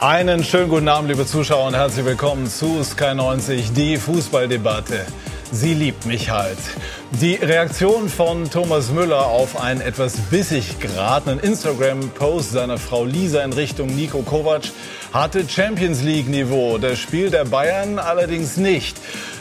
Einen schönen guten Abend, liebe Zuschauer, und herzlich willkommen zu Sky 90, die Fußballdebatte. Sie liebt mich halt. Die Reaktion von Thomas Müller auf einen etwas bissig geratenen Instagram-Post seiner Frau Lisa in Richtung Nico Kovac hatte Champions League-Niveau. Das Spiel der Bayern allerdings nicht.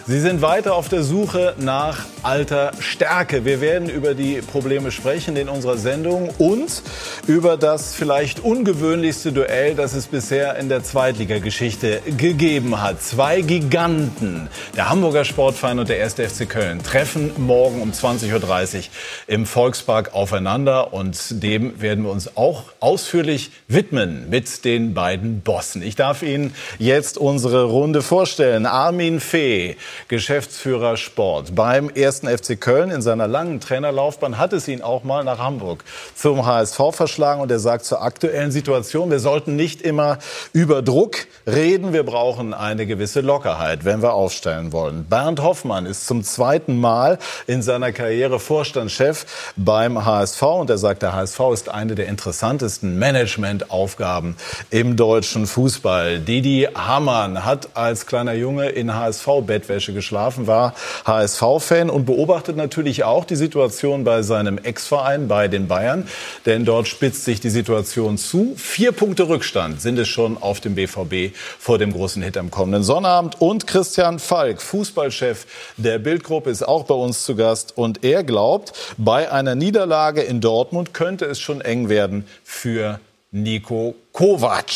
Sie sind weiter auf der Suche nach alter Stärke. Wir werden über die Probleme sprechen in unserer Sendung und über das vielleicht ungewöhnlichste Duell, das es bisher in der Zweitligageschichte gegeben hat. Zwei Giganten, der Hamburger Sportverein und der 1. FC Köln, treffen morgen um 20.30 Uhr im Volkspark aufeinander und dem werden wir uns auch ausführlich widmen mit den beiden Bossen. Ich darf Ihnen jetzt unsere Runde vorstellen. Armin Fee, Geschäftsführer Sport beim 1. FC Köln. In seiner langen Trainerlaufbahn hat es ihn auch mal nach Hamburg zum HSV verschlagen. Und er sagt zur aktuellen Situation, wir sollten nicht immer über Druck reden. Wir brauchen eine gewisse Lockerheit, wenn wir aufstellen wollen. Bernd Hoffmann ist zum zweiten Mal in seiner Karriere Vorstandschef beim HSV. Und er sagt, der HSV ist eine der interessantesten Managementaufgaben im deutschen Fußball. Didi Hamann hat als kleiner Junge in HSV-Bettwäsche Bettwäsche geschlafen, war HSV-Fan und beobachtet natürlich auch die Situation bei seinem Ex-Verein, bei den Bayern. Denn dort spitzt sich die Situation zu. Vier Punkte Rückstand sind es schon auf dem BVB vor dem großen Hit am kommenden Sonnabend. Und Christian Falk, Fußballchef der Bildgruppe, ist auch bei uns zu Gast. Und er glaubt, bei einer Niederlage in Dortmund könnte es schon eng werden für Nico Kovac.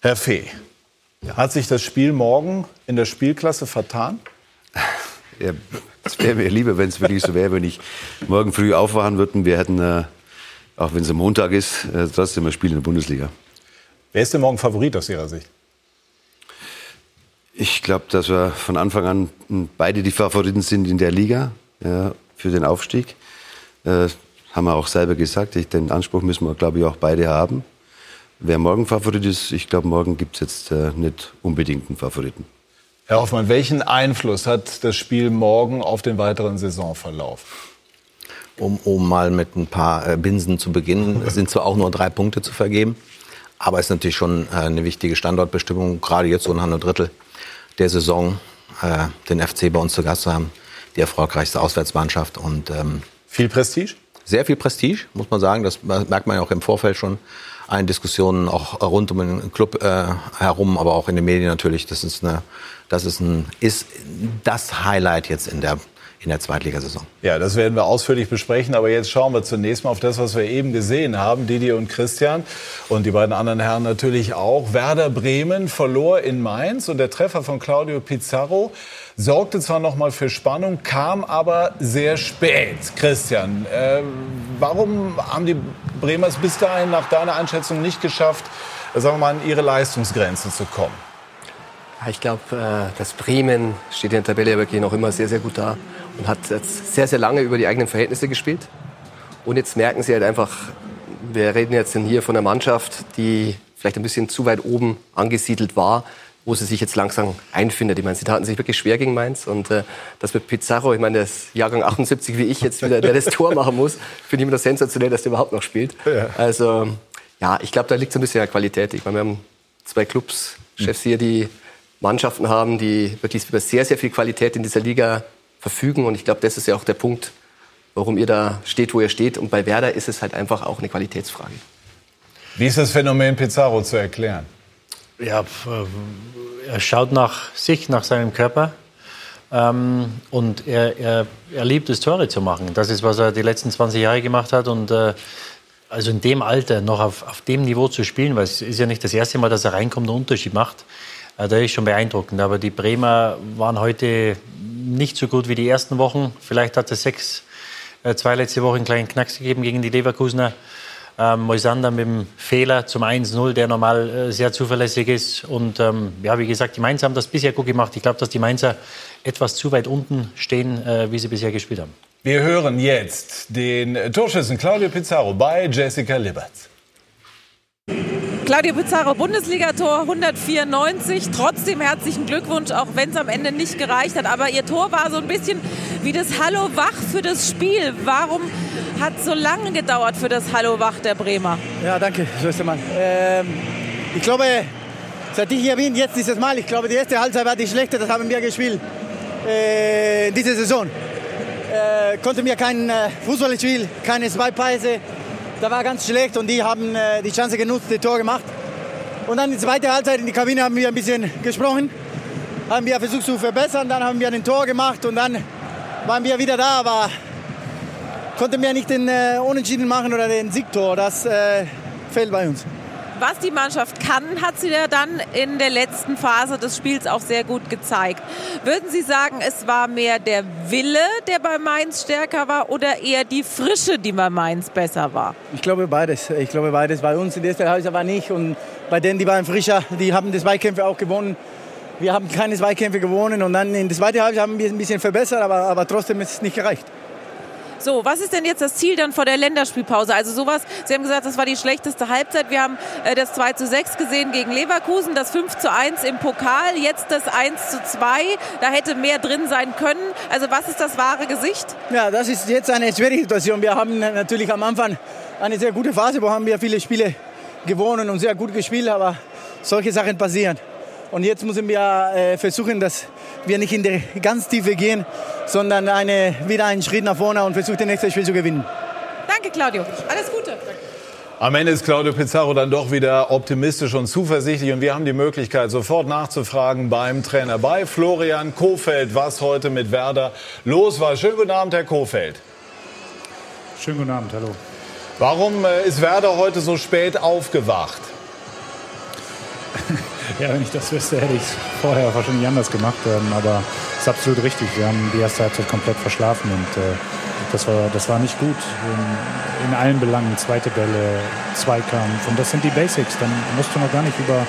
Herr Fee, hat sich das Spiel morgen in der Spielklasse vertan? Ja, es wäre mir lieber, wenn es wirklich so wäre, wenn ich morgen früh aufwachen würde und wir hätten, äh, auch wenn es Montag ist, äh, trotzdem ein Spiel in der Bundesliga. Wer ist denn morgen Favorit aus Ihrer Sicht? Ich glaube, dass wir von Anfang an beide die Favoriten sind in der Liga ja, für den Aufstieg. Äh, haben wir auch selber gesagt. Ich, den Anspruch müssen wir, glaube ich, auch beide haben. Wer morgen Favorit ist, ich glaube, morgen gibt es jetzt äh, nicht unbedingt einen Favoriten. Herr Hoffmann, welchen Einfluss hat das Spiel morgen auf den weiteren Saisonverlauf? Um, um mal mit ein paar äh, Binsen zu beginnen, es sind zwar auch nur drei Punkte zu vergeben, aber es ist natürlich schon äh, eine wichtige Standortbestimmung, gerade jetzt so ein Drittel der Saison, äh, den FC bei uns zu Gast zu haben, die erfolgreichste Auswärtsmannschaft und ähm, viel Prestige? Sehr viel Prestige, muss man sagen. Das merkt man ja auch im Vorfeld schon allen Diskussionen auch rund um den Club äh, herum, aber auch in den Medien natürlich. Das ist eine, das ist ein, ist das Highlight jetzt in der in der Zweitligasaison. Ja, das werden wir ausführlich besprechen. Aber jetzt schauen wir zunächst mal auf das, was wir eben gesehen haben. Didi und Christian und die beiden anderen Herren natürlich auch. Werder Bremen verlor in Mainz und der Treffer von Claudio Pizarro sorgte zwar noch mal für Spannung, kam aber sehr spät. Christian, äh, warum haben die Bremers bis dahin nach deiner Einschätzung nicht geschafft, sagen wir mal, an ihre Leistungsgrenzen zu kommen? Ich glaube, äh, dass Bremen steht in der Tabelle wirklich noch immer sehr, sehr gut da und hat jetzt sehr, sehr lange über die eigenen Verhältnisse gespielt. Und jetzt merken sie halt einfach, wir reden jetzt hier von einer Mannschaft, die vielleicht ein bisschen zu weit oben angesiedelt war, wo sie sich jetzt langsam einfindet. Ich meine, sie taten sich wirklich schwer gegen Mainz und äh, das mit Pizarro, ich meine, der ist Jahrgang 78 wie ich jetzt wieder, der das Tor machen muss, finde ich immer das sensationell, dass der überhaupt noch spielt. Ja. Also ja, ich glaube, da liegt so ein bisschen an Qualität. Ich meine, wir haben zwei Clubs, Chefs hier, die Mannschaften haben, die wirklich über sehr, sehr viel Qualität in dieser Liga verfügen. Und ich glaube, das ist ja auch der Punkt, warum ihr da steht, wo ihr steht. Und bei Werder ist es halt einfach auch eine Qualitätsfrage. Wie ist das Phänomen Pizarro zu erklären? Ja, äh, er schaut nach sich, nach seinem Körper. Ähm, und er, er, er liebt es, Tore zu machen. Das ist, was er die letzten 20 Jahre gemacht hat. Und äh, also in dem Alter noch auf, auf dem Niveau zu spielen, weil es ist ja nicht das erste Mal, dass er reinkommt und einen Unterschied macht, äh, da ist schon beeindruckend. Aber die Bremer waren heute nicht so gut wie die ersten Wochen. Vielleicht hat es sechs, äh, zwei letzte Woche einen kleinen Knacks gegeben gegen die Leverkusener. Ähm, Moisander mit dem Fehler zum 1-0, der normal äh, sehr zuverlässig ist. Und ähm, ja, wie gesagt, die Mainzer haben das bisher gut gemacht. Ich glaube, dass die Mainzer etwas zu weit unten stehen, äh, wie sie bisher gespielt haben. Wir hören jetzt den Torschützen Claudio Pizarro bei Jessica Liberts. Claudio Pizarro, Bundesligator 194. Trotzdem herzlichen Glückwunsch, auch wenn es am Ende nicht gereicht hat. Aber Ihr Tor war so ein bisschen wie das Hallo wach für das Spiel. Warum hat es so lange gedauert für das Hallo wach der Bremer? Ja, danke, Schwestermann. Ähm, ich glaube, seit ich hier bin, jetzt dieses Mal, ich glaube, die erste Halbzeit war die schlechte, das haben wir gespielt äh, diese Saison. Äh, konnten wir kein äh, Fußballspiel, keine zwei Pässe. Da war ganz schlecht und die haben äh, die Chance genutzt, das Tor gemacht. Und dann die zweite Halbzeit in die Kabine haben wir ein bisschen gesprochen, haben wir versucht zu verbessern, dann haben wir ein Tor gemacht und dann waren wir wieder da, aber konnten wir nicht den äh, Unentschieden machen oder den Siegtor. Das äh, fehlt bei uns. Was die Mannschaft kann, hat sie ja dann in der letzten Phase des Spiels auch sehr gut gezeigt. Würden Sie sagen, es war mehr der Wille, der bei Mainz stärker war oder eher die Frische, die bei Mainz besser war? Ich glaube beides. Ich glaube beides. Bei uns in der ersten Halbzeit war nicht und bei denen, die waren frischer, die haben die Zweikämpfe auch gewonnen. Wir haben keine Zweikämpfe gewonnen und dann in der zweiten Halbzeit haben wir ein bisschen verbessert, aber, aber trotzdem ist es nicht gereicht. So, was ist denn jetzt das Ziel dann vor der Länderspielpause? Also sowas, Sie haben gesagt, das war die schlechteste Halbzeit. Wir haben äh, das 2 zu 6 gesehen gegen Leverkusen, das 5 zu 1 im Pokal, jetzt das 1 zu 2. Da hätte mehr drin sein können. Also was ist das wahre Gesicht? Ja, das ist jetzt eine schwierige Situation. Wir haben natürlich am Anfang eine sehr gute Phase, wo haben wir viele Spiele gewonnen und sehr gut gespielt, aber solche Sachen passieren. Und jetzt müssen wir äh, versuchen, dass wir nicht in die ganz Tiefe gehen, sondern eine, wieder einen Schritt nach vorne und versuchen, das nächste Spiel zu gewinnen. Danke, Claudio. Alles Gute. Am Ende ist Claudio Pizarro dann doch wieder optimistisch und zuversichtlich und wir haben die Möglichkeit, sofort nachzufragen beim Trainer bei Florian Kofeld, was heute mit Werder los war. Schönen guten Abend, Herr Kofeld. Schönen guten Abend, hallo. Warum äh, ist Werder heute so spät aufgewacht? Ja, wenn ich das wüsste, hätte ich es vorher wahrscheinlich anders gemacht. Ähm, aber es ist absolut richtig. Wir haben die erste Halbzeit komplett verschlafen und äh, das, war, das war nicht gut. In, in, allen Belangen, zweite Bälle, Zweikampf und das sind die Basics. Dann musst du noch gar nicht über,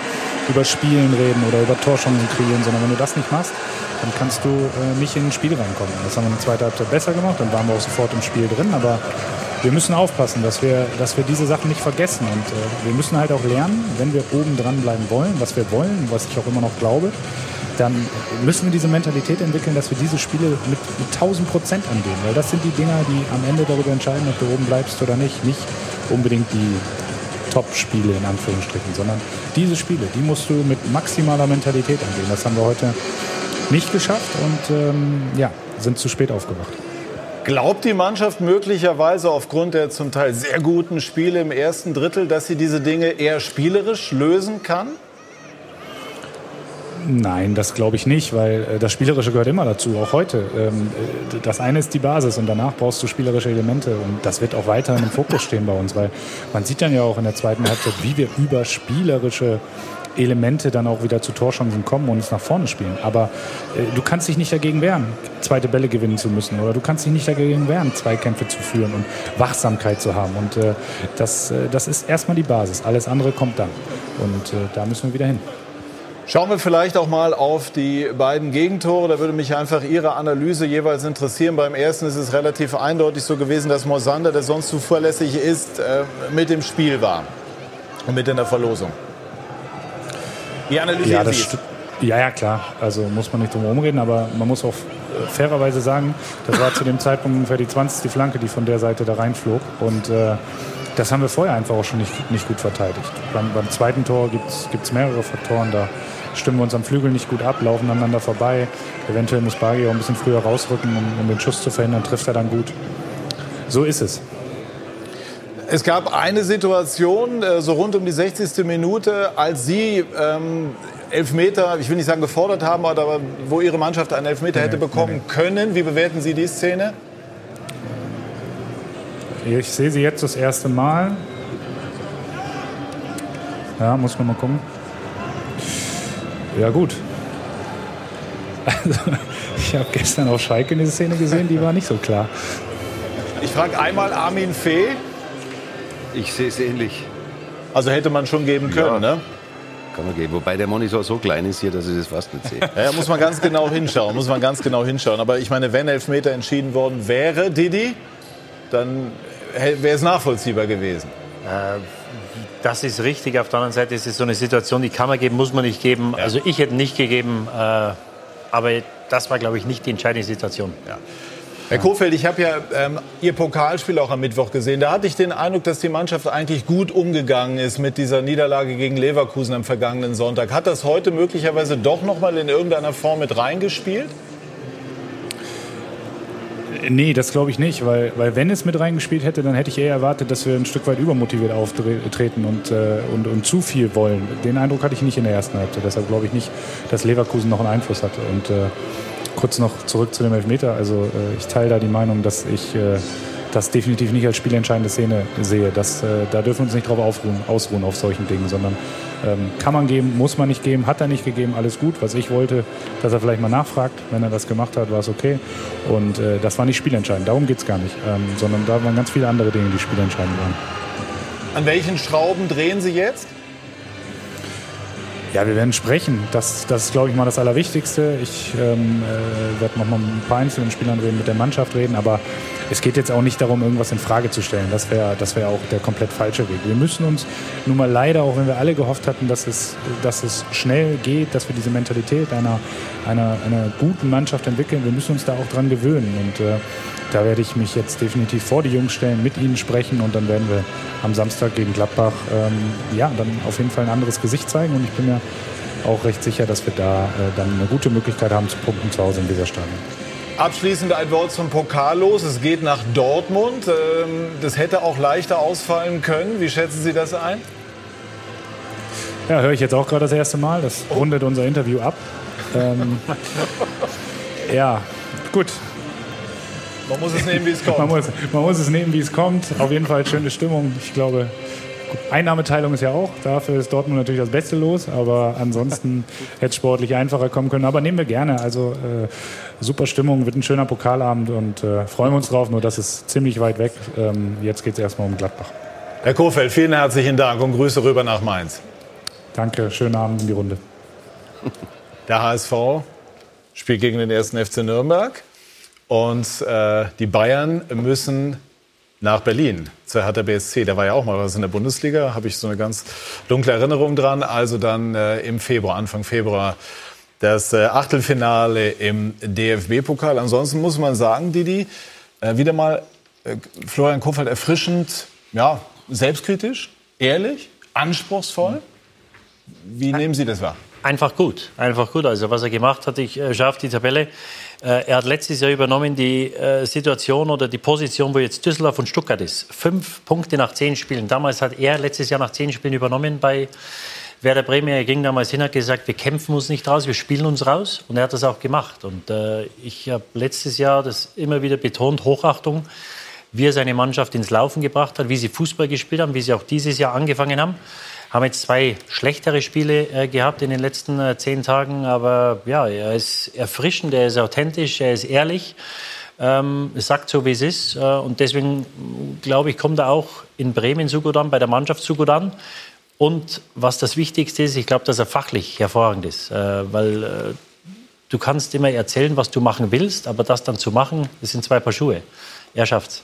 über Spielen reden oder über Torchancen kreieren, sondern wenn du das nicht machst, dann kannst du äh, nicht in ein Spiel reinkommen. Das haben wir in der zweiten Halbzeit besser gemacht, dann waren wir auch sofort im Spiel drin, aber wir müssen aufpassen, dass wir, dass wir diese Sachen nicht vergessen. Und äh, wir müssen halt auch lernen, wenn wir oben dran bleiben wollen, was wir wollen, was ich auch immer noch glaube, dann müssen wir diese Mentalität entwickeln, dass wir diese Spiele mit, mit 1000 Prozent angehen. Weil das sind die Dinger, die am Ende darüber entscheiden, ob du oben bleibst oder nicht. Nicht unbedingt die Top-Spiele in Anführungsstrichen, sondern diese Spiele, die musst du mit maximaler Mentalität angehen. Das haben wir heute nicht geschafft und ähm, ja, sind zu spät aufgewacht. Glaubt die Mannschaft möglicherweise aufgrund der zum Teil sehr guten Spiele im ersten Drittel, dass sie diese Dinge eher spielerisch lösen kann? Nein, das glaube ich nicht, weil äh, das Spielerische gehört immer dazu, auch heute. Ähm, äh, das eine ist die Basis und danach brauchst du spielerische Elemente und das wird auch weiter im Fokus stehen bei uns, weil man sieht dann ja auch in der zweiten Halbzeit, wie wir über spielerische Elemente dann auch wieder zu Torchancen kommen und es nach vorne spielen. Aber äh, du kannst dich nicht dagegen wehren, zweite Bälle gewinnen zu müssen. Oder du kannst dich nicht dagegen wehren, Zweikämpfe zu führen und Wachsamkeit zu haben. Und äh, das, äh, das ist erstmal die Basis. Alles andere kommt dann. Und äh, da müssen wir wieder hin. Schauen wir vielleicht auch mal auf die beiden Gegentore. Da würde mich einfach Ihre Analyse jeweils interessieren. Beim ersten ist es relativ eindeutig so gewesen, dass Mosander, der sonst zuverlässig ist, äh, mit dem Spiel war und mit in der Verlosung. Wie analysieren ja, Sie es? Ja, ja, klar. Also muss man nicht drum herum reden, aber man muss auch äh, fairerweise sagen, das war zu dem Zeitpunkt ungefähr die 20. Flanke, die von der Seite da reinflog. Und äh, das haben wir vorher einfach auch schon nicht, nicht gut verteidigt. Beim, beim zweiten Tor gibt es mehrere Faktoren. Da stimmen wir uns am Flügel nicht gut ab, laufen aneinander vorbei. Eventuell muss Bagi auch ein bisschen früher rausrücken, um, um den Schuss zu verhindern. Trifft er dann gut. So ist es. Es gab eine Situation, äh, so rund um die 60. Minute, als Sie ähm, Elfmeter, ich will nicht sagen gefordert haben, aber wo Ihre Mannschaft einen Elfmeter nee, hätte bekommen nee. können. Wie bewerten Sie die Szene? Ich sehe sie jetzt das erste Mal. Ja, muss man mal gucken. Ja, gut. Also, ich habe gestern auf Schalke eine Szene gesehen, die war nicht so klar. Ich frage einmal Armin Fee. Ich sehe es ähnlich. Also hätte man schon geben können, ja. ne? Kann man geben. Wobei der Monitor so klein ist hier, dass ich das fast nicht sehe. Ja, muss man ganz genau hinschauen. Muss man ganz genau hinschauen. Aber ich meine, wenn Elfmeter entschieden worden wäre, Didi, dann wäre es nachvollziehbar gewesen. Äh, das ist richtig. Auf der anderen Seite ist es so eine Situation, die kann man geben, muss man nicht geben. Ja. Also ich hätte nicht gegeben. Äh, aber das war, glaube ich, nicht die entscheidende Situation. Ja. Herr Kofeld, ich habe ja ähm, Ihr Pokalspiel auch am Mittwoch gesehen. Da hatte ich den Eindruck, dass die Mannschaft eigentlich gut umgegangen ist mit dieser Niederlage gegen Leverkusen am vergangenen Sonntag. Hat das heute möglicherweise doch noch mal in irgendeiner Form mit reingespielt? Nee, das glaube ich nicht, weil, weil wenn es mit reingespielt hätte, dann hätte ich eher erwartet, dass wir ein Stück weit übermotiviert auftreten und, äh, und, und zu viel wollen. Den Eindruck hatte ich nicht in der ersten Halbzeit. Deshalb glaube ich nicht, dass Leverkusen noch einen Einfluss hatte. Und äh, kurz noch zurück zu dem Elfmeter. Also äh, ich teile da die Meinung, dass ich äh, das definitiv nicht als spielentscheidende Szene sehe. Das, äh, da dürfen wir uns nicht drauf aufruhen, ausruhen auf solchen Dingen, sondern ähm, kann man geben, muss man nicht geben, hat er nicht gegeben, alles gut. Was ich wollte, dass er vielleicht mal nachfragt. Wenn er das gemacht hat, war es okay. Und äh, das war nicht spielentscheidend, darum geht es gar nicht, ähm, sondern da waren ganz viele andere Dinge, die spielentscheidend waren. An welchen Schrauben drehen Sie jetzt? Ja, wir werden sprechen. Das, das ist, glaube ich, mal das Allerwichtigste. Ich ähm, äh, werde noch mal mit ein paar einzelnen Spielern reden, mit der Mannschaft reden, aber es geht jetzt auch nicht darum, irgendwas in Frage zu stellen. Das wäre das wär auch der komplett falsche Weg. Wir müssen uns nun mal leider, auch wenn wir alle gehofft hatten, dass es, dass es schnell geht, dass wir diese Mentalität einer, einer, einer guten Mannschaft entwickeln, wir müssen uns da auch dran gewöhnen. Und äh, da werde ich mich jetzt definitiv vor die Jungs stellen, mit ihnen sprechen und dann werden wir am Samstag gegen Gladbach ähm, ja, dann auf jeden Fall ein anderes Gesicht zeigen. Und ich bin mir auch recht sicher, dass wir da äh, dann eine gute Möglichkeit haben zu punkten zu Hause in dieser Stadion. Abschließend ein Wort zum Pokal los. Es geht nach Dortmund. Ähm, das hätte auch leichter ausfallen können. Wie schätzen Sie das ein? Ja, höre ich jetzt auch gerade das erste Mal. Das rundet unser Interview ab. Ähm, ja, gut. Man muss es nehmen, wie es kommt. Man muss, man muss es nehmen, wie es kommt. Auf jeden Fall schöne Stimmung. Ich glaube, Einnahmeteilung ist ja auch. Dafür ist Dortmund natürlich das Beste los. Aber ansonsten hätte es sportlich einfacher kommen können. Aber nehmen wir gerne. Also äh, super Stimmung, wird ein schöner Pokalabend und äh, freuen wir uns drauf. Nur das ist ziemlich weit weg. Ähm, jetzt geht es erstmal um Gladbach. Herr Kofeld, vielen herzlichen Dank und Grüße rüber nach Mainz. Danke, schönen Abend in die Runde. Der HSV spielt gegen den ersten FC Nürnberg. Und äh, die Bayern müssen nach Berlin zur Hertha BSC. Da war ja auch mal was in der Bundesliga, habe ich so eine ganz dunkle Erinnerung dran. Also dann äh, im Februar, Anfang Februar, das äh, Achtelfinale im DFB-Pokal. Ansonsten muss man sagen, Didi, äh, wieder mal äh, Florian Kofeld erfrischend, ja, selbstkritisch, ehrlich, anspruchsvoll. Wie nehmen Sie das wahr? Einfach gut, einfach gut. Also was er gemacht hat, ich äh, auf die Tabelle. Äh, er hat letztes Jahr übernommen die äh, Situation oder die Position, wo jetzt Düsseldorf und Stuttgart ist. Fünf Punkte nach zehn Spielen. Damals hat er letztes Jahr nach zehn Spielen übernommen bei Werder Bremen. Er ging damals hin, hat gesagt, wir kämpfen uns nicht raus, wir spielen uns raus. Und er hat das auch gemacht. Und äh, ich habe letztes Jahr das immer wieder betont, Hochachtung, wie er seine Mannschaft ins Laufen gebracht hat, wie sie Fußball gespielt haben, wie sie auch dieses Jahr angefangen haben haben jetzt zwei schlechtere Spiele äh, gehabt in den letzten äh, zehn Tagen, aber ja, er ist erfrischend, er ist authentisch, er ist ehrlich, ähm, sagt so, wie es ist. Äh, und deswegen, glaube ich, kommt er auch in Bremen so gut an, bei der Mannschaft so gut an. Und was das Wichtigste ist, ich glaube, dass er fachlich hervorragend ist, äh, weil äh, du kannst immer erzählen, was du machen willst, aber das dann zu machen, das sind zwei Paar Schuhe. Er schafft's.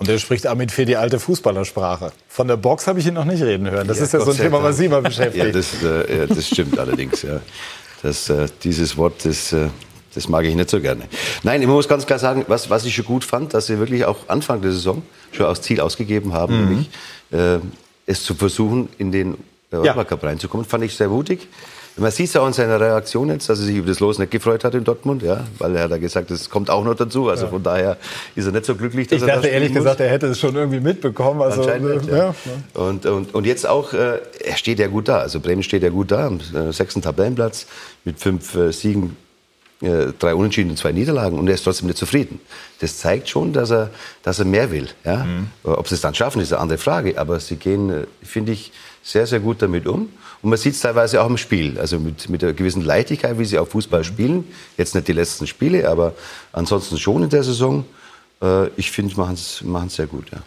Und er spricht damit für die alte Fußballersprache. Von der Box habe ich ihn noch nicht reden hören. Das ja, ist ja Gott so ein Thema, was Sie mal beschäftigt. Ja, das, äh, ja, das stimmt allerdings. Ja. Das, äh, dieses Wort, das, äh, das mag ich nicht so gerne. Nein, ich muss ganz klar sagen, was, was ich schon gut fand, dass Sie wirklich auch Anfang der Saison schon als Ziel ausgegeben haben, mhm. nämlich äh, es zu versuchen, in den Europacup reinzukommen, fand ich sehr mutig. Man sieht es ja auch in seiner Reaktion jetzt, dass er sich über das Los nicht gefreut hat in Dortmund, ja, weil er hat da gesagt, das kommt auch noch dazu. Also ja. von daher ist er nicht so glücklich, dass ich er dachte ehrlich muss. gesagt, er hätte es schon irgendwie mitbekommen. Also, Anscheinend, ja. ja. Und, und, und jetzt auch, äh, er steht ja gut da. Also Bremen steht ja gut da, am äh, sechsten Tabellenplatz mit fünf äh, Siegen äh, drei Unentschieden und zwei Niederlagen und er ist trotzdem nicht zufrieden. Das zeigt schon, dass er, dass er mehr will. Ja? Mhm. Ob sie es dann schaffen, ist eine andere Frage. Aber sie gehen, äh, finde ich, sehr, sehr gut damit um. Und man sieht es teilweise auch im Spiel, also mit, mit einer gewissen Leichtigkeit, wie sie auch Fußball spielen. Jetzt nicht die letzten Spiele, aber ansonsten schon in der Saison. Äh, ich finde, machen es sehr gut. Ja.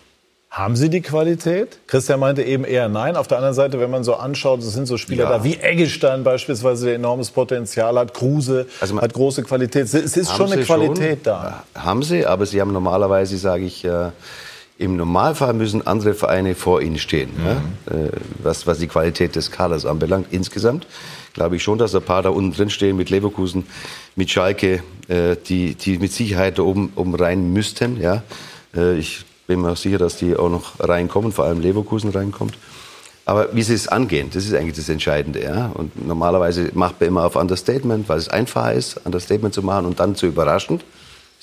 Haben Sie die Qualität? Christian meinte eben eher nein. Auf der anderen Seite, wenn man so anschaut, es sind so Spieler ja. da wie Eggestein beispielsweise, der enormes Potenzial hat. Kruse also hat große Qualität. Es ist schon eine Qualität schon, da. Haben sie, aber sie haben normalerweise, sage ich, äh, im Normalfall müssen andere Vereine vor ihnen stehen, mhm. ja? Äh, was, was die Qualität des Kaders anbelangt. Insgesamt glaube ich schon, dass ein paar da unten drin stehen mit Leverkusen, mit Schalke, äh, die, die mit Sicherheit da oben, oben rein müssten. Ja? Äh, ich bin mir auch sicher, dass die auch noch reinkommen, vor allem Leverkusen reinkommt. Aber wie sie es angehen, das ist eigentlich das Entscheidende. Ja? Und normalerweise macht man immer auf Understatement, weil es einfacher ist, Understatement zu machen und dann zu überraschen.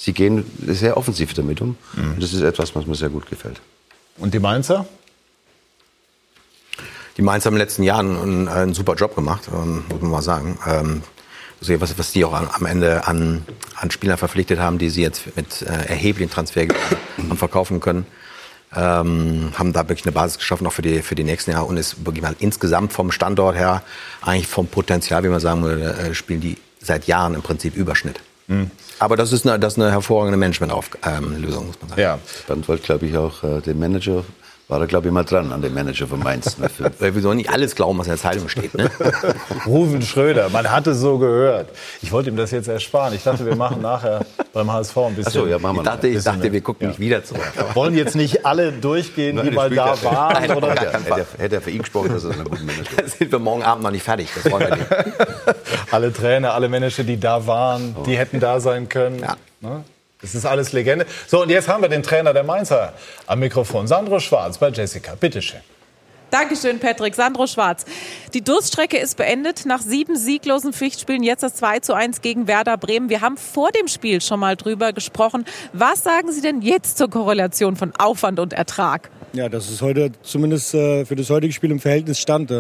Sie gehen sehr offensiv damit um. Mhm. Und das ist etwas, was mir sehr gut gefällt. Und die Mainzer? Die Mainzer haben in den letzten Jahren einen, einen super Job gemacht, ähm, muss man mal sagen. Ähm, also was, was die auch am Ende an, an Spieler verpflichtet haben, die sie jetzt mit äh, erheblichen Transfer haben verkaufen können ähm, haben da wirklich eine Basis geschaffen, auch für die, für die nächsten Jahre und ist wirklich mal insgesamt vom Standort her, eigentlich vom Potenzial, wie man sagen würde, äh, spielen die seit Jahren im Prinzip Überschnitt. Mhm. Aber das ist eine, das ist eine hervorragende Management-Lösung, ähm, muss man sagen. Ja, dann wollte, glaube ich, auch äh, den Manager war er, glaube ich, mal dran an dem Manager von Mainz. Ne, wir sollen nicht alles glauben, was in der Zeitung steht. Ne? Rufen Schröder, man hatte so gehört. Ich wollte ihm das jetzt ersparen. Ich dachte, wir machen nachher beim HSV ein bisschen. Ach so, ja, machen wir ich dachte, ich dachte wir gucken ja. nicht wieder zurück. Wollen jetzt nicht alle durchgehen, Nein, die mal da waren? Nein, oder? Hätte, hätte er für ihn gesprochen, dass er ein guter Manager ist. sind wir morgen Abend noch nicht fertig. Das wollen wir nicht. alle Trainer, alle Manager, die da waren, die hätten da sein können. Ja. Ne? Das ist alles Legende. So, und jetzt haben wir den Trainer der Mainzer am Mikrofon, Sandro Schwarz bei Jessica. Bitteschön. Dankeschön, Patrick. Sandro Schwarz. Die Durststrecke ist beendet nach sieben sieglosen Pflichtspielen. Jetzt das 2 zu 1 gegen Werder Bremen. Wir haben vor dem Spiel schon mal drüber gesprochen. Was sagen Sie denn jetzt zur Korrelation von Aufwand und Ertrag? Ja, das ist heute zumindest äh, für das heutige Spiel im Verhältnis stand.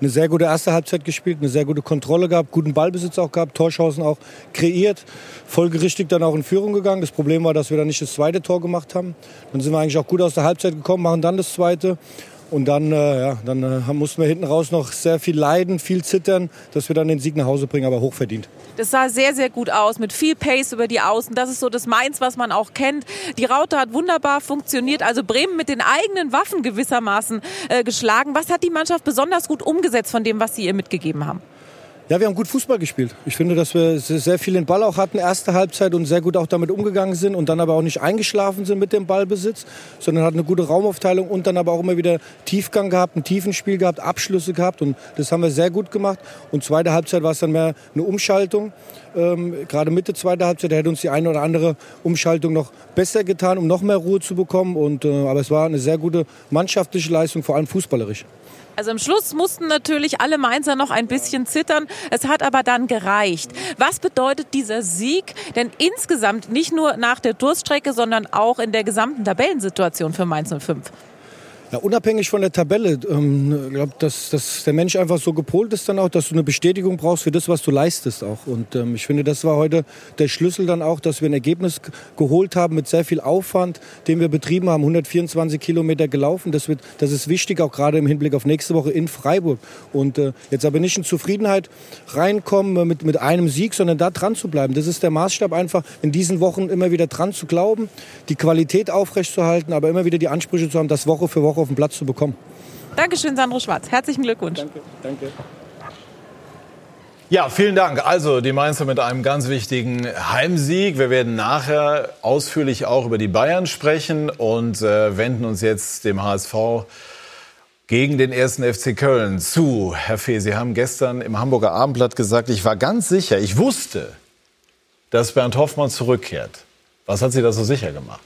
Eine sehr gute erste Halbzeit gespielt, eine sehr gute Kontrolle gehabt, guten Ballbesitz auch gehabt, Torchancen auch kreiert, folgerichtig dann auch in Führung gegangen. Das Problem war, dass wir dann nicht das zweite Tor gemacht haben. Dann sind wir eigentlich auch gut aus der Halbzeit gekommen, machen dann das zweite. Und dann, äh, ja, dann äh, mussten wir hinten raus noch sehr viel leiden, viel zittern, dass wir dann den Sieg nach Hause bringen, aber hochverdient. Das sah sehr, sehr gut aus, mit viel Pace über die Außen. Das ist so das Mainz, was man auch kennt. Die Raute hat wunderbar funktioniert. Also Bremen mit den eigenen Waffen gewissermaßen äh, geschlagen. Was hat die Mannschaft besonders gut umgesetzt von dem, was Sie ihr mitgegeben haben? Ja, wir haben gut Fußball gespielt. Ich finde, dass wir sehr viel den Ball auch hatten, erste Halbzeit und sehr gut auch damit umgegangen sind und dann aber auch nicht eingeschlafen sind mit dem Ballbesitz, sondern hatten eine gute Raumaufteilung und dann aber auch immer wieder Tiefgang gehabt, ein Tiefenspiel gehabt, Abschlüsse gehabt und das haben wir sehr gut gemacht. Und zweite Halbzeit war es dann mehr eine Umschaltung. Ähm, gerade Mitte zweiter Halbzeit hätte uns die eine oder andere Umschaltung noch besser getan, um noch mehr Ruhe zu bekommen. Und, äh, aber es war eine sehr gute mannschaftliche Leistung, vor allem fußballerisch. Also am Schluss mussten natürlich alle Mainzer noch ein bisschen zittern. Es hat aber dann gereicht. Was bedeutet dieser Sieg denn insgesamt nicht nur nach der Durststrecke, sondern auch in der gesamten Tabellensituation für Mainz 05? Ja, unabhängig von der Tabelle, ähm, glaube, dass, dass der Mensch einfach so gepolt ist dann auch, dass du eine Bestätigung brauchst für das, was du leistest auch. Und ähm, ich finde, das war heute der Schlüssel dann auch, dass wir ein Ergebnis geholt haben mit sehr viel Aufwand, den wir betrieben haben, 124 Kilometer gelaufen. Das, wird, das ist wichtig, auch gerade im Hinblick auf nächste Woche in Freiburg. Und äh, jetzt aber nicht in Zufriedenheit reinkommen mit, mit einem Sieg, sondern da dran zu bleiben. Das ist der Maßstab einfach, in diesen Wochen immer wieder dran zu glauben, die Qualität aufrechtzuerhalten, aber immer wieder die Ansprüche zu haben, das Woche für Woche auf den Platz zu bekommen. Dankeschön, Sandro Schwarz. Herzlichen Glückwunsch. Danke, danke. Ja, vielen Dank. Also die Mainzer mit einem ganz wichtigen Heimsieg. Wir werden nachher ausführlich auch über die Bayern sprechen und äh, wenden uns jetzt dem HSV gegen den ersten FC Köln zu. Herr Fee, Sie haben gestern im Hamburger Abendblatt gesagt, ich war ganz sicher, ich wusste, dass Bernd Hoffmann zurückkehrt. Was hat Sie da so sicher gemacht?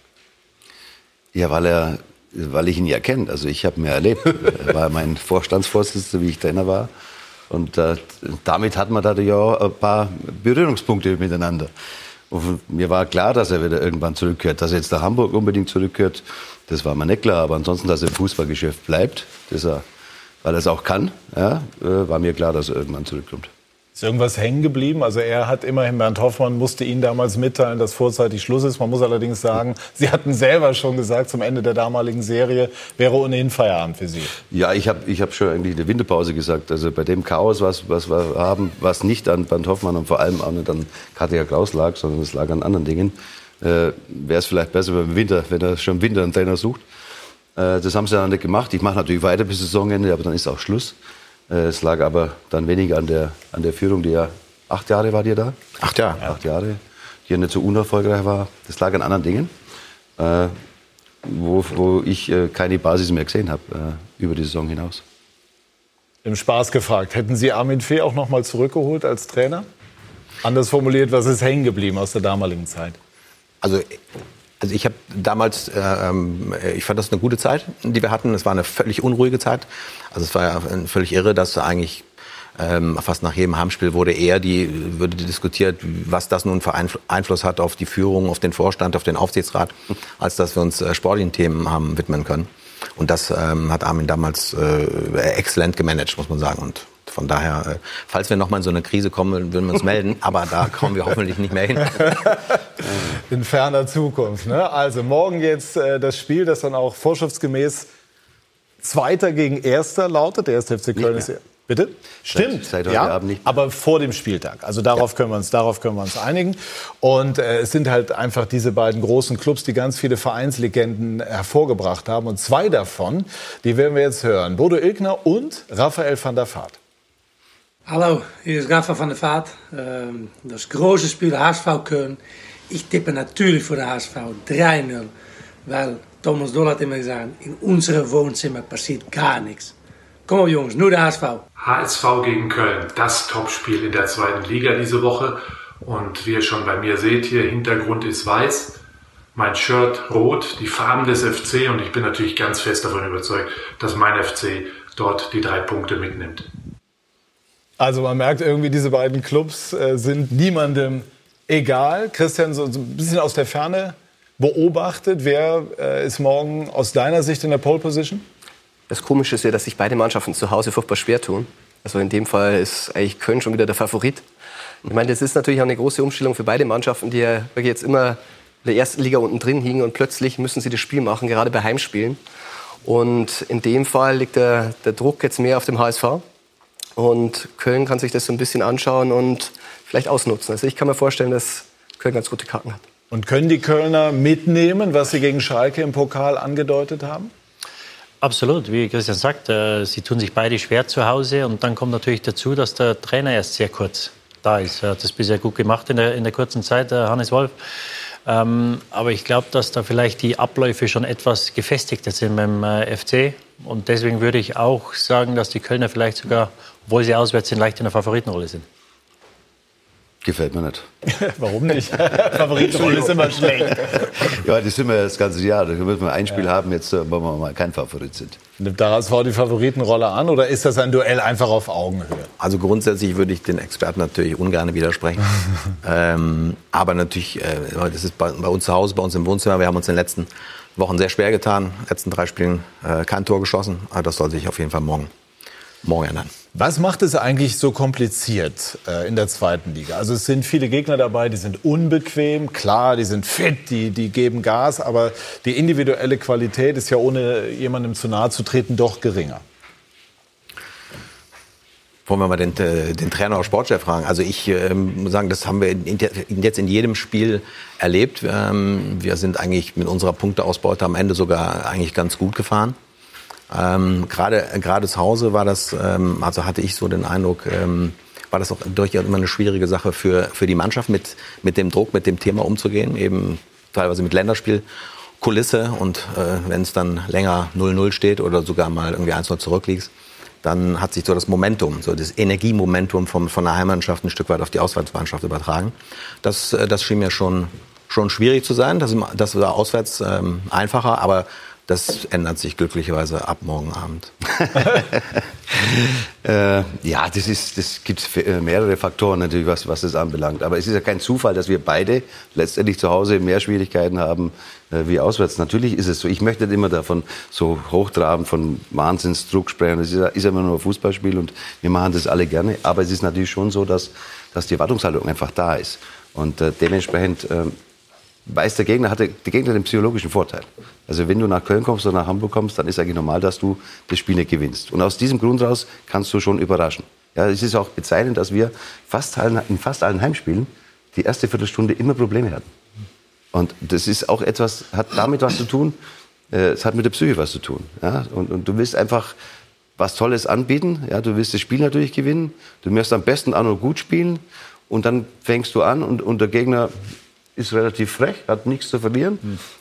Ja, weil er weil ich ihn ja kenne. Also ich habe ihn ja erlebt. er war mein Vorstandsvorsitzender, wie ich Trainer war. Und äh, damit hat man da ja ein paar Berührungspunkte miteinander. Und mir war klar, dass er wieder irgendwann zurückkehrt. Dass er jetzt nach Hamburg unbedingt zurückkehrt, das war mir nicht klar. Aber ansonsten, dass er im Fußballgeschäft bleibt, dass er, weil er es auch kann, ja, äh, war mir klar, dass er irgendwann zurückkommt. Ist irgendwas hängen geblieben? Also er hat immerhin, Bernd Hoffmann musste Ihnen damals mitteilen, dass vorzeitig Schluss ist. Man muss allerdings sagen, Sie hatten selber schon gesagt, zum Ende der damaligen Serie wäre ohnehin Feierabend für Sie. Ja, ich habe ich hab schon eigentlich eine Winterpause gesagt. Also bei dem Chaos, was, was wir haben, was nicht an Bernd Hoffmann und vor allem auch nicht an Katja Klaus lag, sondern es lag an anderen Dingen, äh, wäre es vielleicht besser beim Winter, wenn er schon im Winter einen Trainer sucht. Äh, das haben sie dann nicht gemacht. Ich mache natürlich weiter bis Saisonende, aber dann ist auch Schluss. Äh, es lag aber dann weniger an der, an der Führung, die ja acht Jahre war die da. Acht Jahre. Acht Jahre, die ja nicht so unerfolgreich war. Das lag an anderen Dingen. Äh, wo, wo ich äh, keine Basis mehr gesehen habe äh, über die Saison hinaus. Im Spaß gefragt, hätten Sie Armin Fee auch noch mal zurückgeholt als Trainer? Anders formuliert, was ist hängen geblieben aus der damaligen Zeit? Also also ich habe damals, äh, ähm, ich fand das eine gute Zeit, die wir hatten. Es war eine völlig unruhige Zeit. Also es war ja völlig irre, dass eigentlich ähm, fast nach jedem Heimspiel wurde eher die, würde diskutiert, was das nun für Einfluss hat auf die Führung, auf den Vorstand, auf den Aufsichtsrat, als dass wir uns äh, sportlichen Themen haben widmen können. Und das ähm, hat Armin damals äh, exzellent gemanagt, muss man sagen. Und von daher, äh, falls wir noch mal in so eine Krise kommen, würden wir uns melden. Aber da kommen wir hoffentlich nicht mehr hin. In ferner Zukunft. Ne? Also morgen jetzt äh, das Spiel, das dann auch vorschriftsgemäß Zweiter gegen Erster lautet. Der erste FC Köln ist Bitte? Stimmt. Seit, seit ja, aber vor dem Spieltag. Also darauf ja. können wir uns, darauf können wir uns einigen. Und äh, es sind halt einfach diese beiden großen Clubs, die ganz viele Vereinslegenden hervorgebracht haben. Und zwei davon, die werden wir jetzt hören. Bodo Ilgner und Raphael van der Vaart. Hallo, hier ist Rafa van der Vaart. Ähm, das große Spiel HSV Köln. Ich tippe natürlich für den HSV 3-0. Weil Thomas Doll hat immer gesagt, in unserem Wohnzimmer passiert gar nichts. Komm auf, Jungs, nur der HSV. HSV gegen Köln, das Topspiel in der zweiten Liga diese Woche. Und wie ihr schon bei mir seht, hier Hintergrund ist weiß, mein Shirt rot, die Farben des FC und ich bin natürlich ganz fest davon überzeugt, dass mein FC dort die drei Punkte mitnimmt. Also man merkt irgendwie, diese beiden Clubs äh, sind niemandem egal. Christian, so, ein bisschen aus der Ferne beobachtet, wer äh, ist morgen aus deiner Sicht in der Pole Position? Das Komische ist ja, dass sich beide Mannschaften zu Hause furchtbar schwer tun. Also in dem Fall ist eigentlich Köln schon wieder der Favorit. Ich meine, das ist natürlich auch eine große Umstellung für beide Mannschaften, die ja wirklich jetzt immer in der ersten Liga unten drin hingen und plötzlich müssen sie das Spiel machen, gerade bei Heimspielen. Und in dem Fall liegt der, der Druck jetzt mehr auf dem HSV. Und Köln kann sich das so ein bisschen anschauen und vielleicht ausnutzen. Also ich kann mir vorstellen, dass Köln ganz gute Karten hat. Und können die Kölner mitnehmen, was sie gegen Schalke im Pokal angedeutet haben? Absolut, wie Christian sagt, äh, sie tun sich beide schwer zu Hause und dann kommt natürlich dazu, dass der Trainer erst sehr kurz da ist. Er hat das bisher gut gemacht in der, in der kurzen Zeit, Hannes Wolf. Ähm, aber ich glaube, dass da vielleicht die Abläufe schon etwas gefestigter sind beim äh, FC. Und deswegen würde ich auch sagen, dass die Kölner vielleicht sogar, obwohl sie auswärts sind, leicht in der Favoritenrolle sind. Gefällt mir nicht. Warum nicht? Favoritenrolle ist immer schlecht. ja, die sind wir das ganze Jahr. Da müssen wir ein Spiel ja. haben, jetzt, äh, wo wir mal kein Favorit sind. Nimmt der HSV die Favoritenrolle an oder ist das ein Duell einfach auf Augenhöhe? Also grundsätzlich würde ich den Experten natürlich ungern widersprechen. ähm, aber natürlich, äh, das ist bei, bei, uns zu Hause, bei uns im Wohnzimmer. Wir haben uns in den letzten Wochen sehr schwer getan. Letzten drei Spielen äh, kein Tor geschossen. Aber das soll sich auf jeden Fall morgen, morgen ändern. Was macht es eigentlich so kompliziert äh, in der zweiten Liga? Also es sind viele Gegner dabei, die sind unbequem, klar, die sind fit, die, die geben Gas, aber die individuelle Qualität ist ja ohne jemandem zu nahe zu treten doch geringer. Wollen wir mal den, äh, den Trainer oder Sportchef fragen? Also ich ähm, muss sagen, das haben wir in, jetzt in jedem Spiel erlebt. Ähm, wir sind eigentlich mit unserer Punkteausbeute am Ende sogar eigentlich ganz gut gefahren. Ähm, gerade gerade zu Hause war das, ähm, also hatte ich so den Eindruck, ähm, war das auch durchaus immer eine schwierige Sache für für die Mannschaft mit mit dem Druck, mit dem Thema umzugehen, eben teilweise mit Länderspielkulisse und äh, wenn es dann länger 0-0 steht oder sogar mal irgendwie 1-0 zurückliegst, dann hat sich so das Momentum, so das Energiemomentum vom, von der Heimmannschaft ein Stück weit auf die Auswärtsmannschaft übertragen. Das, äh, das schien mir schon, schon schwierig zu sein. Das, das war auswärts ähm, einfacher, aber das ändert sich glücklicherweise ab morgen Abend. äh, ja, das, das gibt äh, mehrere Faktoren natürlich, was, was das anbelangt. Aber es ist ja kein Zufall, dass wir beide letztendlich zu Hause mehr Schwierigkeiten haben äh, wie auswärts. Natürlich ist es so. Ich möchte nicht immer davon so hochtraben, von Wahnsinnsdruck sprechen. Das ist ist immer nur ein Fußballspiel und wir machen das alle gerne. Aber es ist natürlich schon so, dass, dass die Erwartungshaltung einfach da ist. Und äh, dementsprechend äh, weiß der Gegner, hat der, der Gegner den psychologischen Vorteil. Also wenn du nach Köln kommst oder nach Hamburg kommst, dann ist eigentlich normal, dass du das Spiel nicht gewinnst. Und aus diesem Grund raus kannst du schon überraschen. Ja, es ist auch bezeichnend, dass wir fast in fast allen Heimspielen die erste Viertelstunde immer Probleme hatten. Und das ist auch etwas, hat damit was zu tun, äh, es hat mit der Psyche was zu tun. Ja? Und, und, du willst einfach was Tolles anbieten, ja? du willst das Spiel natürlich gewinnen, du möchtest am besten auch noch gut spielen und dann fängst du an und, und der Gegner ist relativ frech, hat nichts zu verlieren.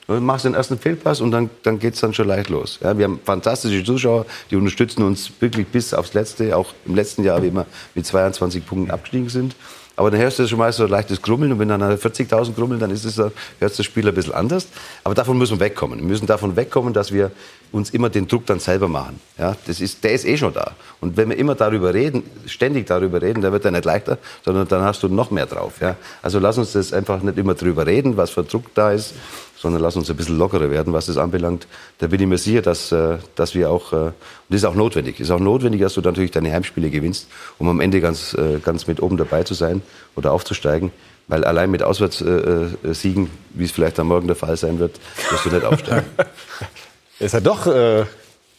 Mhm. Machst den ersten Fehlpass und dann, dann geht es dann schon leicht los. Ja, wir haben fantastische Zuschauer, die unterstützen uns wirklich bis aufs Letzte. Auch im letzten Jahr, wie wir mit 22 Punkten abgestiegen sind. Aber dann hörst du schon mal so ein leichtes Grummeln und wenn dann 40.000 grummeln, dann ist es, hört das Spiel ein bisschen anders. Aber davon müssen wir wegkommen. Wir müssen davon wegkommen, dass wir uns immer den Druck dann selber machen. Ja, das ist, der ist eh schon da. Und wenn wir immer darüber reden, ständig darüber reden, dann wird er nicht leichter, sondern dann hast du noch mehr drauf. Ja. Also lass uns das einfach nicht immer drüber reden, was für Druck da ist, sondern lass uns ein bisschen lockerer werden, was das anbelangt. Da bin ich mir sicher, dass, äh, dass wir auch, äh, und das ist auch notwendig, ist auch notwendig, dass du natürlich deine Heimspiele gewinnst, um am Ende ganz, äh, ganz mit oben dabei zu sein oder aufzusteigen. Weil allein mit Auswärtssiegen, wie es vielleicht am Morgen der Fall sein wird, wirst du nicht aufsteigen. ist er doch äh,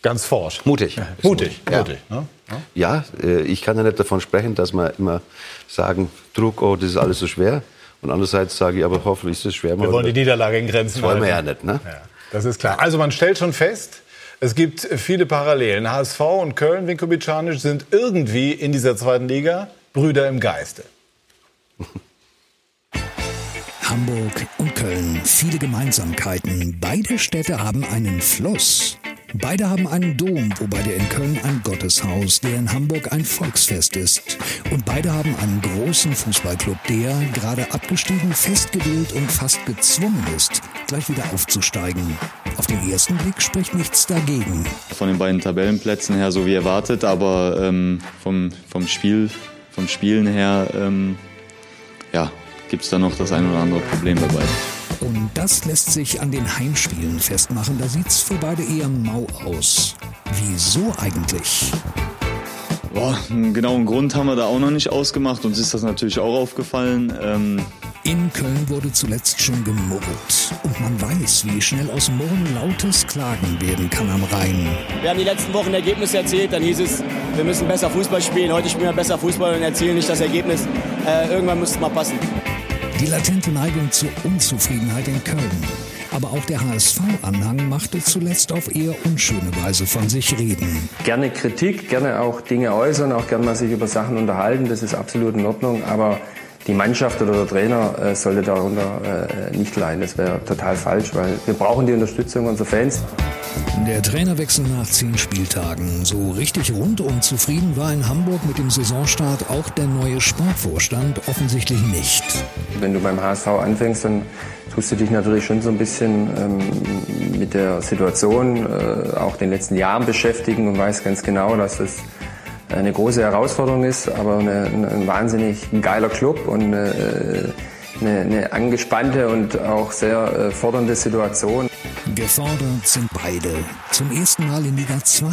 ganz forsch. Mutig. Mutig. Ja, mutig ne? ja äh, ich kann ja nicht davon sprechen, dass wir immer sagen, Druck, oh, das ist alles so schwer. Und andererseits sage ich, aber hoffentlich ist es schwer. Wir wollen die Niederlage in Grenzen Das wollen wir ja halten. nicht, ne? Ja, das ist klar. Also man stellt schon fest, es gibt viele Parallelen. HSV und Köln, Vinko Bicanic, sind irgendwie in dieser zweiten Liga Brüder im Geiste. Hamburg und Köln, viele Gemeinsamkeiten. Beide Städte haben einen Fluss. Beide haben einen Dom, wobei der in Köln ein Gotteshaus, der in Hamburg ein Volksfest ist. Und beide haben einen großen Fußballclub, der, gerade abgestiegen, festgewählt und fast gezwungen ist, gleich wieder aufzusteigen. Auf den ersten Blick spricht nichts dagegen. Von den beiden Tabellenplätzen her so wie erwartet, aber ähm, vom, vom Spiel, vom Spielen her, ähm, ja, gibt es da noch das ein oder andere Problem bei beiden. Und das lässt sich an den Heimspielen festmachen. Da sieht's für beide eher mau aus. Wieso eigentlich? Boah, einen genauen Grund haben wir da auch noch nicht ausgemacht. Uns ist das natürlich auch aufgefallen. Ähm in Köln wurde zuletzt schon gemurrt. Und man weiß, wie schnell aus Murren lautes Klagen werden kann am Rhein. Wir haben die letzten Wochen Ergebnisse erzielt. Dann hieß es, wir müssen besser Fußball spielen. Heute spielen wir besser Fußball und erzielen nicht das Ergebnis. Äh, irgendwann muss es mal passen. Die latente Neigung zur Unzufriedenheit in Köln. Aber auch der HSV-Anhang machte zuletzt auf eher unschöne Weise von sich reden. Gerne Kritik, gerne auch Dinge äußern, auch gerne mal sich über Sachen unterhalten, das ist absolut in Ordnung. Aber die Mannschaft oder der Trainer äh, sollte darunter äh, nicht leiden. Das wäre total falsch, weil wir brauchen die Unterstützung unserer Fans. Der Trainerwechsel nach zehn Spieltagen. So richtig rundum zufrieden war in Hamburg mit dem Saisonstart auch der neue Sportvorstand offensichtlich nicht. Wenn du beim HSV anfängst, dann tust du dich natürlich schon so ein bisschen ähm, mit der Situation, äh, auch den letzten Jahren beschäftigen und weißt ganz genau, dass das eine große Herausforderung ist, aber eine, ein wahnsinnig geiler Club und äh, eine, eine angespannte und auch sehr äh, fordernde Situation. Gefordert sind beide. Zum ersten Mal in Liga 2.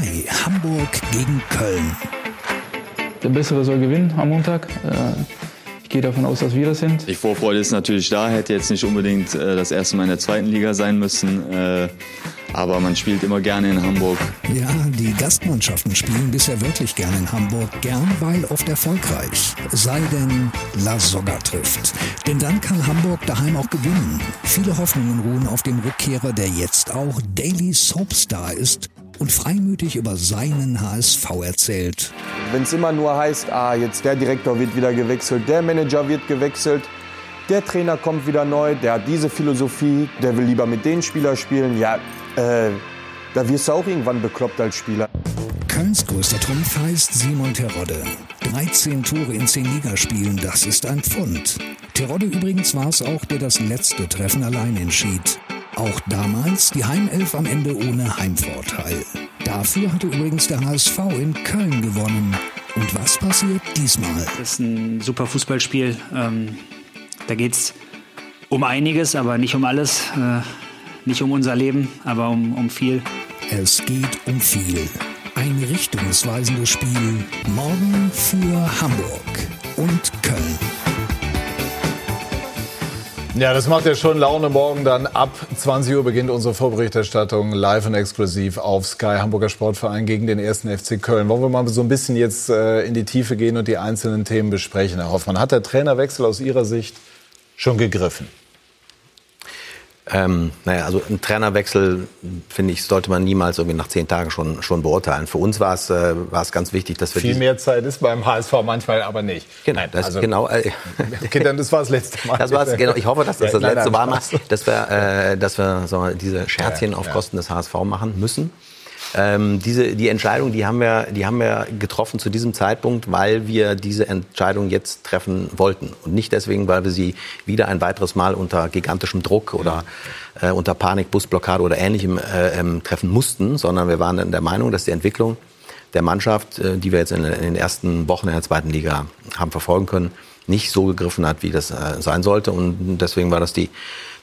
Hamburg gegen Köln. Der Bessere soll gewinnen am Montag. Äh, ich gehe davon aus, dass wir das sind. Die Vorfreude ist natürlich da, hätte jetzt nicht unbedingt das erste Mal in der zweiten Liga sein müssen. Aber man spielt immer gerne in Hamburg. Ja, die Gastmannschaften spielen bisher wirklich gerne in Hamburg, gern weil oft erfolgreich. Sei denn La Soga trifft. Denn dann kann Hamburg daheim auch gewinnen. Viele Hoffnungen ruhen auf dem Rückkehrer, der jetzt auch Daily Soapstar ist und freimütig über seinen HSV erzählt. Wenn es immer nur heißt, ah, jetzt der Direktor wird wieder gewechselt, der Manager wird gewechselt, der Trainer kommt wieder neu, der hat diese Philosophie, der will lieber mit den Spielern spielen, ja, äh, da wirst du auch irgendwann bekloppt als Spieler. Kölns größter Trumpf heißt Simon Terodde. 13 Tore in 10 Ligaspielen, das ist ein Pfund. Terodde übrigens war es auch, der das letzte Treffen allein entschied. Auch damals die Heimelf am Ende ohne Heimvorteil. Dafür hatte übrigens der HSV in Köln gewonnen. Und was passiert diesmal? Das ist ein super Fußballspiel. Ähm, da geht es um einiges, aber nicht um alles. Äh, nicht um unser Leben, aber um, um viel. Es geht um viel. Ein richtungsweisendes Spiel morgen für Hamburg und Köln. Ja, das macht ja schon Laune. Morgen dann ab 20 Uhr beginnt unsere Vorberichterstattung live und exklusiv auf Sky Hamburger Sportverein gegen den ersten FC Köln. Wollen wir mal so ein bisschen jetzt äh, in die Tiefe gehen und die einzelnen Themen besprechen, Herr Hoffmann. Hat der Trainerwechsel aus Ihrer Sicht schon gegriffen? Ähm, naja, also ein Trainerwechsel, finde ich, sollte man niemals irgendwie nach zehn Tagen schon, schon beurteilen. Für uns war es, äh, war es ganz wichtig, dass wir Viel mehr Zeit ist beim HSV manchmal aber nicht. Genau, das, also, genau. Äh, okay, dann das war das letzte Mal. Das war's, genau. Ich hoffe, dass das Ja, das nein, letzte nein, Mal war, dass wir, äh, dass wir so, diese Scherzchen Ja, auf ja. Kosten des HSV machen müssen. Ähm, diese, die Entscheidung, die haben, wir, die haben wir getroffen zu diesem Zeitpunkt, weil wir diese Entscheidung jetzt treffen wollten. Und nicht deswegen, weil wir sie wieder ein weiteres Mal unter gigantischem Druck oder äh, unter Panik, Busblockade oder Ähnlichem äh, ähm, treffen mussten, sondern wir waren der Meinung, dass die Entwicklung der Mannschaft, äh, die wir jetzt in, in den ersten Wochen in der zweiten Liga haben verfolgen können, nicht so gegriffen hat, wie das äh, sein sollte. Und deswegen war das die,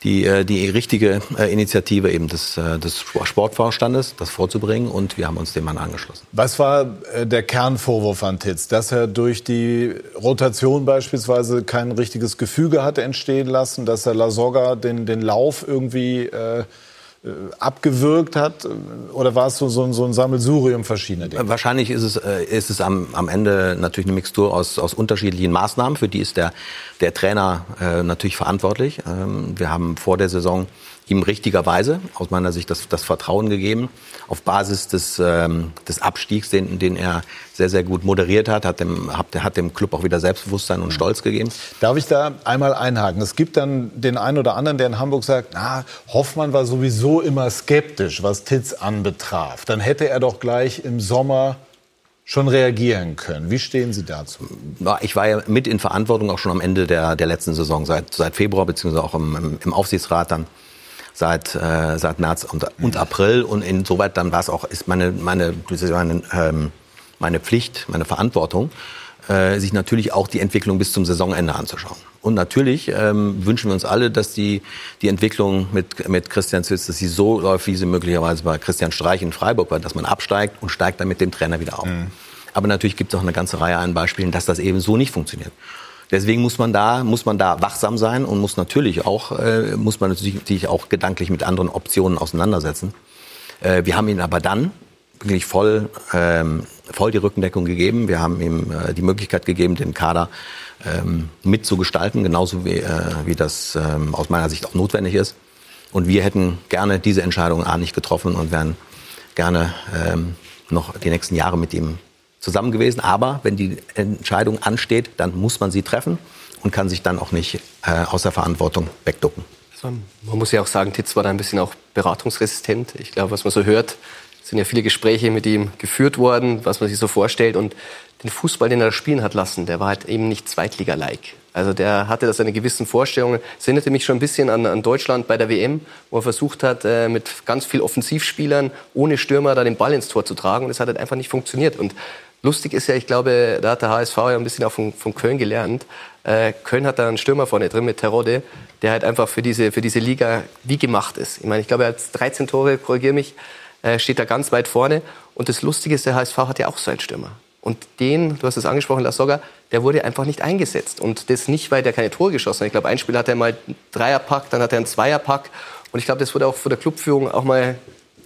die, äh, die richtige äh, Initiative eben des, äh, des Sportvorstandes, das vorzubringen. Und wir haben uns dem Mann angeschlossen. Was war der Kernvorwurf an Titz? Dass er durch die Rotation beispielsweise kein richtiges Gefüge hatte entstehen lassen, dass er Lasogga den, den Lauf irgendwie äh, abgewürgt hat? Oder war es so, so, so ein Sammelsurium verschiedener Dinge? Wahrscheinlich ist es, äh, ist es am, am Ende natürlich eine Mixtur aus, aus unterschiedlichen Maßnahmen. Für die ist der, der Trainer äh, natürlich verantwortlich. Ähm, wir haben vor der Saison ihm richtigerweise aus meiner Sicht das, das Vertrauen gegeben. Auf Basis des, ähm, des Abstiegs, den, den er sehr, sehr gut moderiert hat, hat dem, hat, hat dem Club auch wieder Selbstbewusstsein und Stolz gegeben. Darf ich da einmal einhaken? Es gibt dann den einen oder anderen, der in Hamburg sagt, na, Hoffmann war sowieso immer skeptisch, was Titz anbetraf. Dann hätte er doch gleich im Sommer schon reagieren können. Wie stehen Sie dazu? Ich war ja mit in Verantwortung auch schon am Ende der, der letzten Saison, seit, seit Februar, beziehungsweise auch im, im, im Aufsichtsrat dann seit, äh, seit März und, und April. Und insoweit dann war es auch, ist meine, meine, meine, ähm, meine Pflicht, meine Verantwortung, äh, sich natürlich auch die Entwicklung bis zum Saisonende anzuschauen. Und natürlich ähm, wünschen wir uns alle, dass die, die Entwicklung mit, mit Christian Zwitz, dass sie so läuft, wie sie möglicherweise bei Christian Streich in Freiburg war, dass man absteigt und steigt dann mit dem Trainer wieder auf. Aber natürlich gibt es auch eine ganze Reihe an Beispielen, dass das eben so nicht funktioniert. Deswegen muss man da, muss man da wachsam sein und muss natürlich auch, äh, muss man natürlich sich auch gedanklich mit anderen Optionen auseinandersetzen. Äh, wir haben ihn aber dann wirklich voll, ähm, voll die Rückendeckung gegeben. Wir haben ihm äh, die Möglichkeit gegeben, den Kader ähm, mitzugestalten, genauso wie, äh, wie das ähm, aus meiner Sicht auch notwendig ist. Und wir hätten gerne diese Entscheidung A nicht getroffen und wären gerne ähm, noch die nächsten Jahre mit ihm zusammen gewesen. Aber wenn die Entscheidung ansteht, dann muss man sie treffen und kann sich dann auch nicht äh, aus der Verantwortung wegducken. Also, man muss ja auch sagen, Titz war da ein bisschen auch beratungsresistent. Ich glaube, was man so hört, sind ja viele Gespräche mit ihm geführt worden, was man sich so vorstellt. Und den Fußball, den er da spielen hat lassen, der war halt eben nicht Zweitliga-like. Also der hatte da seine gewissen Vorstellungen. Es erinnerte mich schon ein bisschen an, an Deutschland bei der WM, wo er versucht hat, äh, mit ganz viel Offensivspielern ohne Stürmer da den Ball ins Tor zu tragen. Und es hat halt einfach nicht funktioniert. Und lustig ist ja, ich glaube, da hat der HSV ja ein bisschen auch von, von Köln gelernt. Äh, Köln hat da einen Stürmer vorne drin mit Terodde, der halt einfach für diese, für diese Liga wie gemacht ist. Ich meine, ich glaube, er hat 13 Tore, korrigiere mich, äh, steht da ganz weit vorne. Und das Lustige ist, der HSV hat ja auch so einen Stürmer. Und den, du hast es angesprochen, Lasogga, der wurde einfach nicht eingesetzt. Und das nicht, weil der keine Tore geschossen hat. Ich glaube, ein Spiel hat er mal einen Dreierpack, dann hat er einen Zweierpack. Und ich glaube, das wurde auch von der Clubführung auch mal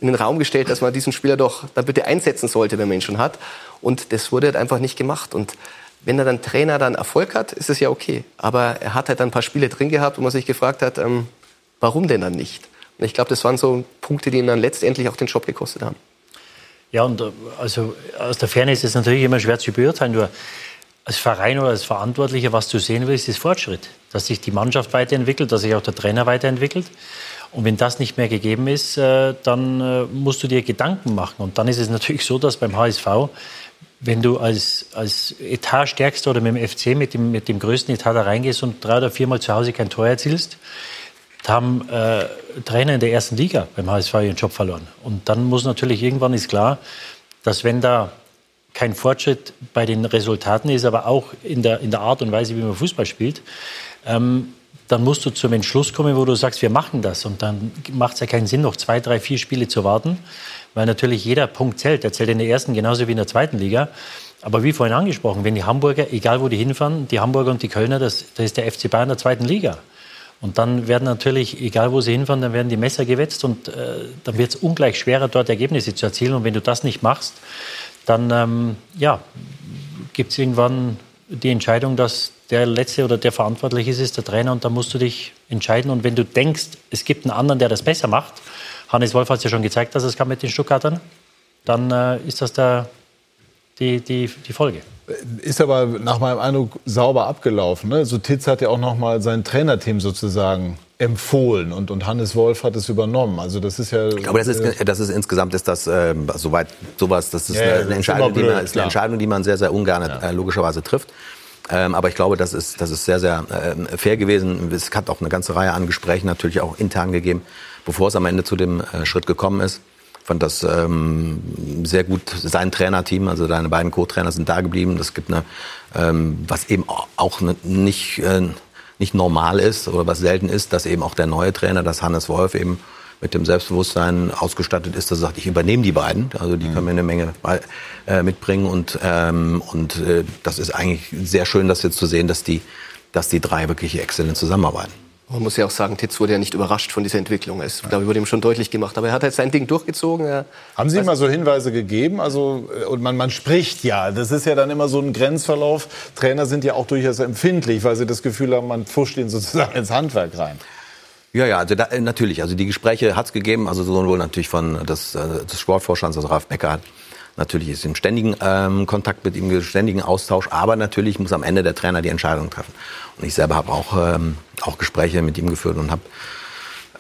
in den Raum gestellt, dass man diesen Spieler doch da bitte einsetzen sollte, wenn man ihn schon hat. Und das wurde halt einfach nicht gemacht. Und wenn er dann Trainer dann Erfolg hat, ist es ja okay. Aber er hat halt dann ein paar Spiele drin gehabt, wo man sich gefragt hat, ähm, warum denn dann nicht? Und ich glaube, das waren so Punkte, die ihn dann letztendlich auch den Job gekostet haben. Ja, und äh, also aus der Ferne ist es natürlich immer schwer zu beurteilen. Nur als Verein oder als Verantwortlicher, was du sehen willst, ist Fortschritt. Dass sich die Mannschaft weiterentwickelt, dass sich auch der Trainer weiterentwickelt. Und wenn das nicht mehr gegeben ist, äh, dann äh, musst du dir Gedanken machen. Und dann ist es natürlich so, dass beim HSV, wenn du als, als Etatstärkster oder mit dem FC mit dem, mit dem größten Etat da reingehst und drei oder viermal zu Hause kein Tor erzielst, haben äh, Trainer in der ersten Liga beim HSV ihren Job verloren. Und dann muss natürlich irgendwann ist klar, dass wenn da kein Fortschritt bei den Resultaten ist, aber auch in der, in der Art und Weise, wie man Fußball spielt, ähm, dann musst du zum Entschluss kommen, wo du sagst, wir machen das. Und dann macht es ja keinen Sinn, noch zwei, drei, vier Spiele zu warten, weil natürlich jeder Punkt zählt. Der zählt in der ersten genauso wie in der zweiten Liga. Aber wie vorhin angesprochen, wenn die Hamburger, egal wo die hinfahren, die Hamburger und die Kölner, das, das ist der FC Bayern der zweiten Liga. Und dann werden natürlich, egal wo sie hinfahren, dann werden die Messer gewetzt und äh, dann wird es ungleich schwerer, dort Ergebnisse zu erzielen. Und wenn du das nicht machst, dann ähm, ja, gibt es irgendwann die Entscheidung, dass der Letzte oder der verantwortlich ist, ist der Trainer und da musst du dich entscheiden. Und wenn du denkst, es gibt einen anderen, der das besser macht, Hannes Wolf hat es ja schon gezeigt, dass es kann mit den Stuttgartern, dann äh, ist das der, die, die, die Folge. Ist aber nach meinem Eindruck sauber abgelaufen. Ne? So Titz hat ja auch noch mal sein Trainerteam sozusagen empfohlen und, und Hannes Wolf hat es übernommen. Also das ist ja. Ich glaube, das ist, äh, das ist insgesamt ist das äh, soweit sowas. Das ist Ja, eine, ja, eine, das ist Entscheidung, die blöd, man, ist eine. Entscheidung, die man sehr sehr ungern äh, logischerweise trifft. Ähm, aber ich glaube, das ist, das ist sehr, sehr äh, fair gewesen. Es hat auch eine ganze Reihe an Gesprächen natürlich auch intern gegeben, bevor es am Ende zu dem äh, Schritt gekommen ist. Ich fand das ähm, sehr gut. Sein Trainerteam, also deine beiden Co-Trainer sind da geblieben. Das gibt eine, ähm, was eben auch ne, nicht, äh, nicht normal ist oder was selten ist, dass eben auch der neue Trainer, das Hannes Wolf eben mit dem Selbstbewusstsein ausgestattet ist, dass er sagt, ich übernehme die beiden. Also die können mir eine Menge äh, mitbringen und, ähm, und äh, das ist eigentlich sehr schön, das jetzt zu sehen, dass die, dass die drei wirklich exzellent zusammenarbeiten. Man muss ja auch sagen, Titz wurde ja nicht überrascht von dieser Entwicklung. Es, glaube ich, wurde ihm schon deutlich gemacht. Aber er hat jetzt sein Ding durchgezogen. Er, Haben Sie mal so Hinweise gegeben? Also, äh, und man, man spricht ja. Das ist ja dann immer so ein Grenzverlauf. Trainer sind ja auch durchaus empfindlich, weil sie das Gefühl haben, man pfuscht ihnen sozusagen ins Handwerk rein. Ja, ja, also da, äh, natürlich. Also die Gespräche hat es gegeben, also sowohl natürlich von des, äh, des Sportvorstands, also Ralf Becker hat natürlich ist im ständigen ähm, Kontakt mit ihm, ständigen Austausch, aber natürlich muss am Ende der Trainer die Entscheidung treffen. Und ich selber habe auch, ähm, auch Gespräche mit ihm geführt und habe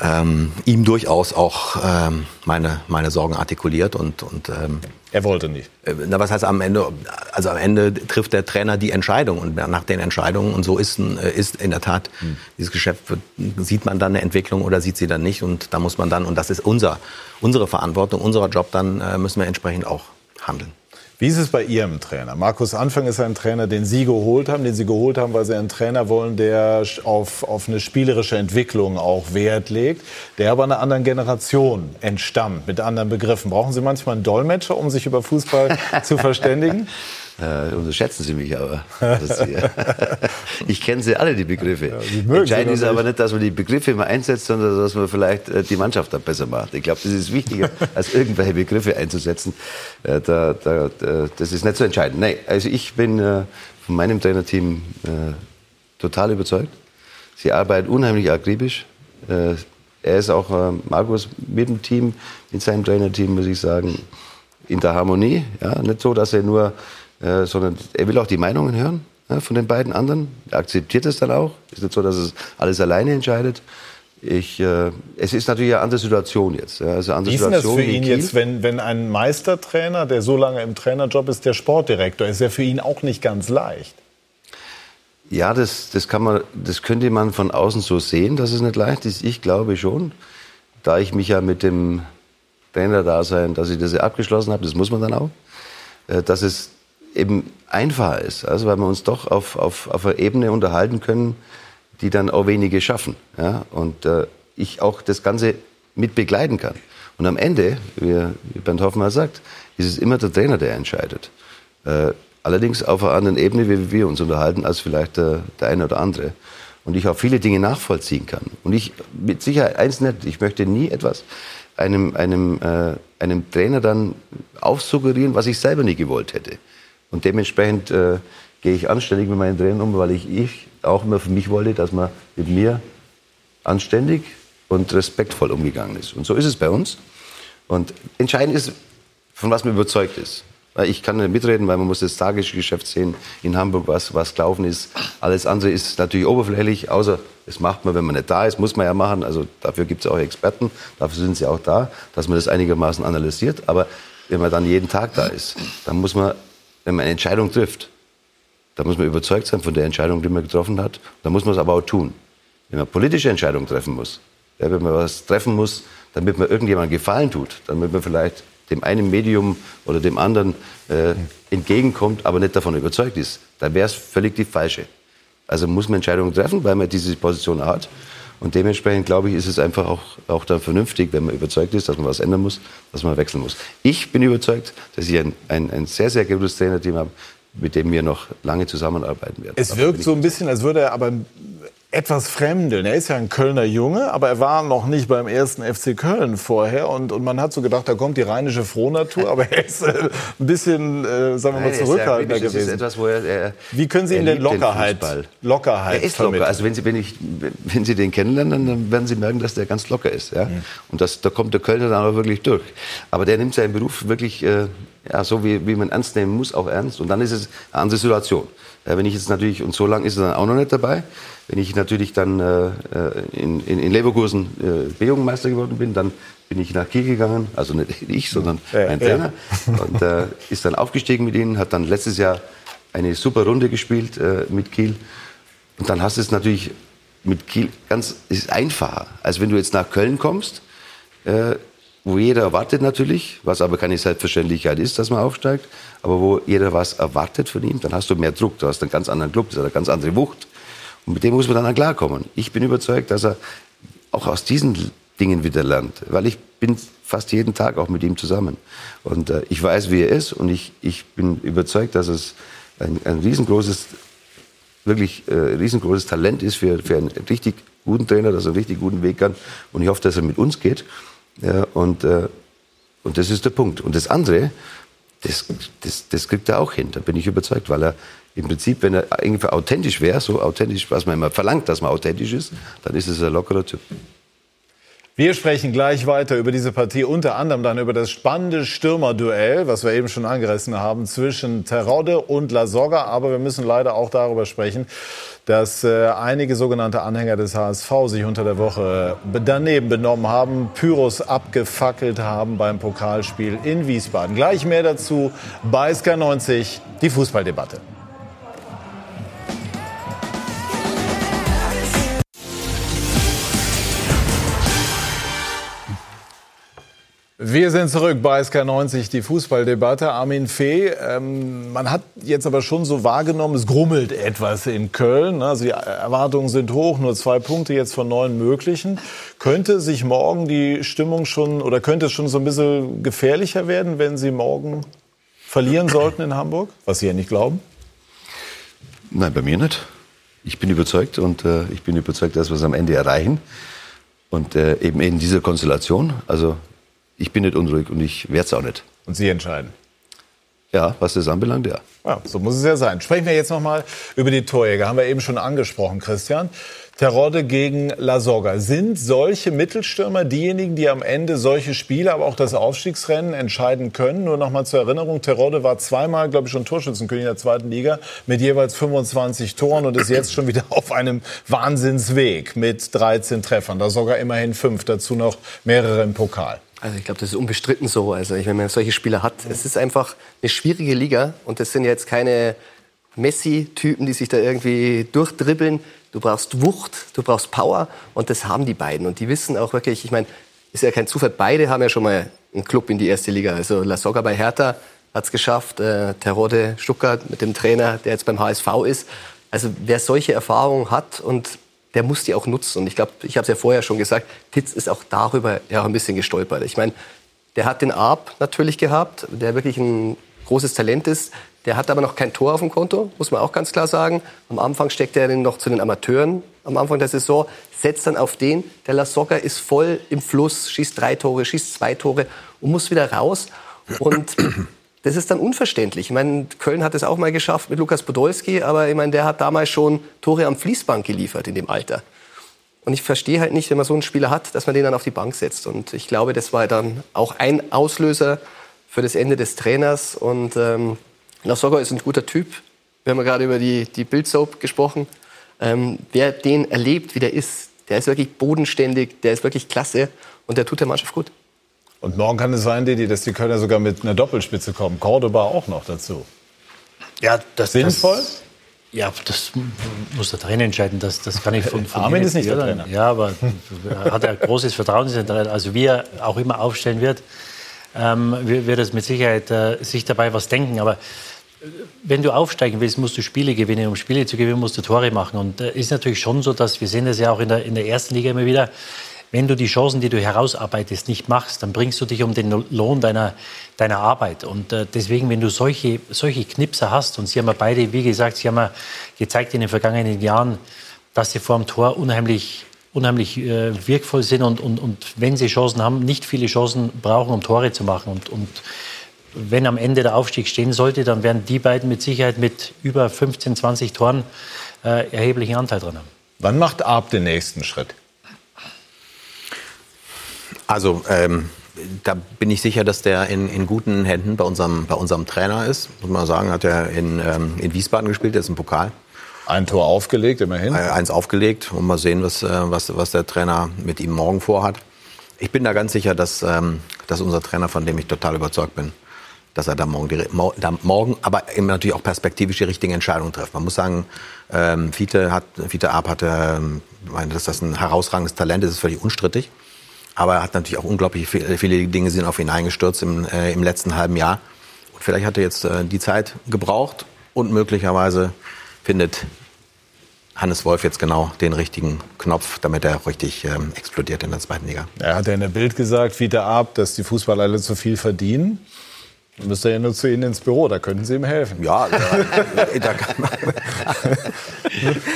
ähm, ihm durchaus auch ähm, meine, meine Sorgen artikuliert und, und ähm, er wollte nicht. Äh, na, was heißt am Ende? Also am Ende trifft der Trainer die Entscheidung und nach den Entscheidungen und so ist, äh, ist in der Tat dieses Geschäft wird, sieht man dann eine Entwicklung oder sieht sie dann nicht und da muss man dann und das ist unser unsere Verantwortung, unser Job, dann äh, müssen wir entsprechend auch handeln. Wie ist es bei Ihrem Trainer? Markus Anfang ist ein Trainer, den Sie geholt haben, den Sie geholt haben, weil Sie einen Trainer wollen, der auf, auf eine spielerische Entwicklung auch Wert legt, der aber einer anderen Generation entstammt, mit anderen Begriffen. Brauchen Sie manchmal einen Dolmetscher, um sich über Fußball zu verständigen? Äh, unterschätzen Sie mich aber. Ja. ich kenne sie alle, die Begriffe. mögen Entscheidend ist aber nicht. dass man die Begriffe immer einsetzt, sondern dass man vielleicht äh, die Mannschaft dann besser macht. Ich glaube, das ist wichtiger, als irgendwelche Begriffe einzusetzen. Äh, da, da, da, das ist nicht so entscheidend. Nein, also ich bin äh, von meinem Trainerteam äh, total überzeugt. Sie arbeiten unheimlich akribisch. Äh, er ist auch, äh, Markus, mit dem Team, mit seinem Trainerteam, muss ich sagen, in der Harmonie. Ja? Nicht so, dass er nur, äh, sondern er will auch die Meinungen hören ja, von den beiden anderen. Er akzeptiert es dann auch. Ist nicht so, dass es alles alleine entscheidet. Ich, äh, es ist natürlich eine andere Situation jetzt. Ja? Also andere Wie ist denn das für ihn jetzt, wenn, wenn ein Meistertrainer, der so lange im Trainerjob ist, der Sportdirektor, ist ja für ihn auch nicht ganz leicht. Ja, das, das, kann man, das könnte man von außen so sehen, dass es nicht leicht ist. Ich glaube schon, da ich mich ja mit dem Trainerdasein, dass ich das ja abgeschlossen habe, das muss man dann auch, äh, dass es eben einfacher ist. Also weil wir uns doch auf, auf, auf einer Ebene unterhalten können, die dann auch wenige schaffen. Ja? Und äh, ich auch das Ganze mit begleiten kann. Und am Ende, wie, Bernd Hoffmann sagt, ist es immer der Trainer, der entscheidet. Äh, allerdings auf einer anderen Ebene, wie wir uns unterhalten, als vielleicht der, der eine oder andere. Und ich auch viele Dinge nachvollziehen kann. Und ich mit Sicherheit eins nicht, ich möchte nie etwas einem, einem, äh, einem Trainer dann aufsuggerieren, was ich selber nie gewollt hätte. Und dementsprechend äh, gehe ich anständig mit meinen Trainern um, weil ich, ich auch immer für mich wollte, dass man mit mir anständig und respektvoll umgegangen ist. Und so ist es bei uns. Und entscheidend ist, von was man überzeugt ist. Ich kann nicht mitreden, weil man muss das Tagesgeschäft sehen in Hamburg, was, was gelaufen ist. Alles andere ist natürlich oberflächlich, außer das macht man, wenn man nicht da ist, muss man ja machen. Also dafür gibt es auch Experten, dafür sind sie auch da, dass man das einigermaßen analysiert. Aber wenn man dann jeden Tag da ist, dann muss man, wenn man eine Entscheidung trifft, da muss man überzeugt sein von der Entscheidung, die man getroffen hat. Da muss man es aber auch tun. Wenn man politische Entscheidungen treffen muss, ja, wenn man was treffen muss, damit man irgendjemandem Gefallen tut, damit man vielleicht dem einen Medium oder dem anderen äh, entgegenkommt, aber nicht davon überzeugt ist, dann wäre es völlig die falsche. Also muss man Entscheidungen treffen, weil man diese Position hat. Und dementsprechend, glaube ich, ist es einfach auch, auch dann vernünftig, wenn man überzeugt ist, dass man was ändern muss, dass man wechseln muss. Ich bin überzeugt, dass ich ein, ein, ein sehr, sehr gutes Trainerteam habe, mit dem wir noch lange zusammenarbeiten werden. Es wirkt so ein bisschen, als würde er aber etwas fremdeln. Er ist ja ein Kölner Junge, aber er war noch nicht beim ersten FC Köln vorher. Und, und man hat so gedacht, da kommt die rheinische Frohnatur, aber er ist äh, ein bisschen, äh, sagen wir mal, zurückhaltender gewesen. Etwas, wo er, er, Wie können Sie ihm denn Lockerheit, Lockerheit Er ist locker. Also wenn Sie, wenn, ich, wenn Sie den kennenlernen, dann werden Sie merken, dass der ganz locker ist. Ja? Mhm. Und das, da kommt der Kölner dann auch wirklich durch. Aber der nimmt seinen Beruf wirklich äh, ja, so, wie, wie man ernst nehmen muss, auch ernst. Und dann ist es eine andere Situation. Äh, wenn ich jetzt natürlich, und so lange ist er dann auch noch nicht dabei, wenn ich natürlich dann äh, in, in, in Leverkusen äh, B-Jugendmeister geworden bin, dann bin ich nach Kiel gegangen, also nicht ich, sondern ja, ein Trainer, ja. und äh, ist dann aufgestiegen mit ihnen, hat dann letztes Jahr eine super Runde gespielt äh, mit Kiel. Und dann hast du es natürlich mit Kiel ganz ist einfacher, als wenn du jetzt nach Köln kommst, äh, wo jeder erwartet natürlich, was aber keine Selbstverständlichkeit ist, dass man aufsteigt, aber wo jeder was erwartet von ihm, dann hast du mehr Druck, du hast einen ganz anderen Club, das hat eine ganz andere Wucht. Und mit dem muss man dann klarkommen. Ich bin überzeugt, dass er auch aus diesen Dingen wieder lernt, weil ich bin fast jeden Tag auch mit ihm zusammen. Und äh, ich weiß, wie er ist und ich, ich bin überzeugt, dass es ein, ein riesengroßes, wirklich äh, riesengroßes Talent ist für, für einen richtig guten Trainer, dass er einen richtig guten Weg kann. Und ich hoffe, dass er mit uns geht. Ja, und, äh, und das ist der Punkt. Und das andere, das, das, das kriegt er auch hin, da bin ich überzeugt, weil er im Prinzip, wenn er irgendwie authentisch wäre, so authentisch, was man immer verlangt, dass man authentisch ist, dann ist es ein lockerer Typ. Wir sprechen gleich weiter über diese Partie, unter anderem dann über das spannende Stürmerduell, was wir eben schon angerissen haben, zwischen Terodde und Lasogga. Aber wir müssen leider auch darüber sprechen, dass äh, einige sogenannte Anhänger des HSV sich unter der Woche daneben benommen haben, Pyros abgefackelt haben beim Pokalspiel in Wiesbaden. Gleich mehr dazu bei SK90, die Fußballdebatte. Wir sind zurück bei SK90, die Fußballdebatte. Armin Fee, ähm, man hat jetzt aber schon so wahrgenommen, es grummelt etwas in Köln. Also die Erwartungen sind hoch, nur zwei Punkte jetzt von neun möglichen. Könnte sich morgen die Stimmung schon oder könnte es schon so ein bisschen gefährlicher werden, wenn Sie morgen verlieren sollten in Hamburg? Was Sie ja nicht glauben? Nein, bei mir nicht. Ich bin überzeugt und äh, ich bin überzeugt, dass wir es am Ende erreichen. Und äh, eben in dieser Konstellation. Also ich bin nicht unruhig und ich werde es auch nicht. Und Sie entscheiden? Ja, was das anbelangt, ja. Ja, so muss es ja sein. Sprechen wir jetzt noch mal über die Torjäger. Haben wir eben schon angesprochen, Christian. Terodde gegen Lasogga. Sind solche Mittelstürmer diejenigen, die am Ende solche Spiele, aber auch das Aufstiegsrennen entscheiden können? Nur noch mal zur Erinnerung, Terodde war zweimal, glaube ich, schon Torschützenkönig in der zweiten Liga mit jeweils 25 Toren und ist jetzt schon wieder auf einem Wahnsinnsweg mit 13 Treffern. Lasogga immerhin fünf, dazu noch mehrere im Pokal. Also ich glaube, das ist unbestritten so. Also wenn man solche Spieler hat, es ist einfach eine schwierige Liga und das sind jetzt keine Messi-Typen, die sich da irgendwie durchdribbeln. Du brauchst Wucht, du brauchst Power und das haben die beiden. Und die wissen auch wirklich, ich meine, ist ja kein Zufall, beide haben ja schon mal einen Club in die erste Liga. Also La Soga bei Hertha hat es geschafft, äh, Terode Stuttgart mit dem Trainer, der jetzt beim HSV ist. Also wer solche Erfahrungen hat und der muss die auch nutzen. Und ich glaube, ich habe es ja vorher schon gesagt, Titz ist auch darüber ja ein bisschen gestolpert. Ich meine, der hat den Arp natürlich gehabt, der wirklich ein großes Talent ist. Der hat aber noch kein Tor auf dem Konto, muss man auch ganz klar sagen. Am Anfang steckt er noch zu den Amateuren am Anfang der Saison, setzt dann auf den. Der Lasogga ist voll im Fluss, schießt drei Tore, schießt zwei Tore und muss wieder raus. Und das ist dann unverständlich. Ich meine, Köln hat es auch mal geschafft mit Lukas Podolski, aber ich meine, der hat damals schon Tore am Fließband geliefert in dem Alter. Und ich verstehe halt nicht, wenn man so einen Spieler hat, dass man den dann auf die Bank setzt. Und ich glaube, das war dann auch ein Auslöser für das Ende des Trainers. Und ähm, Lasogga ist ein guter Typ. Wir haben ja gerade über die, die Bild-Soap gesprochen. Ähm, wer den erlebt, wie der ist, der ist wirklich bodenständig, der ist wirklich klasse und der tut der Mannschaft gut. Und morgen kann es sein, Didi, dass die Kölner sogar mit einer Doppelspitze kommen. Cordoba auch noch dazu. Ja, das sinnvoll. Das, ja, das muss der Trainer entscheiden. Das, das kann ich von, von Armin ist nicht der Trainer. Ja, aber er hat ein großes Vertrauen in den Trainer. Also wie er auch immer aufstellen wird, ähm, wird es mit Sicherheit äh, sich dabei was denken. Aber äh, wenn du aufsteigen willst, musst du Spiele gewinnen. Um Spiele zu gewinnen, musst du Tore machen. Und äh, ist natürlich schon so, dass wir sehen das ja auch in der, in der ersten Liga immer wieder, wenn du die Chancen, die du herausarbeitest, nicht machst, dann bringst du dich um den Lohn deiner, deiner Arbeit. Und äh, deswegen, wenn du solche, solche Knipser hast, und sie haben ja beide, wie gesagt, sie haben ja gezeigt in den vergangenen Jahren, dass sie vor dem Tor unheimlich, unheimlich äh, wirkvoll sind und, und, und wenn sie Chancen haben, nicht viele Chancen brauchen, um Tore zu machen. Und, und wenn am Ende der Aufstieg stehen sollte, dann werden die beiden mit Sicherheit mit über 15, 20 Toren äh, erheblichen Anteil dran haben. Wann macht Arp den nächsten Schritt? Also ähm, da bin ich sicher, dass der in, in guten Händen bei unserem, bei unserem Trainer ist. Muss man sagen, hat er in, ähm, in Wiesbaden gespielt, der ist im Pokal. Ein Tor aufgelegt, immerhin. Äh, eins aufgelegt und mal sehen, was, äh, was, was der Trainer mit ihm morgen vorhat. Ich bin da ganz sicher, dass, ähm, dass unser Trainer, von dem ich total überzeugt bin, dass er da morgen, die, da morgen aber eben natürlich auch perspektivisch die richtigen Entscheidungen trifft. Man muss sagen, ähm, Fiete, hat, Fiete Arp hatte, ähm, meine, dass das ein herausragendes Talent ist, ist völlig unstrittig. Aber er hat natürlich auch unglaublich viele, Dinge sind auf ihn eingestürzt im, äh, im letzten halben Jahr. Und vielleicht hat er jetzt äh, die Zeit gebraucht und möglicherweise findet Hannes Wolf jetzt genau den richtigen Knopf, damit er richtig ähm, explodiert in der zweiten Liga. Er hat ja in der Bild gesagt, Fiete Arp, dass die Fußballer alle zu viel verdienen. Dann müsste er ja nur zu Ihnen ins Büro, da könnten Sie ihm helfen. Ja, da, da kann man.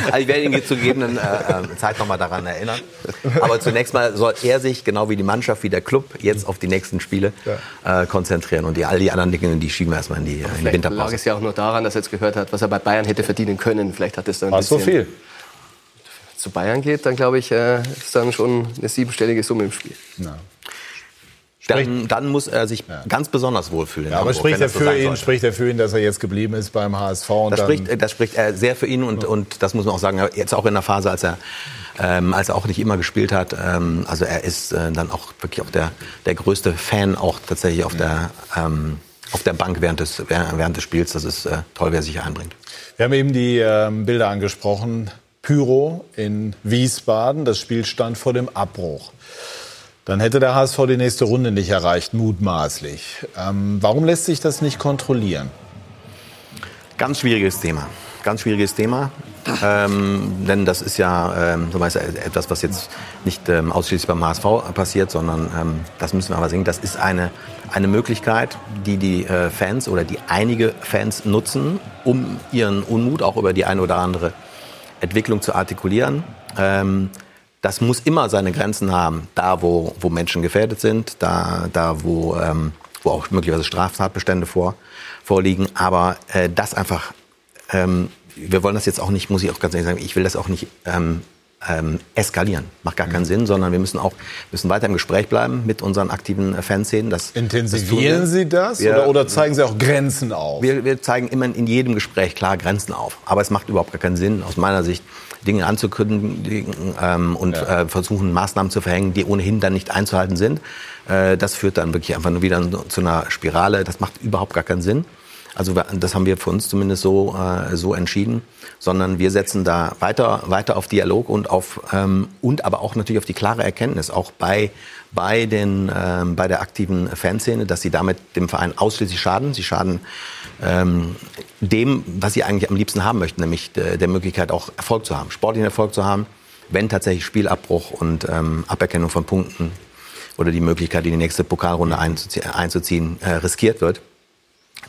also ich werde ihn jetzt zu gegebenen äh, äh Zeit noch mal daran erinnern. Aber zunächst mal soll er sich, genau wie die Mannschaft, wie der Club, jetzt auf die nächsten Spiele äh, konzentrieren. Und die, all die anderen Dinge, die schieben wir erstmal in die, in die Winterpause. lag es ja auch nur daran, dass er jetzt gehört hat, was er bei Bayern hätte verdienen können. Vielleicht hat es dann ein War so viel? Zu Bayern geht, dann glaube ich, äh, ist dann schon eine siebenstellige Summe im Spiel. Ja. Dann, dann, muss er sich ja. ganz besonders wohlfühlen. Ja, aber Hamburg, spricht er, für ihn, spricht er für ihn, dass er jetzt geblieben ist beim HSV? Und das, spricht, das spricht er sehr für ihn und, und das muss man auch sagen, jetzt auch in der Phase, als er, ähm, als er auch nicht immer gespielt hat. Ähm, also er ist äh, dann auch wirklich auch der, der größte Fan auch tatsächlich auf der, ähm, auf der Bank während des, während des Spiels. Das ist äh, toll, wer sich hier einbringt. Wir haben eben die ähm, Bilder angesprochen. Pyro in Wiesbaden. Das Spiel stand vor dem Abbruch. Dann hätte der HSV die nächste Runde nicht erreicht, mutmaßlich. Ähm, warum lässt sich das nicht kontrollieren? Ganz schwieriges Thema. Ganz schwieriges Thema. Ähm, denn das ist ja ähm, etwas, was jetzt nicht ähm, ausschließlich beim HSV passiert, sondern ähm, das müssen wir aber sehen. Das ist eine, eine Möglichkeit, die die äh, Fans oder die einige Fans nutzen, um ihren Unmut auch über die eine oder andere Entwicklung zu artikulieren. Ähm, das muss immer seine Grenzen haben. Da, wo, wo Menschen gefährdet sind, da, da wo, ähm, wo auch möglicherweise Straftatbestände vor, vorliegen. Aber äh, das einfach, ähm, wir wollen das jetzt auch nicht, muss ich auch ganz ehrlich sagen, ich will das auch nicht ähm, ähm, eskalieren. Macht gar keinen mhm. Sinn, sondern wir müssen auch müssen weiter im Gespräch bleiben mit unseren aktiven äh, Fanszenen. Das, Intensivieren das Sie das wir, oder, oder, zeigen Sie auch Grenzen auf? Wir, wir zeigen immer in jedem Gespräch klar Grenzen auf. Aber es macht überhaupt gar keinen Sinn, aus meiner Sicht, Dinge anzukündigen ähm, und ja. äh, versuchen, Maßnahmen zu verhängen, die ohnehin dann nicht einzuhalten sind. Äh, das führt dann wirklich einfach nur wieder zu einer Spirale. Das macht überhaupt gar keinen Sinn. Also das haben wir für uns zumindest so, äh, so entschieden, sondern wir setzen da weiter, weiter auf Dialog und auf ähm, und aber auch natürlich auf die klare Erkenntnis, auch bei bei den ähm, bei der aktiven Fanszene, dass sie damit dem Verein ausschließlich schaden. Sie schaden ähm, dem, was sie eigentlich am liebsten haben möchten, nämlich der, der Möglichkeit auch Erfolg zu haben, sportlichen Erfolg zu haben, wenn tatsächlich Spielabbruch und ähm, Aberkennung von Punkten oder die Möglichkeit, in die nächste Pokalrunde einzuziehen, einzuziehen äh, riskiert wird.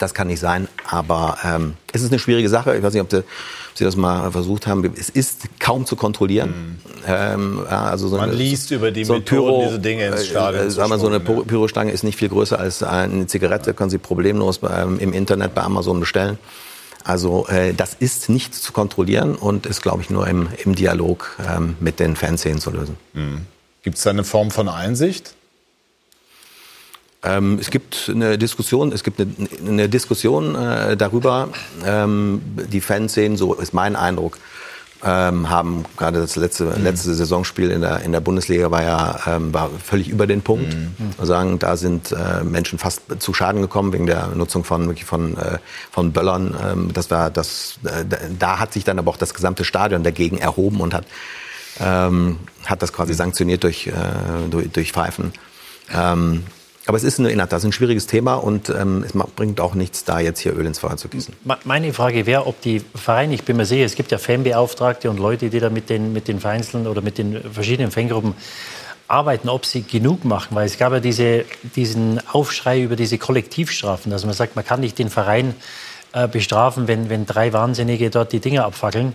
Das kann nicht sein, aber ähm, es ist eine schwierige Sache. Ich weiß nicht, ob, de, ob Sie das mal versucht haben. Es ist kaum zu kontrollieren. Mhm. Ähm, also so Man eine, liest über die so Methoden, Pyro, diese Dinge ins Stadion äh, sagen wir, so eine schmuggeln, Pyrostange ist nicht viel größer als eine Zigarette. Können Sie problemlos ähm, im Internet bei Amazon bestellen. Also äh, das ist nicht zu kontrollieren und ist, glaube ich, nur im, im Dialog ähm, mit den Fanszenen zu lösen. Mhm. Gibt es da eine Form von Einsicht? Ähm, es gibt eine Diskussion, es gibt eine, eine Diskussion äh, darüber. Ähm, die Fans sehen, so ist mein Eindruck, ähm, haben gerade das letzte, mhm. letzte Saisonspiel in der, in der Bundesliga war ja ähm, war völlig über den Punkt. Mhm. Wir sagen, da sind äh, Menschen fast zu Schaden gekommen wegen der Nutzung von von äh, von Böllern. Ähm, das war das. Äh, da hat sich dann aber auch das gesamte Stadion dagegen erhoben und hat ähm, hat das quasi sanktioniert durch äh, durch, durch Pfeifen. Ähm, aber es ist in der Tat ein schwieriges Thema und ähm, es bringt auch nichts, da jetzt hier Öl ins Feuer zu gießen. Meine Frage wäre, ob die Vereine, ich bin mir sicher, es gibt ja Fanbeauftragte und Leute, die da mit den, mit den Vereinzeln oder mit den verschiedenen Fangruppen arbeiten, ob sie genug machen. Weil es gab ja diese, diesen Aufschrei über diese Kollektivstrafen, dass man sagt, man kann nicht den Verein äh, bestrafen, wenn, wenn drei Wahnsinnige dort die Dinge abfackeln.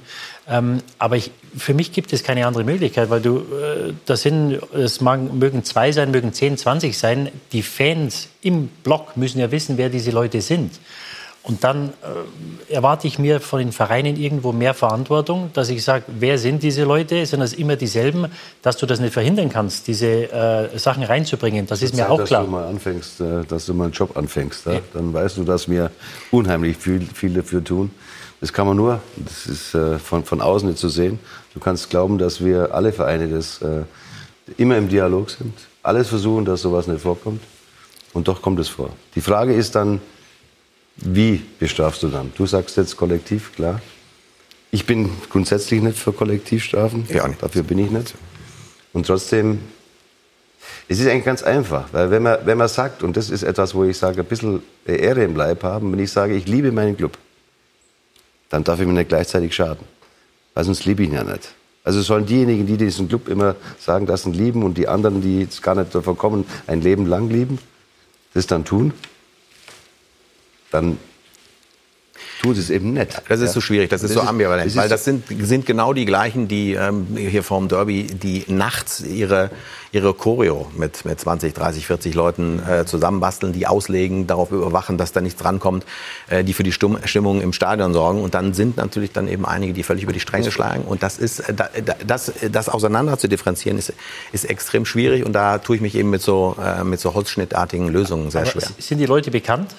Ähm, aber ich, für mich gibt es keine andere Möglichkeit, weil du, äh, das sind, es mag, mögen zwei sein, mögen zehn, zwanzig sein. Die Fans im Block müssen ja wissen, wer diese Leute sind. Und dann äh, erwarte ich mir von den Vereinen irgendwo mehr Verantwortung, dass ich sage, wer sind diese Leute? Sind das immer dieselben? Dass du das nicht verhindern kannst, diese äh, Sachen reinzubringen, das ist mir Zeit, auch klar. Dass du mal anfängst, äh, dass du mal einen Job anfängst, ja? dann weißt du, dass wir unheimlich viel, viel dafür tun. Das kann man nur, das ist äh, von, von außen nicht zu sehen. Du kannst glauben, dass wir alle Vereine das äh, immer im Dialog sind, alles versuchen, dass sowas nicht vorkommt. Und doch kommt es vor. Die Frage ist dann, wie bestrafst du dann? Du sagst jetzt kollektiv, klar. Ich bin grundsätzlich nicht für Kollektivstrafen. Ja, Dafür bin ich nicht. Und trotzdem, es ist eigentlich ganz einfach. Weil wenn man, wenn man sagt, und das ist etwas, wo ich sage, ein bisschen Ehre im Leib haben, wenn ich sage, ich liebe meinen Club, dann darf ich mir nicht gleichzeitig schaden. Weil sonst liebe ich ihn ja nicht. Also sollen diejenigen, die diesen Club immer sagen, das sind lieben und die anderen, die jetzt gar nicht davon kommen, ein Leben lang lieben, das dann tun, dann tun sie es eben nicht. Das ist Ja. so schwierig, das ist so ambivalent, das ist- weil das sind, sind genau die gleichen, die ähm, hier vorm Derby, die nachts ihre, ihre Choreo mit, mit 20, 30, 40 Leuten äh, zusammenbasteln, die auslegen, darauf überwachen, dass da nichts drankommt, äh, die für die Stumm Stimmung im Stadion sorgen. Und dann sind natürlich dann eben einige, die völlig über die Stränge schlagen. Und das ist, äh, da- das, das auseinander zu differenzieren, ist, ist extrem schwierig. Und da tue ich mich eben mit so, äh, mit so holzschnittartigen Lösungen sehr Aber schwer. Sind die Leute bekannt,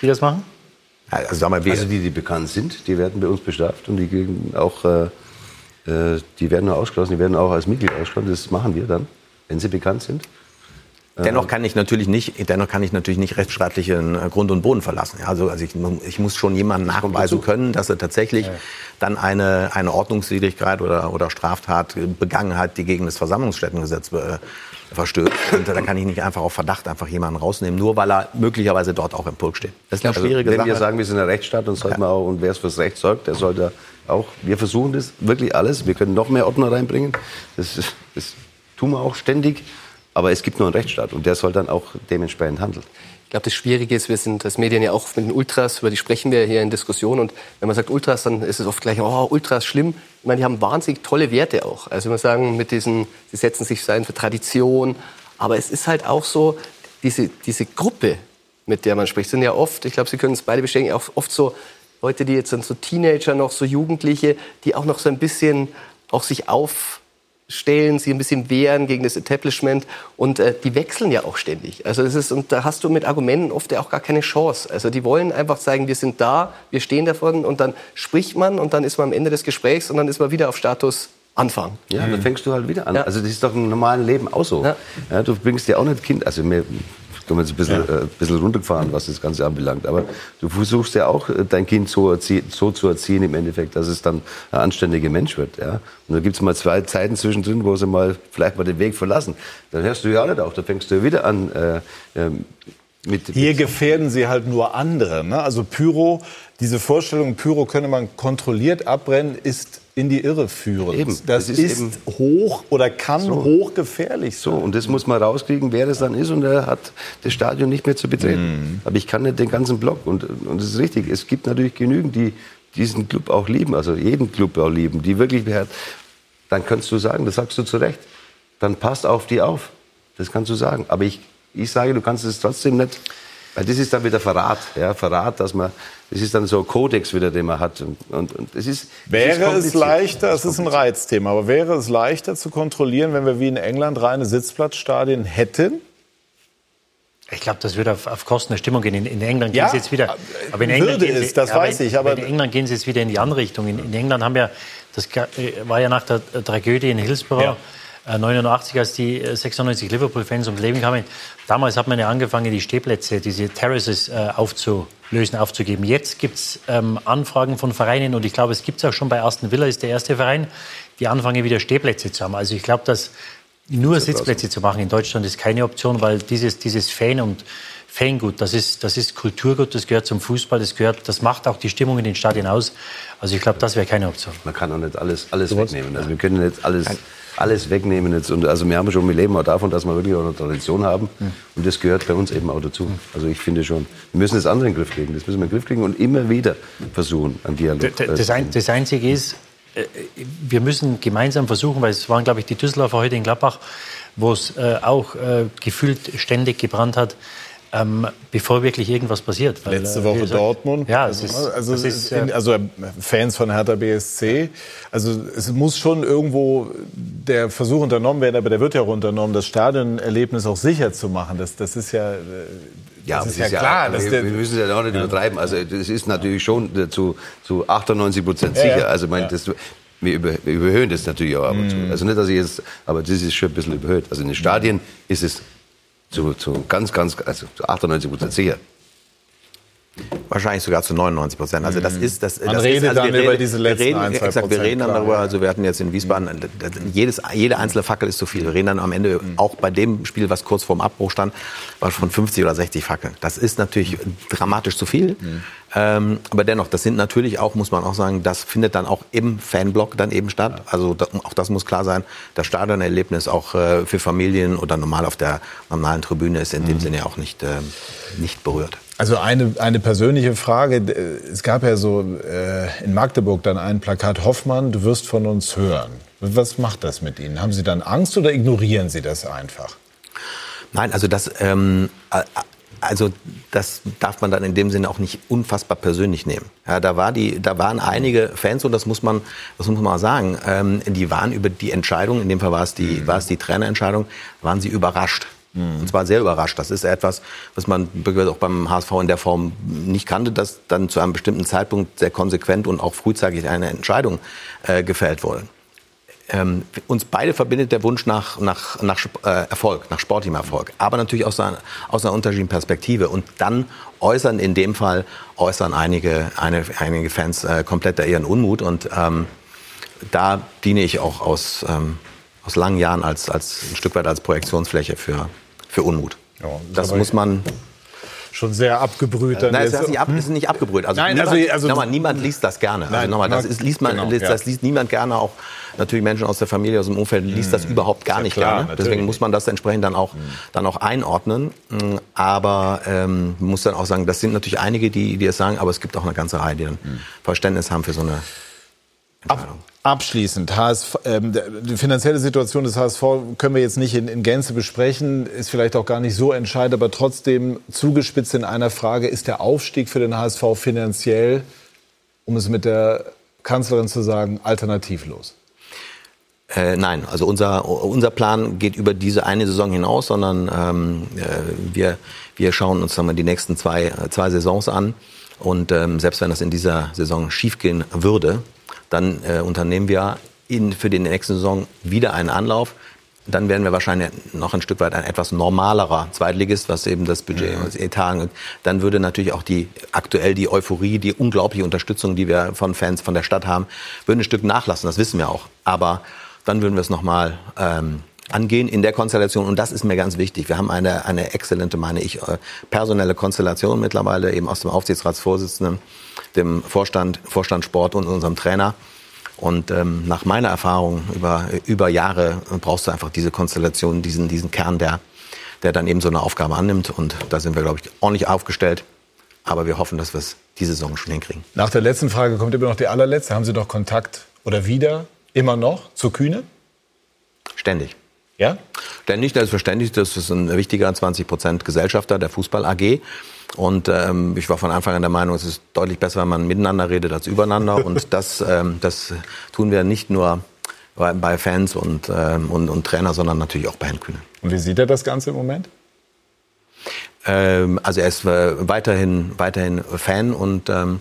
die das machen? Also, sag mal, wir, Also die, die bekannt sind, die werden bei uns bestraft und die kriegen auch, äh, äh, die werden auch ausgeschlossen, die werden auch als Mitglied ausgeschlossen. Das machen wir dann, wenn sie bekannt sind. Dennoch kann ich natürlich nicht, dennoch kann ich natürlich nicht rechtsstaatlichen äh, Grund und Boden verlassen. Ja, Also, also ich, ich muss schon jemanden nachweisen können, dass er tatsächlich dann eine, eine Ordnungswidrigkeit oder, oder Straftat begangen hat, die gegen das Versammlungsstättengesetz äh, verstößt. Und da kann ich nicht einfach auf Verdacht einfach jemanden rausnehmen, nur weil er möglicherweise dort auch im Pulk steht. Das ist eine Also, schwierige wenn Sache. wir sagen, wir sind ein Rechtsstaat, dann sollte man auch, und wer es fürs Recht sorgt, der sollte auch, wir versuchen das wirklich alles. Wir können noch mehr Ordner reinbringen. Das, ist- das tun wir auch ständig. Aber es gibt nur einen Rechtsstaat und der soll dann auch dementsprechend handeln. Ich glaube, das Schwierige ist, wir sind als Medien ja auch mit den Ultras, über die sprechen wir hier in Diskussion. Und wenn man sagt Ultras, dann ist es oft gleich, oh, Ultras schlimm. Ich meine, die haben wahnsinnig tolle Werte auch. Also wenn wir sagen, mit diesen, sie setzen sich so ein für Tradition. Aber es ist halt auch so, diese, diese Gruppe, mit der man spricht, sind ja oft, ich glaube, Sie können es beide bestätigen, auch oft so Leute, die jetzt sind so Teenager noch, so Jugendliche, die auch noch so ein bisschen auch sich aufstellen, sie ein bisschen wehren gegen das Establishment und äh, die wechseln ja auch ständig. Also das ist und da hast du mit Argumenten oft ja auch gar keine Chance. Also die wollen einfach sagen, wir sind da, wir stehen davon und dann spricht man und dann ist man am Ende des Gesprächs und dann ist man wieder auf Status Anfang. Ja, dann fängst du halt wieder an. Also das ist doch im normalen Leben auch so. Ja. du bringst dir auch nicht Kind, also mir können wir jetzt ein bisschen, äh, ein bisschen runtergefahren, was das Ganze anbelangt. Aber du versuchst ja auch, äh, dein Kind so, erzie so zu erziehen im Endeffekt, dass es dann ein anständiger Mensch wird. Ja? Und da gibt es mal zwei Zeiten zwischendrin, wo sie mal vielleicht mal den Weg verlassen. Dann hörst du ja auch nicht auf, da fängst du ja wieder an äh, ähm, mit, Hier gefährden sie halt nur andere. Ne? Also Pyro, diese Vorstellung, Pyro könne man kontrolliert abbrennen, ist in die Irre führend. Eben, Das das ist ist, hoch oder kann So. hochgefährlich sein. So, und das muss man rauskriegen, wer das dann ist und er hat das Stadion nicht mehr zu betreten. Aber ich kann nicht den ganzen Block und, und das ist richtig. Es gibt natürlich genügend, die diesen Club auch lieben, also jeden Club auch lieben, die wirklich, dann kannst du sagen, das sagst du zu Recht, dann passt auf die auf. Das kannst du sagen. Aber ich, ich sage, du kannst es trotzdem nicht, das ist dann wieder Verrat. Ja, Verrat, dass man, das ist dann so ein Kodex wieder, den man hat. Und, und, und das ist, das ist Wäre es kompliziert. leichter, es ist ein Reizthema, aber wäre es leichter zu kontrollieren, wenn wir wie in England reine Sitzplatzstadien hätten? Ich glaube, das würde auf, auf Kosten der Stimmung gehen. In, in England Ja, gehen sie jetzt wieder. Aber in würde England gehen es, sie, das aber weiß in, ich, aber- in England gehen sie jetzt wieder in die andere Richtung. In, in England haben wir, das äh, war ja nach der äh, Tragödie in Hillsborough. Ja. Äh, 89, als die äh, 96 Liverpool-Fans ums Leben kamen. Damals hat man ja angefangen, die Stehplätze, diese Terraces äh, aufzulösen, aufzugeben. Jetzt gibt es ähm, Anfragen von Vereinen und ich glaube, es gibt es auch schon bei Aston Villa, ist der erste Verein, die anfangen, wieder Stehplätze zu haben. Also ich glaube, dass nur Sitzplätze zu machen in Deutschland ist keine Option, weil dieses, dieses Fan und Fangut, das ist, das ist Kulturgut, das gehört zum Fußball, das gehört, das macht auch die Stimmung in den Stadien aus. Also ich glaube, das wäre keine Option. Man kann auch nicht alles, alles wegnehmen. Also wir können nicht alles alles wegnehmen jetzt. Und also wir haben schon, wir leben auch davon, dass wir wirklich auch eine Tradition haben. Und das gehört bei uns eben auch dazu. Also ich finde schon, wir müssen das andere in den Griff kriegen. Das müssen wir in den Griff kriegen und immer wieder versuchen, einen Dialog. D- Das, ein, das Einzige ist, äh, wir müssen gemeinsam versuchen, weil es waren, glaube ich, die Düsseldorfer heute in Gladbach, wo es äh, auch äh, gefühlt ständig gebrannt hat, ähm, bevor wirklich irgendwas passiert. Weil, Letzte äh, Woche gesagt, Dortmund. Ja, es ist, also, es ist, ist in, äh, also Fans von Hertha BSC. Also es muss schon irgendwo der Versuch unternommen werden, aber der wird ja auch unternommen, das Stadionerlebnis auch sicher zu machen. Das, das ist ja, äh, Ja, das aber ist ja es klar. wir, wir müssen es ja auch nicht übertreiben. Also das ist natürlich schon äh, zu, zu 98 Prozent Ja, sicher. ja. Also mein, Ja. das, wir, über, wir überhöhen das natürlich auch ab und zu. Mhm. Also nicht, dass ich jetzt, aber das ist schon ein bisschen überhöht. Also in den Stadien ist es zu, zu ganz, ganz, also zu 98 Prozent sicher. Wahrscheinlich sogar zu 99 Prozent. Also das Mhm. ist das. Man das redet ist, also dann wir über reden- diese wir letzten reden, ein, zwei exakt, Wir reden dann darüber. Also wir hatten jetzt in Wiesbaden das- jedes jede einzelne Fackel ist zu viel. Wir reden dann am Ende auch bei dem Spiel, was kurz vorm Abbruch stand, war von 50 oder 60 Fackeln. Das ist natürlich dramatisch zu viel. Ähm, aber dennoch, das sind natürlich auch, muss man auch sagen, das findet dann auch im Fanblock dann eben statt. Also da, auch das muss klar sein. Das Stadionerlebnis auch äh, für Familien oder normal auf der normalen Tribüne ist in dem Sinne auch nicht, ähm, nicht berührt. Also eine, eine persönliche Frage. Es gab ja so äh, in Magdeburg dann ein Plakat Hoffmann, du wirst von uns hören. Was macht das mit Ihnen? Haben Sie dann Angst oder ignorieren Sie das einfach? Nein, also das, ähm, äh, also das darf man dann in dem Sinne auch nicht unfassbar persönlich nehmen. Ja, da, war die, da waren einige Fans, und das muss man, das muss man mal sagen, ähm, die waren über die Entscheidung, in dem Fall war es die, war es die Trainerentscheidung, waren sie überrascht. Und zwar sehr überrascht. Das ist etwas, was man auch beim HSV in der Form nicht kannte, dass dann zu einem bestimmten Zeitpunkt sehr konsequent und auch frühzeitig eine Entscheidung äh, gefällt wurde. Ähm, uns beide verbindet der Wunsch nach, nach, nach äh, Erfolg, nach sportlichem Erfolg, aber natürlich aus einer, aus einer unterschiedlichen Perspektive. Und dann äußern in dem Fall äußern einige, eine, einige Fans äh, komplett da ihren Unmut. Und ähm, da diene ich auch aus, ähm, aus langen Jahren als, als ein Stück weit als Projektionsfläche für, für Unmut. das aber muss man schon sehr abgebrüht. Nein, es ist nicht, ab, ist nicht abgebrüht. Also Nein, niemand, also- also- nochmal, niemand liest das gerne. Also Nein, nochmal, das, ist, liest man, genau, das, ja. das liest niemand gerne. Auch natürlich Menschen aus der Familie, aus dem Umfeld liest das überhaupt gar ja nicht klar, gerne. Deswegen muss man das entsprechend dann auch, dann auch einordnen. Mm, Aber ähm, man muss dann auch sagen, das sind natürlich einige, die, die es sagen, aber es gibt auch eine ganze Reihe, die dann Verständnis haben für so eine Abschließend, HSV, ähm, die finanzielle Situation des HSV können wir jetzt nicht in, in Gänze besprechen, ist vielleicht auch gar nicht so entscheidend, aber trotzdem zugespitzt in einer Frage, ist der Aufstieg für den HSV finanziell, um es mit der Kanzlerin zu sagen, alternativlos? Äh, nein, also unser, unser Plan geht über diese eine Saison hinaus, sondern ähm, äh, wir, wir schauen uns dann mal die nächsten zwei, zwei Saisons an. Und ähm, selbst wenn das in dieser Saison schiefgehen würde, dann äh, unternehmen wir in, für die nächste Saison wieder einen Anlauf. Dann werden wir wahrscheinlich noch ein Stück weit ein etwas normalerer Zweitligist, was eben das Budget und das Etat angeht. Dann würde natürlich auch die aktuell die Euphorie, die unglaubliche Unterstützung, die wir von Fans von der Stadt haben, würde ein Stück nachlassen. Das wissen wir auch. Aber dann würden wir es nochmal ähm, angehen in der Konstellation. Und das ist mir ganz wichtig. Wir haben eine, eine exzellente, meine ich, äh, personelle Konstellation mittlerweile, eben aus dem Aufsichtsratsvorsitzenden, dem Vorstand, Vorstand Sport und unserem Trainer. Und ähm, nach meiner Erfahrung über, über Jahre brauchst du einfach diese Konstellation, diesen, diesen Kern, der, der dann eben so eine Aufgabe annimmt. Und da sind wir, glaube ich, ordentlich aufgestellt. Aber wir hoffen, dass wir es diese Saison schon hinkriegen. Nach der letzten Frage kommt immer noch die allerletzte. Haben Sie noch Kontakt oder wieder immer noch zu Kühne? Ständig. Ja? Ständig, selbstverständlich. Das ist ein wichtiger 20 Prozent Gesellschafter der Fußball AG. Und ähm, ich war von Anfang an der Meinung, es ist deutlich besser, wenn man miteinander redet als übereinander. Und das, ähm, das tun wir nicht nur bei, bei Fans und, ähm, und, und Trainer, sondern natürlich auch bei Herrn Kühne. Und wie sieht er das Ganze im Moment? Ähm, also er ist äh, weiterhin, weiterhin Fan und ähm,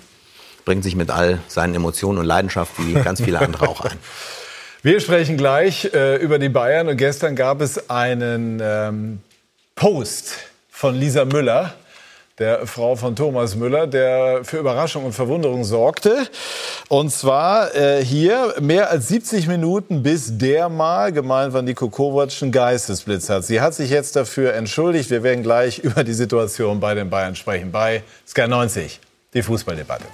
bringt sich mit all seinen Emotionen und Leidenschaft wie ganz viele andere auch ein. Wir sprechen gleich äh, über die Bayern und gestern gab es einen ähm, Post von Lisa Müller, der Frau von Thomas Müller, der für Überraschung und Verwunderung sorgte. Und zwar äh, hier mehr als 70 Minuten bis der mal, gemeint war Nico Kovac, einen Geistesblitz hat. Sie hat sich jetzt dafür entschuldigt. Wir werden gleich über die Situation bei den Bayern sprechen. Bei Sky 90, die Fußballdebatte.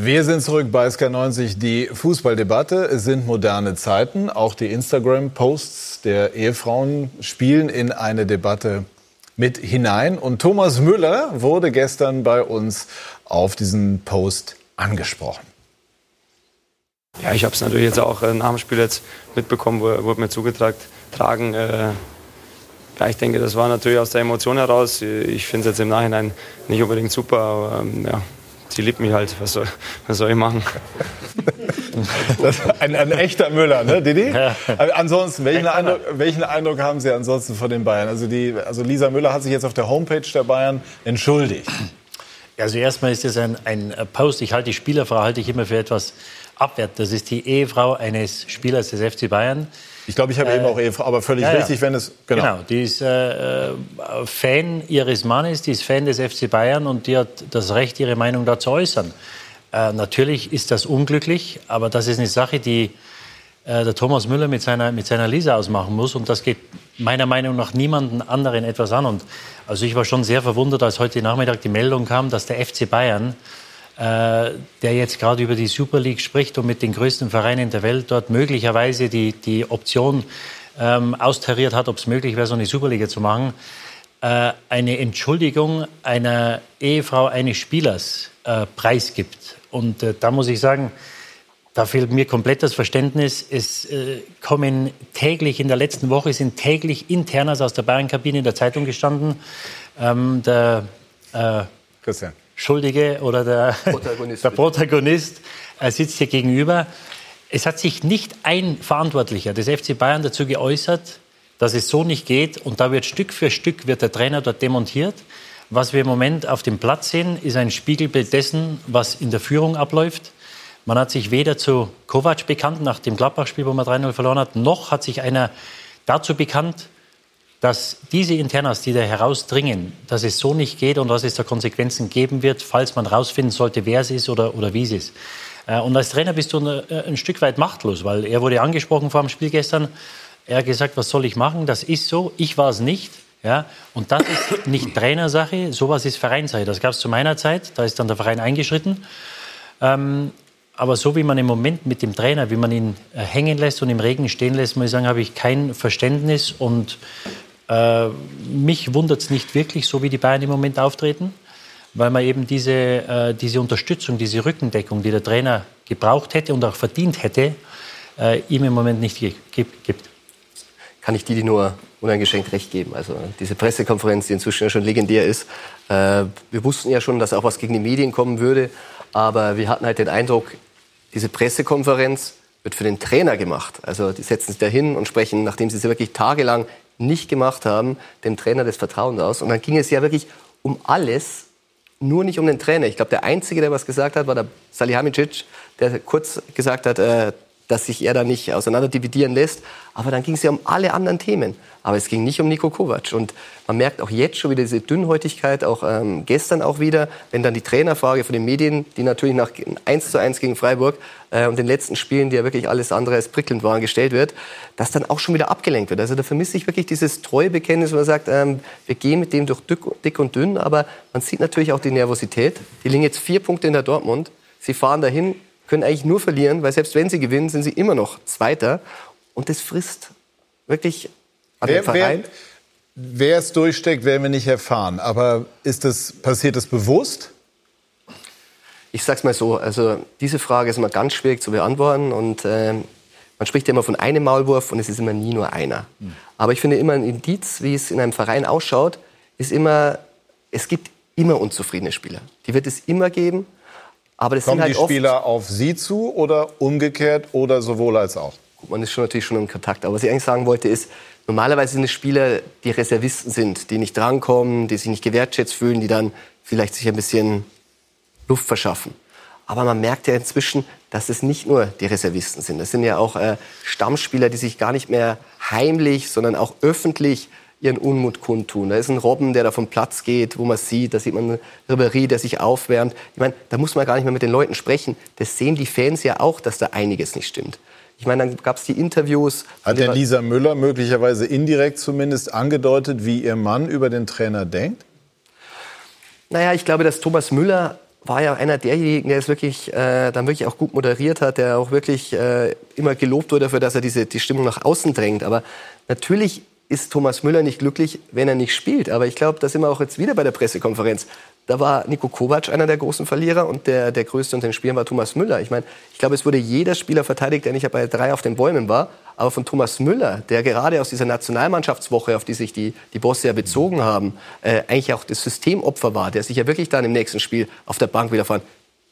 Wir sind zurück bei SK90. Die Fußballdebatte. Sind moderne Zeiten. Auch die Instagram-Posts der Ehefrauen spielen in eine Debatte mit hinein. Und Thomas Müller wurde gestern bei uns auf diesen Post angesprochen. Ja, ich habe es natürlich jetzt auch äh, nach dem Spiel jetzt mitbekommen, wurde mir zugetragen. Äh, ja, ich denke, das war natürlich aus der Emotion heraus. Ich finde es jetzt im Nachhinein nicht unbedingt super, aber ähm, ja, sie liebt mich halt. Was soll, was soll ich machen? ein, ein, echter Müller, ne, Didi? Ja. ansonsten, welchen Eindruck, welchen Eindruck, haben Sie ansonsten von den Bayern? Also, die, also Lisa Müller hat sich jetzt auf der Homepage der Bayern entschuldigt. Also erstmal ist das ein, ein Post. Ich halte die Spielerfrau halte ich immer für etwas abwertend. Das ist die Ehefrau eines Spielers des FC Bayern. Ich glaube, ich habe äh, eben auch Ehefrau, aber völlig ja, richtig, wenn es genau. genau die ist äh, Fan ihres Mannes, die ist Fan des FC Bayern und die hat das Recht, ihre Meinung da zu äußern. Äh, natürlich ist das unglücklich, aber das ist eine Sache, die äh, der Thomas Müller mit seiner, mit seiner Lisa ausmachen muss. Und das geht meiner Meinung nach niemanden anderen etwas an. Und also ich war schon sehr verwundert, als heute Nachmittag die Meldung kam, dass der FC Bayern, äh, der jetzt gerade über die Super League spricht und mit den größten Vereinen der Welt dort möglicherweise die, die Option ähm, austariert hat, ob es möglich wäre, so eine Superliga zu machen, äh, eine Entschuldigung einer Ehefrau eines Spielers äh, preisgibt. Und äh, da muss ich sagen, da fehlt mir komplett das Verständnis. Es äh, kommen täglich, in der letzten Woche sind täglich Internas aus der Bayern-Kabine in der Zeitung gestanden. Ähm, der äh, Christian. Schuldige oder der Protagonist, der Protagonist sitzt hier gegenüber. Es hat sich nicht ein Verantwortlicher des FC Bayern dazu geäußert, dass es so nicht geht. Und da wird Stück für Stück wird der Trainer dort demontiert. Was wir im Moment auf dem Platz sehen, ist ein Spiegelbild dessen, was in der Führung abläuft. Man hat sich weder zu Kovac bekannt nach dem Gladbach-Spiel, wo man 3-0 verloren hat, noch hat sich einer dazu bekannt, dass diese Internas, die da herausdringen, dass es so nicht geht und dass es da Konsequenzen geben wird, falls man herausfinden sollte, wer es ist oder, oder wie es ist. Äh, und als Trainer bist du ein, äh, ein Stück weit machtlos, weil er wurde angesprochen vor dem Spiel gestern. Er hat gesagt, was soll ich machen? Das ist so, ich war es nicht. Ja, und das ist nicht Trainersache, sowas ist Vereinssache. Das gab es zu meiner Zeit, da ist dann der Verein eingeschritten. Ähm, aber so wie man im Moment mit dem Trainer, wie man ihn äh, hängen lässt und im Regen stehen lässt, muss ich sagen, habe ich kein Verständnis. Und äh, mich wundert es nicht wirklich, so wie die Bayern im Moment auftreten, weil man eben diese, äh, diese Unterstützung, diese Rückendeckung, die der Trainer gebraucht hätte und auch verdient hätte, äh, ihm im Moment nicht gibt. Kann ich Didi nur uneingeschränkt recht geben. Also diese Pressekonferenz, die inzwischen ja schon legendär ist. Äh, wir wussten ja schon, dass auch was gegen die Medien kommen würde. Aber wir hatten halt den Eindruck, diese Pressekonferenz wird für den Trainer gemacht. Also die setzen sich da hin und sprechen, nachdem sie wirklich tagelang nicht gemacht haben, dem Trainer das Vertrauen aus. Und dann ging es ja wirklich um alles, nur nicht um den Trainer. Ich glaube, der Einzige, der was gesagt hat, war der Salihamidzic, der kurz gesagt hat, äh, dass sich er da nicht auseinander dividieren lässt. Aber dann ging es ja um alle anderen Themen. Aber es ging nicht um Nico Kovac. Und man merkt auch jetzt schon wieder diese Dünnhäutigkeit, auch ähm, gestern auch wieder, wenn dann die Trainerfrage von den Medien, die natürlich nach 1 zu 1 gegen Freiburg äh, und den letzten Spielen, die ja wirklich alles andere als prickelnd waren, gestellt wird, dass dann auch schon wieder abgelenkt wird. Also da vermisse ich wirklich dieses treue Bekenntnis, wo man sagt, ähm, wir gehen mit dem durch dick und dünn, aber man sieht natürlich auch die Nervosität. Die liegen jetzt vier Punkte in der Dortmund. Sie fahren dahin, können eigentlich nur verlieren, weil selbst wenn sie gewinnen, sind sie immer noch Zweiter. Und das frisst wirklich an wer, Verein. Wer, wer es durchsteckt, werden wir nicht erfahren. Aber ist das, passiert das bewusst? Ich sag's mal so, also diese Frage ist immer ganz schwierig zu beantworten und äh, man spricht ja immer von einem Maulwurf und es ist immer nie nur einer. Hm. Aber ich finde immer ein Indiz, wie es in einem Verein ausschaut, ist immer, es gibt immer unzufriedene Spieler. Die wird es immer geben. Aber das Kommen sind halt die Spieler auf Sie zu oder umgekehrt oder sowohl als auch? Gut, man ist schon natürlich schon in Kontakt. Aber was ich eigentlich sagen wollte ist, normalerweise sind es Spieler, die Reservisten sind, die nicht drankommen, die sich nicht gewertschätzt fühlen, die dann vielleicht sich ein bisschen Luft verschaffen. Aber man merkt ja inzwischen, dass es nicht nur die Reservisten sind. Das sind ja auch äh, Stammspieler, die sich gar nicht mehr heimlich, sondern auch öffentlich ihren Unmut kundtun. Da ist ein Robben, der da vom Platz geht, wo man sieht, da sieht man einen Ribéry, der sich aufwärmt. Ich meine, da muss man gar nicht mehr mit den Leuten sprechen. Das sehen die Fans ja auch, dass da einiges nicht stimmt. Ich meine, dann gab es die Interviews. Hat denn Lisa Müller möglicherweise indirekt zumindest angedeutet, wie ihr Mann über den Trainer denkt? Naja, ich glaube, dass Thomas Müller war ja einer derjenigen, der es wirklich äh, dann wirklich auch gut moderiert hat, der auch wirklich äh, immer gelobt wurde dafür, dass er diese die Stimmung nach außen drängt. Aber natürlich ist Thomas Müller nicht glücklich, wenn er nicht spielt. Aber ich glaube, da sind wir auch jetzt wieder bei der Pressekonferenz. Da war Nico Kovac einer der großen Verlierer und der, der größte unter den Spielern war Thomas Müller. Ich meine, ich glaube, es wurde jeder Spieler verteidigt, der nicht bei drei auf den Bäumen war. Aber von Thomas Müller, der gerade aus dieser Nationalmannschaftswoche, auf die sich die, die Bosse ja bezogen haben, äh, eigentlich auch das Systemopfer war, der sich ja wirklich dann im nächsten Spiel auf der Bank wieder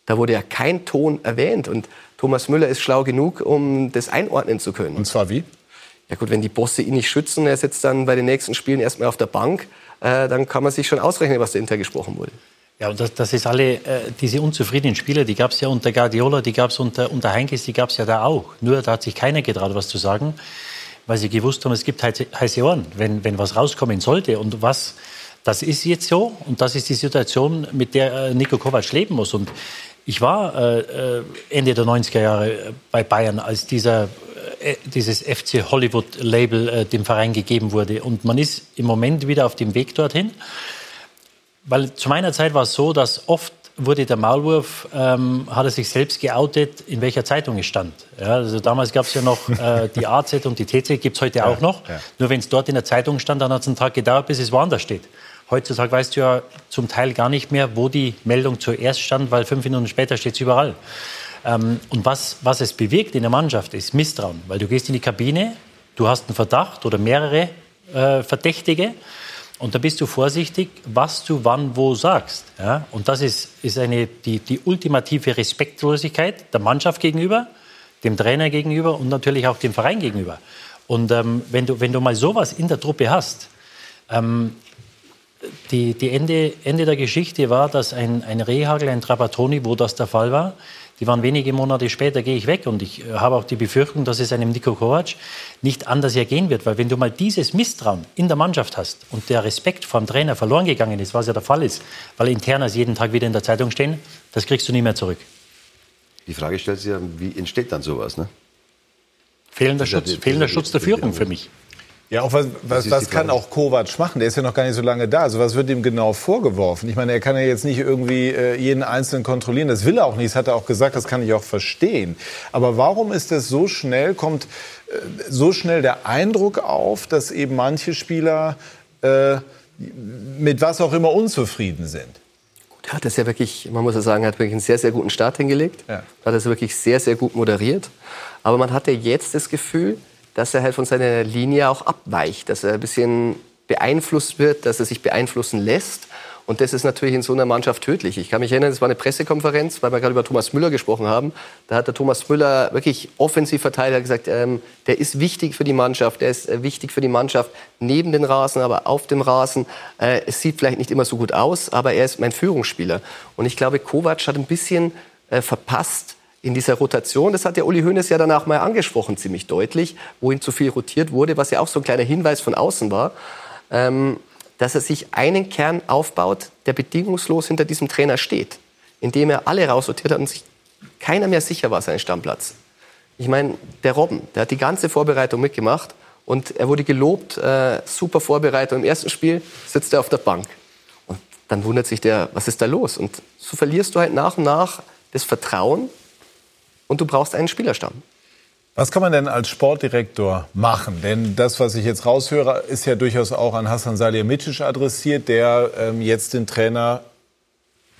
da wurde ja kein Ton erwähnt. Und Thomas Müller ist schlau genug, um das einordnen zu können. Und zwar wie? Ja gut, wenn die Bosse ihn nicht schützen, er sitzt dann bei den nächsten Spielen erstmal auf der Bank, äh, dann kann man sich schon ausrechnen, was dahinter gesprochen wurde. Ja, und das, das ist alle, äh, diese unzufriedenen Spieler, die gab es ja unter Guardiola, die gab es unter, unter Heinkes, die gab es ja da auch. Nur da hat sich keiner getraut, was zu sagen, weil sie gewusst haben, es gibt heiße Ohren, wenn, wenn was rauskommen sollte. Und was, das ist jetzt so und das ist die Situation, mit der äh, Nico Kovac leben muss. Und ich war äh, äh Ende der 90er Jahre bei Bayern, als dieser äh, dieses FC Hollywood-Label äh, dem Verein gegeben wurde. Und man ist im Moment wieder auf dem Weg dorthin. Weil zu meiner Zeit war es so, dass oft wurde der Maulwurf, ähm, hat er sich selbst geoutet, in welcher Zeitung es stand. Ja, also damals gab es ja noch äh, die AZ und die TC, gibt es heute ja, auch noch. Ja. Nur wenn es dort in der Zeitung stand, dann hat es einen Tag gedauert, bis es woanders steht. Heutzutage weißt du ja zum Teil gar nicht mehr, wo die Meldung zuerst stand, weil fünf Minuten später steht es überall. Ähm, und was, was es bewirkt in der Mannschaft, ist Misstrauen. Weil du gehst in die Kabine, du hast einen Verdacht oder mehrere äh, Verdächtige. Und da bist du vorsichtig, was du wann wo sagst. Ja? Und das ist, ist eine, die, die ultimative Respektlosigkeit der Mannschaft gegenüber, dem Trainer gegenüber und natürlich auch dem Verein gegenüber. Und ähm, wenn, du, wenn du mal sowas in der Truppe hast, ähm, die, die Ende, Ende der Geschichte war, dass ein, ein Rehagel, ein Trapattoni, wo das der Fall war, die waren wenige Monate später, gehe ich weg. Und ich äh, habe auch die Befürchtung, dass es einem Nico Kovac nicht anders ergehen wird. Weil wenn du mal dieses Misstrauen in der Mannschaft hast und der Respekt vom Trainer verloren gegangen ist, was ja der Fall ist, weil Internas jeden Tag wieder in der Zeitung stehen, das kriegst du nie mehr zurück. Die Frage stellt sich ja, wie entsteht dann sowas? Ne? Fehlender, Schutz, fehlender Schutz der Führung für mich. Ja, auch was, was, was kann auch Kovac machen? Der ist ja noch gar nicht so lange da. Also was wird ihm genau vorgeworfen? Ich meine, er kann ja jetzt nicht irgendwie äh, jeden Einzelnen kontrollieren. Das will er auch nicht. Das hat er auch gesagt. Das kann ich auch verstehen. Aber warum ist das so schnell, kommt äh, so schnell der Eindruck auf, dass eben manche Spieler äh, mit was auch immer unzufrieden sind? Er hat das ja wirklich, man muss ja sagen, er hat wirklich einen sehr, sehr guten Start hingelegt. Ja. Hat das wirklich sehr, sehr gut moderiert. Aber man hatte jetzt das Gefühl, dass er halt von seiner Linie auch abweicht, dass er ein bisschen beeinflusst wird, dass er sich beeinflussen lässt. Und das ist natürlich in so einer Mannschaft tödlich. Ich kann mich erinnern, es war eine Pressekonferenz, weil wir gerade über Thomas Müller gesprochen haben. Da hat der Thomas Müller wirklich offensiv verteidigt, hat gesagt, ähm, der ist wichtig für die Mannschaft, der ist äh, wichtig für die Mannschaft neben den Rasen, aber auf dem Rasen. Äh, es sieht vielleicht nicht immer so gut aus, aber er ist mein Führungsspieler. Und ich glaube, Kovac hat ein bisschen äh, verpasst, in dieser Rotation, das hat der Uli Hoeneß ja danach mal angesprochen, ziemlich deutlich, wo ihm zu viel rotiert wurde, was ja auch so ein kleiner Hinweis von außen war, ähm, dass er sich einen Kern aufbaut, der bedingungslos hinter diesem Trainer steht, indem er alle rausrotiert hat und sich keiner mehr sicher war, seinen Stammplatz. Ich meine, der Robben, der hat die ganze Vorbereitung mitgemacht und er wurde gelobt, äh, super Vorbereitung. Im ersten Spiel sitzt er auf der Bank. Und dann wundert sich der, was ist da los? Und so verlierst du halt nach und nach das Vertrauen und du brauchst einen Spielerstamm. Was kann man denn als Sportdirektor machen? Denn das, was ich jetzt raushöre, ist ja durchaus auch an Hassan Salihamidzic adressiert, der ähm, jetzt den Trainer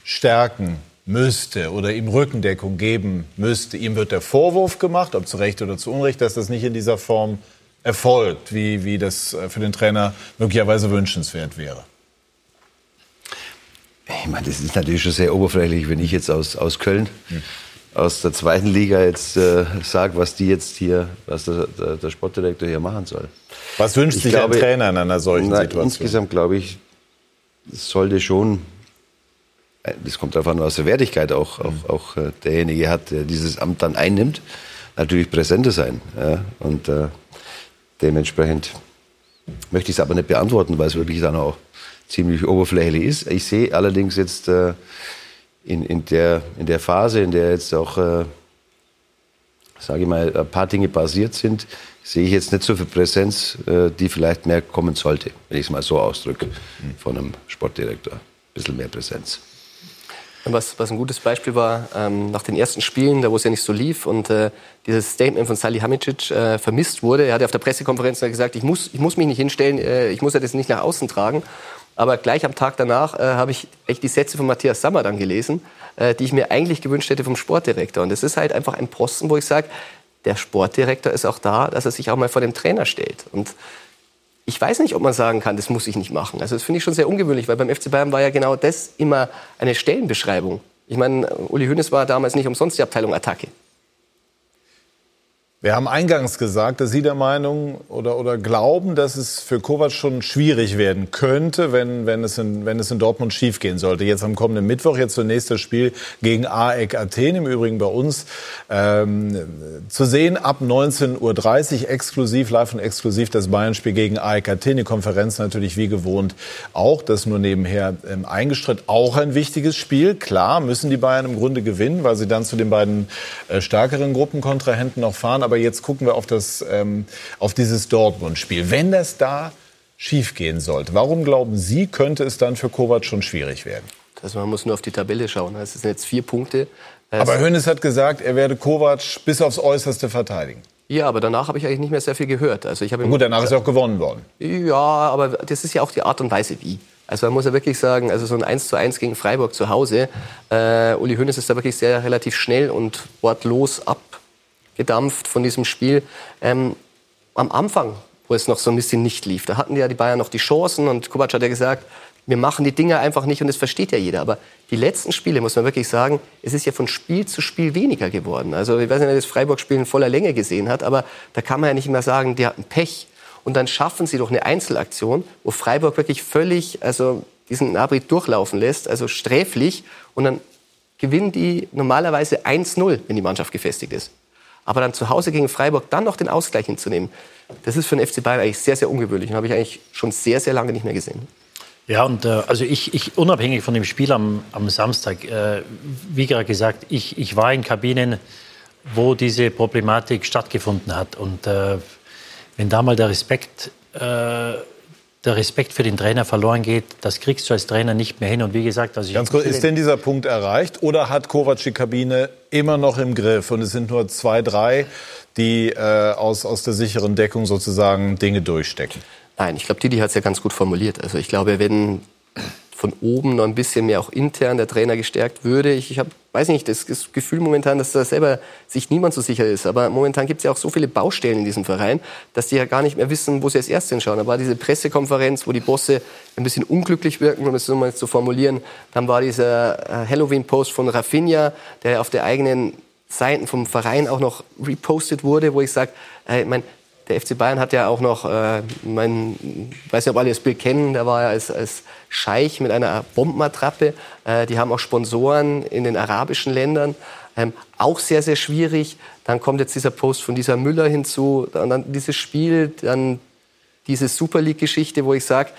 stärken müsste oder ihm Rückendeckung geben müsste. Ihm wird der Vorwurf gemacht, ob zu Recht oder zu Unrecht, dass das nicht in dieser Form erfolgt, wie, wie das äh, für den Trainer möglicherweise wünschenswert wäre. Ich meine, das ist natürlich schon sehr oberflächlich, wenn ich jetzt aus, aus Köln hm aus der zweiten Liga jetzt äh, sage, was die jetzt hier, was der, der, der, Sportdirektor hier machen soll. Was wünscht ich sich glaube, ein Trainer in einer solchen na, Situation? Insgesamt glaube ich, sollte schon, äh, das kommt an, was für Wertigkeit auch, mhm. auch, auch äh, derjenige hat, der dieses Amt dann einnimmt, natürlich präsenter sein. Ja? Und äh, dementsprechend möchte ich es aber nicht beantworten, weil es wirklich dann auch ziemlich oberflächlich ist. Ich sehe allerdings jetzt äh, in, in, der, in der Phase, in der jetzt auch, äh, sage ich mal, ein paar Dinge passiert sind, sehe ich jetzt nicht so viel Präsenz, äh, die vielleicht mehr kommen sollte, wenn ich es mal so ausdrücke, von einem Sportdirektor. Ein bisschen mehr Präsenz. Was, was ein gutes Beispiel war, ähm, nach den ersten Spielen, da wo es ja nicht so lief und äh, dieses Statement von Salihamidzic äh, vermisst wurde. Er hat auf der Pressekonferenz gesagt, ich muss, ich muss mich nicht hinstellen, äh, ich muss ja das nicht nach außen tragen. Aber gleich am Tag danach äh, habe ich echt die Sätze von Matthias Sammer dann gelesen, äh, die ich mir eigentlich gewünscht hätte vom Sportdirektor. Und das ist halt einfach ein Posten, wo ich sage, der Sportdirektor ist auch da, dass er sich auch mal vor dem Trainer stellt. Und ich weiß nicht, ob man sagen kann, das muss ich nicht machen. Also das finde ich schon sehr ungewöhnlich, weil beim FC Bayern war ja genau das immer eine Stellenbeschreibung. Ich meine, Uli Hoeneß war damals nicht umsonst die Abteilung Attacke. Wir haben eingangs gesagt, dass Sie der Meinung oder, oder glauben, dass es für Kovac schon schwierig werden könnte, wenn, wenn, es in, wenn es in Dortmund schiefgehen sollte. Jetzt am kommenden Mittwoch, jetzt zunächst das Spiel gegen AEK Athen, im Übrigen bei uns ähm, zu sehen ab 19.30 Uhr exklusiv, live und exklusiv das Bayern-Spiel gegen AEK Athen. Die Konferenz natürlich wie gewohnt auch, das nur nebenher ähm, eingestritt. Auch ein wichtiges Spiel. Klar müssen die Bayern im Grunde gewinnen, weil sie dann zu den beiden äh, stärkeren Gruppenkontrahenten noch fahren aber jetzt gucken wir auf, das, ähm, auf dieses Dortmund-Spiel. Wenn das da schiefgehen sollte, warum glauben Sie, könnte es dann für Kovac schon schwierig werden? Also man muss nur auf die Tabelle schauen. Es sind jetzt vier Punkte. Aber Hönes hat gesagt, er werde Kovac bis aufs Äußerste verteidigen. Ja, aber danach habe ich eigentlich nicht mehr sehr viel gehört. Also ich habe Gut, danach ist er auch gewonnen worden. Ja, aber das ist ja auch die Art und Weise, wie. Also man muss ja wirklich sagen, also so ein 1 zu 1 gegen Freiburg zu Hause, äh, Uli Hoeneß ist da wirklich sehr relativ schnell und wortlos ab gedampft von diesem Spiel. Ähm, am Anfang, wo es noch so ein bisschen nicht lief, da hatten ja die Bayern noch die Chancen und Kovac hat ja gesagt, wir machen die Dinge einfach nicht und das versteht ja jeder. Aber die letzten Spiele, muss man wirklich sagen, es ist ja von Spiel zu Spiel weniger geworden. Also ich weiß nicht, wer das Freiburg-Spiel in voller Länge gesehen hat, aber da kann man ja nicht mehr sagen, die hatten Pech. Und dann schaffen sie doch eine Einzelaktion, wo Freiburg wirklich völlig, also diesen Nabri durchlaufen lässt, also sträflich. Und dann gewinnen die normalerweise 1-0, wenn die Mannschaft gefestigt ist. Aber dann zu Hause gegen Freiburg dann noch den Ausgleich hinzunehmen, das ist für den FC Bayern eigentlich sehr, sehr ungewöhnlich und habe ich eigentlich schon sehr, sehr lange nicht mehr gesehen. Ja, und äh, also ich, ich, unabhängig von dem Spiel am, am Samstag, äh, wie gerade gesagt, ich, ich war in Kabinen, wo diese Problematik stattgefunden hat. Und äh, wenn da mal der Respekt äh, der Respekt für den Trainer verloren geht, das kriegst du als Trainer nicht mehr hin. Und wie gesagt, also Ganz kurz, ist denn dieser Punkt erreicht oder hat Kovac die Kabine immer noch im Griff und es sind nur zwei, drei, die äh, aus, aus der sicheren Deckung sozusagen Dinge durchstecken? Nein, ich glaube, Didi hat es ja ganz gut formuliert. Also ich glaube, wenn von oben noch ein bisschen mehr auch intern der Trainer gestärkt würde. Ich, ich habe, weiß nicht, das, Gefühl momentan, dass da selber sich niemand so sicher ist. Aber momentan gibt es ja auch so viele Baustellen in diesem Verein, dass die ja gar nicht mehr wissen, wo sie als erstes hinschauen. Da war diese Pressekonferenz, wo die Bosse ein bisschen unglücklich wirken, um es so mal zu formulieren. Dann war dieser äh, Halloween-Post von Rafinha, der auf der eigenen Seiten vom Verein auch noch repostet wurde, wo ich sage, äh, mein, der FC Bayern hat ja auch noch, äh, mein, weiß nicht, ob alle das Bild kennen, der war ja als, als Scheich mit einer Bombenattrappe. Äh, die haben auch Sponsoren in den arabischen Ländern. Ähm, auch sehr, sehr schwierig. Dann kommt jetzt dieser Post von dieser Müller hinzu. Und dann dieses Spiel, dann diese Super League-Geschichte, wo ich sage,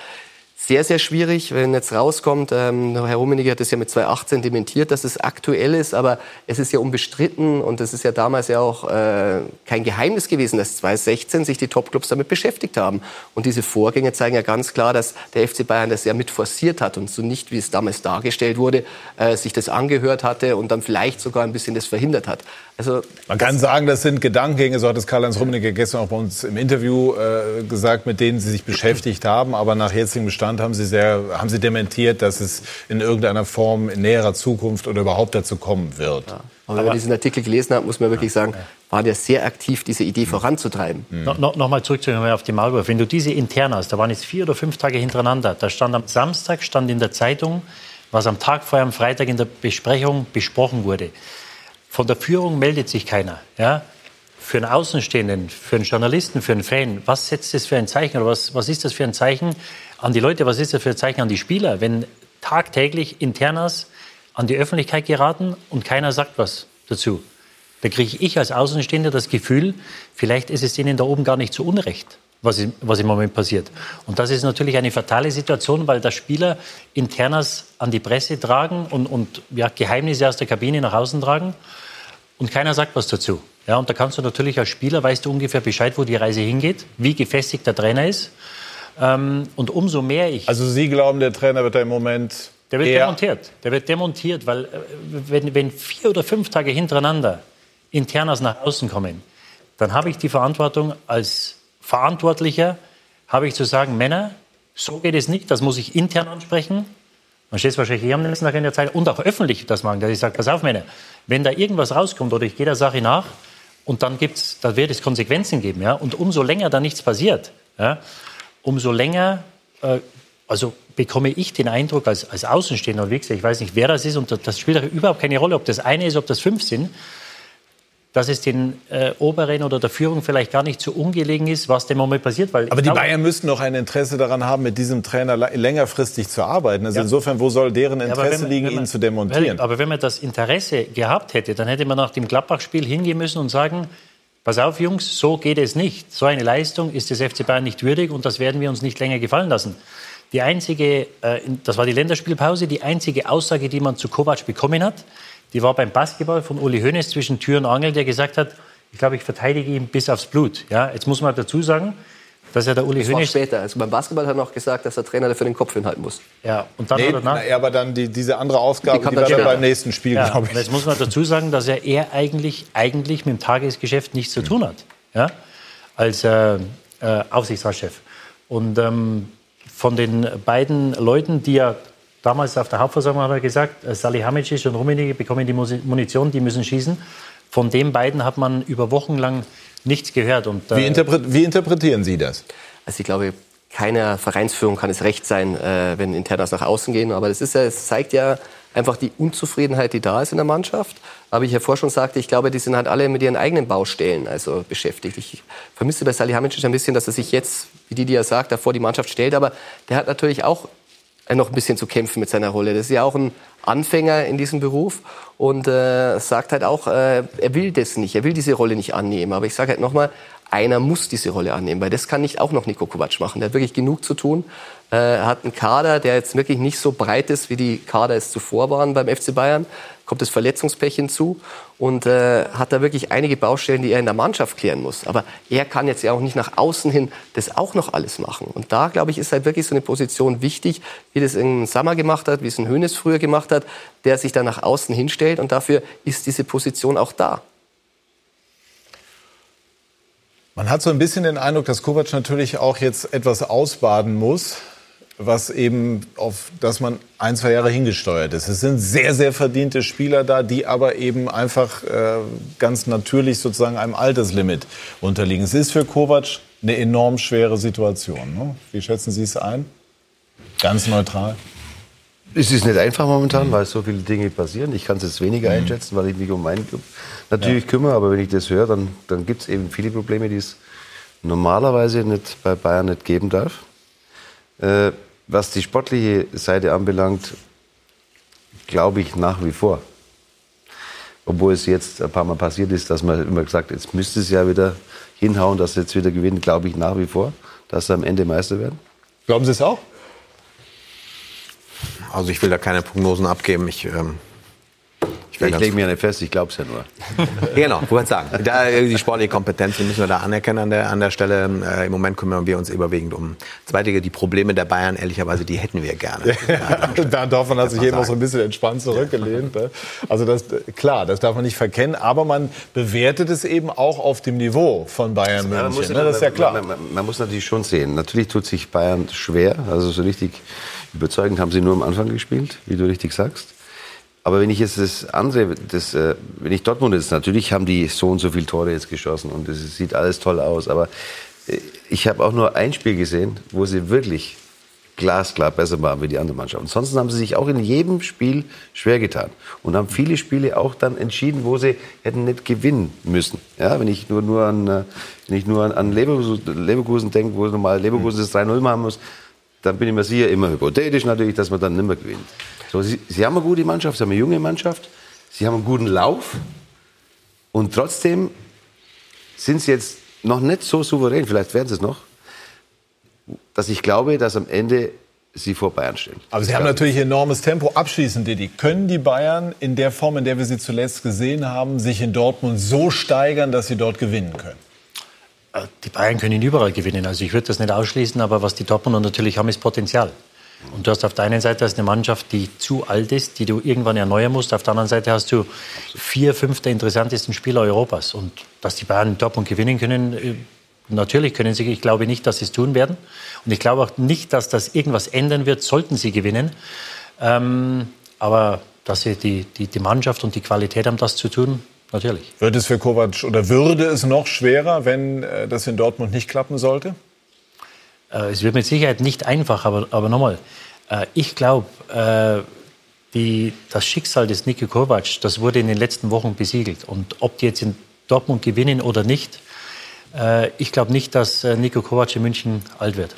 sehr, sehr schwierig, wenn jetzt rauskommt, ähm, Herr Rummenigge hat das ja mit 2018 dementiert, dass es aktuell ist, aber es ist ja unbestritten und es ist ja damals ja auch äh, kein Geheimnis gewesen, dass 2016 sich die Topclubs damit beschäftigt haben. Und diese Vorgänge zeigen ja ganz klar, dass der FC Bayern das ja mit forciert hat und so nicht, wie es damals dargestellt wurde, äh, sich das angehört hatte und dann vielleicht sogar ein bisschen das verhindert hat. Also, Man kann sagen, das sind Gedankengänge, so hat es Karl-Heinz Rummenigge gestern auch bei uns im Interview äh, gesagt, mit denen Sie sich beschäftigt haben. Aber nach jetzigem Bestand haben Sie, sehr, haben Sie dementiert, dass es in irgendeiner Form in näherer Zukunft oder überhaupt dazu kommen wird. Ja. Aber wenn man diesen Artikel gelesen hat, muss man wirklich sagen, war der sehr aktiv, diese Idee mhm. voranzutreiben. Mhm. No, no, Nochmal zurückzukommen auf die Marburg. Wenn du diese intern hast, da waren jetzt vier oder fünf Tage hintereinander, da stand am Samstag, stand in der Zeitung, was am Tag vorher, am Freitag in der Besprechung besprochen wurde. Von der Führung meldet sich keiner. Ja? Für einen Außenstehenden, für einen Journalisten, für einen Fan, was setzt das für ein Zeichen oder was, was ist das für ein Zeichen an die Leute, was ist das für ein Zeichen an die Spieler, wenn tagtäglich Internas an die Öffentlichkeit geraten und keiner sagt was dazu? Da kriege ich als Außenstehender das Gefühl, vielleicht ist es ihnen da oben gar nicht so unrecht was, was im Moment passiert. Und das ist natürlich eine fatale Situation, weil da Spieler Internas an die Presse tragen und, und ja, Geheimnisse aus der Kabine nach außen tragen und keiner sagt was dazu. Ja, und da kannst du natürlich als Spieler, weißt du ungefähr Bescheid, wo die Reise hingeht, wie gefestigt der Trainer ist. Ähm, und umso mehr ich... Also Sie glauben, der Trainer wird da im Moment Der wird demontiert. Der wird demontiert, weil äh, wenn, wenn vier oder fünf Tage hintereinander Internas nach außen kommen, dann habe ich die Verantwortung als Verantwortlicher, habe ich zu sagen, Männer, so geht es nicht, das muss ich intern ansprechen. Man steht es wahrscheinlich hier am nächsten Tag in der Zeit und auch öffentlich das machen, dass ich sage, pass auf, Männer, wenn da irgendwas rauskommt oder ich gehe der Sache nach und dann gibt's, da wird es Konsequenzen geben, ja, und umso länger da nichts passiert, ja, umso länger, äh, also bekomme ich den Eindruck als, als Außenstehender, wie gesagt, ich weiß nicht, wer das ist und das spielt überhaupt keine Rolle, ob das eine ist, ob das fünf sind, dass es den äh, Oberen oder der Führung vielleicht gar nicht so ungelegen ist, was dem Moment passiert. Weil Aber die glaube, Bayern müssten doch ein Interesse daran haben, mit diesem Trainer längerfristig zu arbeiten. Also ja. insofern, wo soll deren Interesse ja, liegen, man, ihn zu demontieren? Aber wenn man das Interesse gehabt hätte, dann hätte man nach dem Gladbach-Spiel hingehen müssen und sagen, pass auf Jungs, so geht es nicht. So eine Leistung ist des FC Bayern nicht würdig und das werden wir uns nicht länger gefallen lassen. Die einzige, äh, das war die Länderspielpause, die einzige Aussage, die man zu Kovac bekommen hat, die war beim Basketball von Uli Hoeneß zwischen Tür und Angel, der gesagt hat, ich glaube, ich verteidige ihn bis aufs Blut. Ja, jetzt muss man dazu sagen, dass er der Uli das Hoeneß... später. Also beim Basketball hat er noch gesagt, dass der Trainer dafür den Kopf hinhalten muss. Ja, und dann nee, oder nach? Na, aber dann die, diese andere Aufgabe, die, die war dann beim nächsten Spiel, ja, glaube ich. Und jetzt muss man dazu sagen, dass er eher eigentlich, eigentlich mit dem Tagesgeschäft nichts zu tun hat. Ja? Als äh, äh, Aufsichtsratschef. Und ähm, von den beiden Leuten, die ja Damals auf der Hauptversammlung hat er gesagt, äh, Salihamidzic und Rummenigge bekommen die Munition, die müssen schießen. Von den beiden hat man über Wochen lang nichts gehört. Und, äh, wie, interpre wie, interpretieren Sie das? Also ich glaube, keiner Vereinsführung kann es recht sein, äh, wenn Internas nach außen gehen. Aber das ist ja, es zeigt ja einfach die Unzufriedenheit, die da ist in der Mannschaft. Aber ich ja vorher schon sagte, ich glaube, die sind halt alle mit ihren eigenen Baustellen also beschäftigt. Ich vermisse bei Salihamidzic ein bisschen, dass er sich jetzt, wie die, die er sagt, davor die Mannschaft stellt. Aber der hat natürlich auch noch ein bisschen zu kämpfen mit seiner Rolle. Das ist ja auch ein Anfänger in diesem Beruf und äh, sagt halt auch, äh, er will das nicht, er will diese Rolle nicht annehmen. Aber ich sage halt nochmal, einer muss diese Rolle annehmen, weil das kann nicht auch noch Nico Kovac machen. Der hat wirklich genug zu tun. Er hat einen Kader, der jetzt wirklich nicht so breit ist, wie die Kader es zuvor waren beim FC Bayern kommt das Verletzungspech hinzu und äh, hat da wirklich einige Baustellen, die er in der Mannschaft klären muss. Aber er kann jetzt ja auch nicht nach außen hin das auch noch alles machen. Und da, glaube ich, ist halt wirklich so eine Position wichtig, wie das ein Sammer gemacht hat, wie es ein Hönes früher gemacht hat, der sich da nach außen hinstellt. Und dafür ist diese Position auch da. Man hat so ein bisschen den Eindruck, dass Kovac natürlich auch jetzt etwas ausbaden muss was eben auf das man ein, zwei Jahre hingesteuert ist. Es sind sehr, sehr verdiente Spieler da, die aber eben einfach äh, ganz natürlich sozusagen einem Alterslimit unterliegen. Es ist für Kovac eine enorm schwere Situation. Ne? Wie schätzen Sie es ein? Ganz neutral. Es ist nicht einfach momentan, weil so viele Dinge passieren. Ich kann es jetzt weniger mhm. einschätzen, weil ich mich um meinen Club natürlich ja. kümmere. Aber wenn ich das höre, dann, dann gibt es eben viele Probleme, die es normalerweise nicht bei Bayern nicht geben darf. Äh, was die sportliche Seite anbelangt, glaube ich nach wie vor. Obwohl es jetzt ein paar Mal passiert ist, dass man immer gesagt, jetzt müsste es ja wieder hinhauen, dass sie jetzt wieder gewinnen, glaube ich nach wie vor, dass sie am Ende Meister werden. Glauben Sie es auch? Also ich will da keine Prognosen abgeben. Ich ähm, ich, ich lege mir nicht fest, ich glaube es ja nur. genau, ich wollte sagen. Da, die sportliche Kompetenz, die müssen wir da anerkennen an der, an der Stelle. Äh, Im Moment kümmern wir uns überwiegend um Zweite, die Probleme der Bayern, ehrlicherweise, die hätten wir gerne. Ja, da darf man sich eben auch so ein bisschen entspannt zurückgelehnt. Ne? Also das, klar, das darf man nicht verkennen, aber man bewertet es eben auch auf dem Niveau von Bayern München. Muss, ne? Das ist ja klar. Man, man, man muss natürlich schon sehen, natürlich tut sich Bayern schwer, also so richtig überzeugend haben sie nur am Anfang gespielt, wie du richtig sagst. Aber wenn ich jetzt das andere, das, äh, wenn ich Dortmund jetzt, natürlich haben die so und so viele Tore jetzt geschossen und es sieht alles toll aus. Aber äh, ich habe auch nur ein Spiel gesehen, wo sie wirklich glasklar besser waren wie die andere Mannschaft. Ansonsten haben sie sich auch in jedem Spiel schwer getan und haben viele Spiele auch dann entschieden, wo sie hätten nicht gewinnen müssen. Ja, wenn ich nur, nur an, äh, wenn ich nur an, an Leverkusen, Leverkusen denke, wo normal Leverkusen das 3-0 machen muss, dann bin ich mir sicher, immer hypothetisch natürlich, dass man dann nicht mehr gewinnt. So, sie, sie haben eine gute Mannschaft, sie haben eine junge Mannschaft, sie haben einen guten Lauf und trotzdem sind sie jetzt noch nicht so souverän, vielleicht werden sie es noch, dass ich glaube, dass am Ende sie vor Bayern stehen. Aber sie haben natürlich enormes Tempo. Abschließend, Didi, können die Bayern in der Form, in der wir sie zuletzt gesehen haben, sich in Dortmund so steigern, dass sie dort gewinnen können? Äh, die Bayern können überall gewinnen. Also ich würde das nicht ausschließen, aber was die Dortmunder natürlich haben, ist Potenzial. Und du hast auf der einen Seite eine Mannschaft, die zu alt ist, die du irgendwann erneuern musst. Auf der anderen Seite hast du vier, fünf der interessantesten Spieler Europas. Und dass die Bayern Dortmund gewinnen können, äh, natürlich können sie. Ich glaube nicht, dass sie es tun werden. Und ich glaube auch nicht, dass das irgendwas ändern wird, sollten sie gewinnen. Ähm, aber dass sie die, die, die Mannschaft und die Qualität haben, das zu tun, natürlich. Wird es für Kovac oder würde es noch schwerer, wenn äh, das in Dortmund nicht klappen sollte? Äh, es wird mit Sicherheit nicht einfach, aber, aber nochmal, äh, ich glaube, äh, das Schicksal des Niko Kovac, das wurde in den letzten Wochen besiegelt. Und ob die jetzt in Dortmund gewinnen oder nicht, ich glaube nicht, dass Niko Kovac in München alt wird.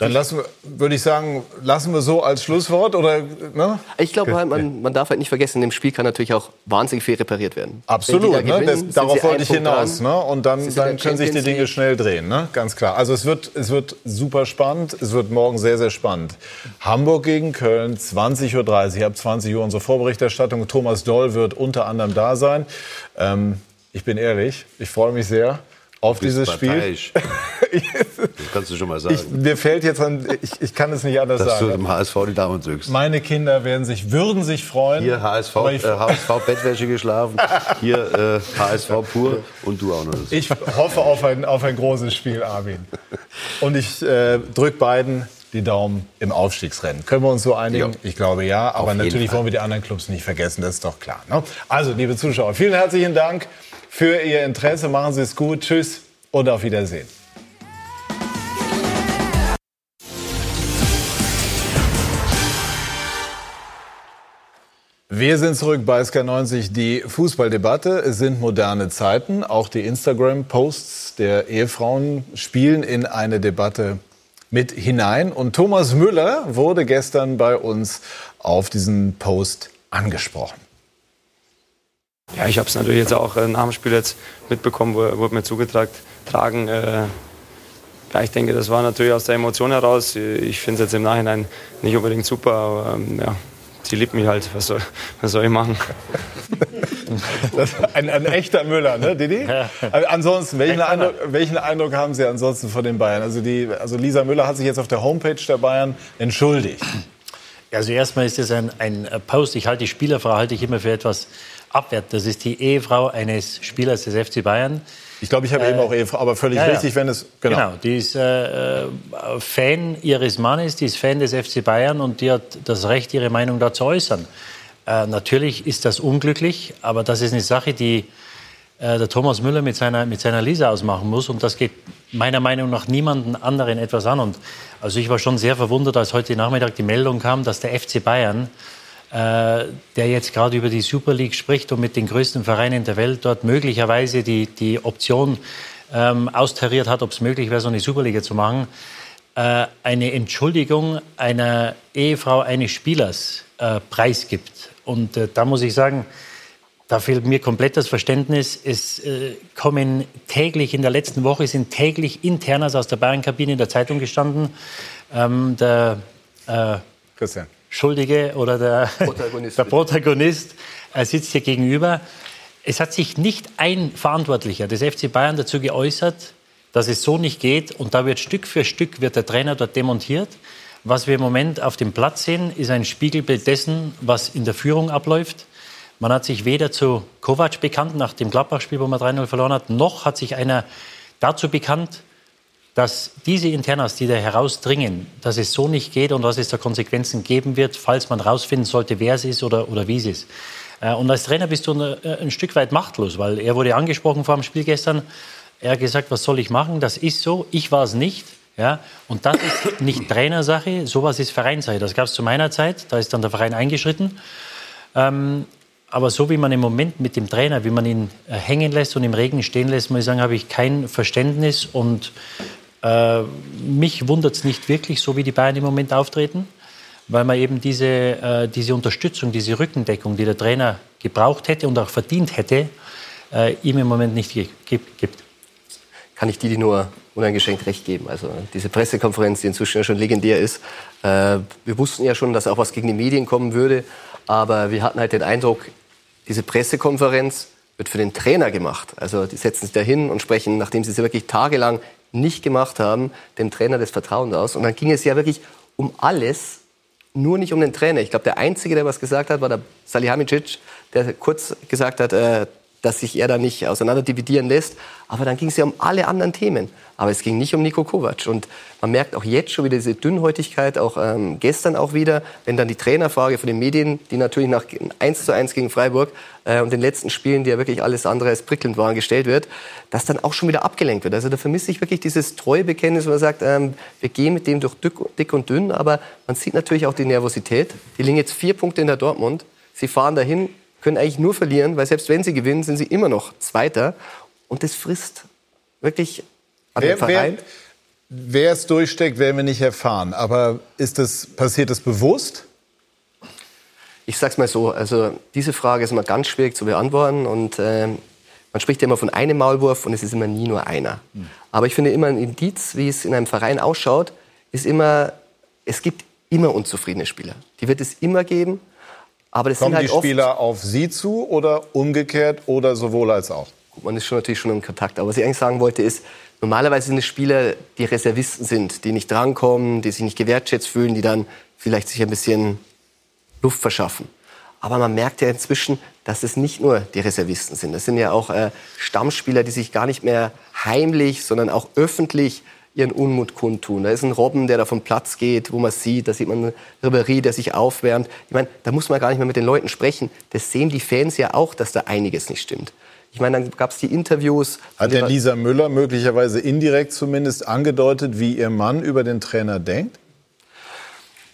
Dann lassen wir, würde ich sagen, lassen wir so als Schlusswort oder? Ne? Ich glaube, halt, man, man, darf halt nicht vergessen, in dem Spiel kann natürlich auch wahnsinnig viel repariert werden. Absolut, da ne? das, darauf wollte ich hinaus. Ne? Und dann, dann können sich die Dinge schnell drehen, ne? ganz klar. Also es wird, es wird super spannend. Es wird morgen sehr, sehr spannend. Hamburg gegen Köln, 20.30 Uhr. Ab 20 Uhr unsere Vorberichterstattung. Thomas Doll wird unter anderem da sein. Ähm, ich bin ehrlich, ich freue mich sehr auf dieses Spiel. kannst du schon mal sagen. Ich, mir fällt jetzt an, ich, ich kann es nicht anders Dass sagen. Dass du dem HSV die Daumen drückst. Meine Kinder werden sich, würden sich freuen. Hier HSV, äh, HSV Bettwäsche geschlafen, hier äh, HSV pur und du auch noch. Ich hoffe auf ein, auf ein großes Spiel, Armin. Und ich äh, drücke beiden die Daumen im Aufstiegsrennen. Können wir uns so einigen? Ja. Ich glaube ja, aber natürlich wollen wir die anderen Clubs nicht vergessen, das ist doch klar. Ne? Also, liebe Zuschauer, vielen herzlichen Dank für Ihr Interesse. Machen Sie es gut. Tschüss und auf Wiedersehen. Wir sind zurück bei SK90, die Fußballdebatte. Sind moderne Zeiten. Auch die Instagram-Posts der Ehefrauen spielen in eine Debatte mit hinein. Und Thomas Müller wurde gestern bei uns auf diesen Post angesprochen. Ja, ich habe es natürlich jetzt auch äh, nach dem Spiel jetzt mitbekommen, wurde mir zugetragen. Tragen, äh, ja, ich denke, das war natürlich aus der Emotion heraus. Ich finde es jetzt im Nachhinein nicht unbedingt super, aber ähm, ja, sie liebt mich halt. Was soll, was soll ich machen? ein, ein, echter Müller, ne, Didi? Also ansonsten, welchen Eindruck, welchen Eindruck, haben Sie ansonsten von den Bayern? Also, die, also Lisa Müller hat sich jetzt auf der Homepage der Bayern entschuldigt. Also erstmal ist es ein, ein Post. Ich halte die Spielerfrau halte ich immer für etwas abwert. Das ist die Ehefrau eines Spielers des FC Bayern. Ich glaube, ich habe äh, eben auch Ehefrau, aber völlig ja, richtig, wenn es genau. genau die ist äh, Fan ihres Mannes, die ist Fan des FC Bayern und die hat das Recht, ihre Meinung da zu äußern. Äh, natürlich ist das unglücklich, aber das ist eine Sache, die äh, der Thomas Müller mit seiner, mit seiner Lisa ausmachen muss. Und das geht meiner Meinung nach niemanden anderen etwas an. Und also ich war schon sehr verwundert, als heute Nachmittag die Meldung kam, dass der FC Bayern äh, der jetzt gerade über die Super League spricht und mit den größten Vereinen der Welt dort möglicherweise die, die Option ähm, austariert hat, ob es möglich wäre, so eine Superliga zu machen, äh, eine Entschuldigung einer Ehefrau eines Spielers äh, preisgibt. Und äh, da muss ich sagen, da fehlt mir komplett das Verständnis. Es äh, kommen täglich, in der letzten Woche sind täglich Internas aus der Bayern-Kabine in der Zeitung gestanden. Ähm, der, äh, Christian. Schuldige oder der Protagonist, der Protagonist sitzt hier gegenüber. Es hat sich nicht ein Verantwortlicher des FC Bayern dazu geäußert, dass es so nicht geht. Und da wird Stück für Stück wird der Trainer dort demontiert. Was wir im Moment auf dem Platz sehen, ist ein Spiegelbild dessen, was in der Führung abläuft. Man hat sich weder zu Kovac bekannt nach dem Gladbach-Spiel, wo man 3-0 verloren hat, noch hat sich einer dazu bekannt, dass diese Internas, die da herausdringen, dass es so nicht geht und dass es da Konsequenzen geben wird, falls man herausfinden sollte, wer es ist oder, oder wie es ist. Äh, und als Trainer bist du ein, äh, ein Stück weit machtlos, weil er wurde angesprochen vor dem Spiel gestern. Er hat gesagt, was soll ich machen? Das ist so. Ich war es nicht. Ja, und das ist nicht Trainersache, sowas ist Vereinssache. Das gab es zu meiner Zeit, da ist dann der Verein eingeschritten. Ähm, aber so wie man im Moment mit dem Trainer, wie man ihn äh, hängen lässt und im Regen stehen lässt, muss ich sagen, habe ich kein Verständnis und äh, mich wundert es nicht wirklich, so wie die Bayern im Moment auftreten, weil man eben diese, äh, diese Unterstützung, diese Rückendeckung, die der Trainer gebraucht hätte und auch verdient hätte, äh, ihm im Moment nicht gibt. Kann ich Didi nur uneingeschränkt recht geben. Also diese Pressekonferenz, die inzwischen ja schon legendär ist. Äh, wir wussten ja schon, dass auch was gegen die Medien kommen würde, aber wir hatten halt den Eindruck, diese Pressekonferenz wird für den Trainer gemacht. Also die setzen sich da hin und sprechen, nachdem sie sich wirklich tagelang nicht gemacht haben, dem Trainer das Vertrauen aus. Und dann ging es ja wirklich um alles, nur nicht um den Trainer. Ich glaube, der Einzige, der was gesagt hat, war der Salihamidzic, der kurz gesagt hat, äh, dass sich er da nicht auseinander dividieren lässt. Aber dann ging es ja um alle anderen Themen. Aber es ging nicht um Nico Kovac. Und man merkt auch jetzt schon wieder diese Dünnhäutigkeit, auch ähm, gestern auch wieder, wenn dann die Trainerfrage von den Medien, die natürlich nach 1 zu 1 gegen Freiburg äh, und den letzten Spielen, die ja wirklich alles andere als prickelnd waren, gestellt wird, dass dann auch schon wieder abgelenkt wird. Also da vermisse ich wirklich dieses Treuebekenntnis, wo man sagt, ähm, wir gehen mit dem durch dick und dünn, aber man sieht natürlich auch die Nervosität. Die liegen jetzt vier Punkte in der Dortmund. Sie fahren dahin, können eigentlich nur verlieren, weil selbst wenn sie gewinnen, sind sie immer noch Zweiter. Und das frisst wirklich an wer, den Verein. Wer, wer es durchsteckt, werden wir nicht erfahren. Aber ist das, passiert das bewusst? Ich sag's mal so, also diese Frage ist immer ganz schwierig zu beantworten und äh, man spricht ja immer von einem Maulwurf und es ist immer nie nur einer. Hm. Aber ich finde immer ein Indiz, wie es in einem Verein ausschaut, ist immer, es gibt immer unzufriedene Spieler. Die wird es immer geben. Aber das Kommen sind halt die Spieler auf Sie zu oder umgekehrt oder sowohl als auch? Gut, man ist schon natürlich schon im Kontakt. Aber was ich eigentlich sagen wollte ist, normalerweise sind es Spieler, die Reservisten sind, die nicht drankommen, die sich nicht gewertschätzt fühlen, die dann vielleicht sich ein bisschen Luft verschaffen. Aber man merkt ja inzwischen, dass es nicht nur die Reservisten sind. Das sind ja auch äh, Stammspieler, die sich gar nicht mehr heimlich, sondern auch öffentlich ihren Unmut kundtun. Da ist ein Robben, der da vom Platz geht, wo man sieht, da sieht man Ribéry, der sich aufwärmt. Ich meine, da muss man gar nicht mehr mit den Leuten sprechen. Das sehen die Fans ja auch, dass da einiges nicht stimmt. Ich meine, dann gab es die Interviews. Hat der Lisa Müller möglicherweise indirekt zumindest angedeutet, wie ihr Mann über den Trainer denkt?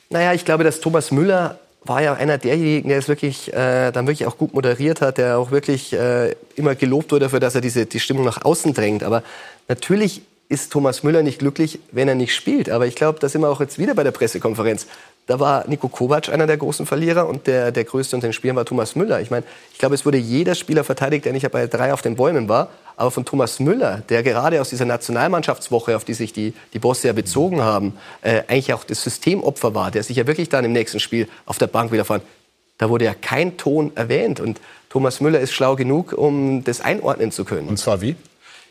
Naja, ich glaube, dass Thomas Müller war ja einer derjenigen, der es wirklich äh, dann wirklich auch gut moderiert hat, der auch wirklich äh, immer gelobt wurde dafür, dass er diese die Stimmung nach außen drängt. Aber natürlich ist Thomas Müller nicht glücklich, wenn er nicht spielt. Aber ich glaube, da sind wir auch jetzt wieder bei der Pressekonferenz. Da war Nico Kovac einer der großen Verlierer und der, der größte unter den Spielern war Thomas Müller. Ich meine, ich glaube, es wurde jeder Spieler verteidigt, der nicht bei drei auf den Bäumen war. Aber von Thomas Müller, der gerade aus dieser Nationalmannschaftswoche, auf die sich die, die Bosse ja bezogen haben, äh, eigentlich auch das Systemopfer war, der sich ja wirklich dann im nächsten Spiel auf der Bank wieder da wurde ja kein Ton erwähnt. Und Thomas Müller ist schlau genug, um das einordnen zu können. Und zwar wie?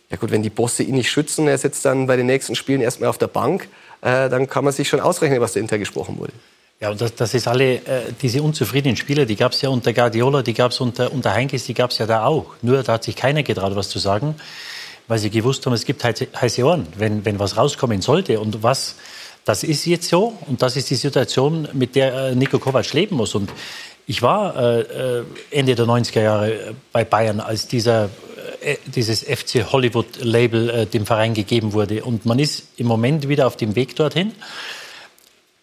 Ja gut, wenn die Bosse ihn nicht schützen, er sitzt dann bei den nächsten Spielen erstmal auf der Bank, äh, dann kann man sich schon ausrechnen, was dahinter gesprochen wurde. Ja, und das, das ist alle, äh, diese unzufriedenen Spieler, die gab es ja unter Guardiola, die gab es unter, unter Heinkes, die gab es ja da auch. Nur da hat sich keiner getraut, was zu sagen, weil sie gewusst haben, es gibt heiße Ohren, wenn, wenn was rauskommen sollte. Und was, das ist jetzt so und das ist die Situation, mit der äh, Nico Kovac leben muss. Und ich war äh, äh Ende der 90er Jahre bei Bayern, als dieser äh, dieses FC Hollywood-Label äh, dem Verein gegeben wurde. Und man ist im Moment wieder auf dem Weg dorthin.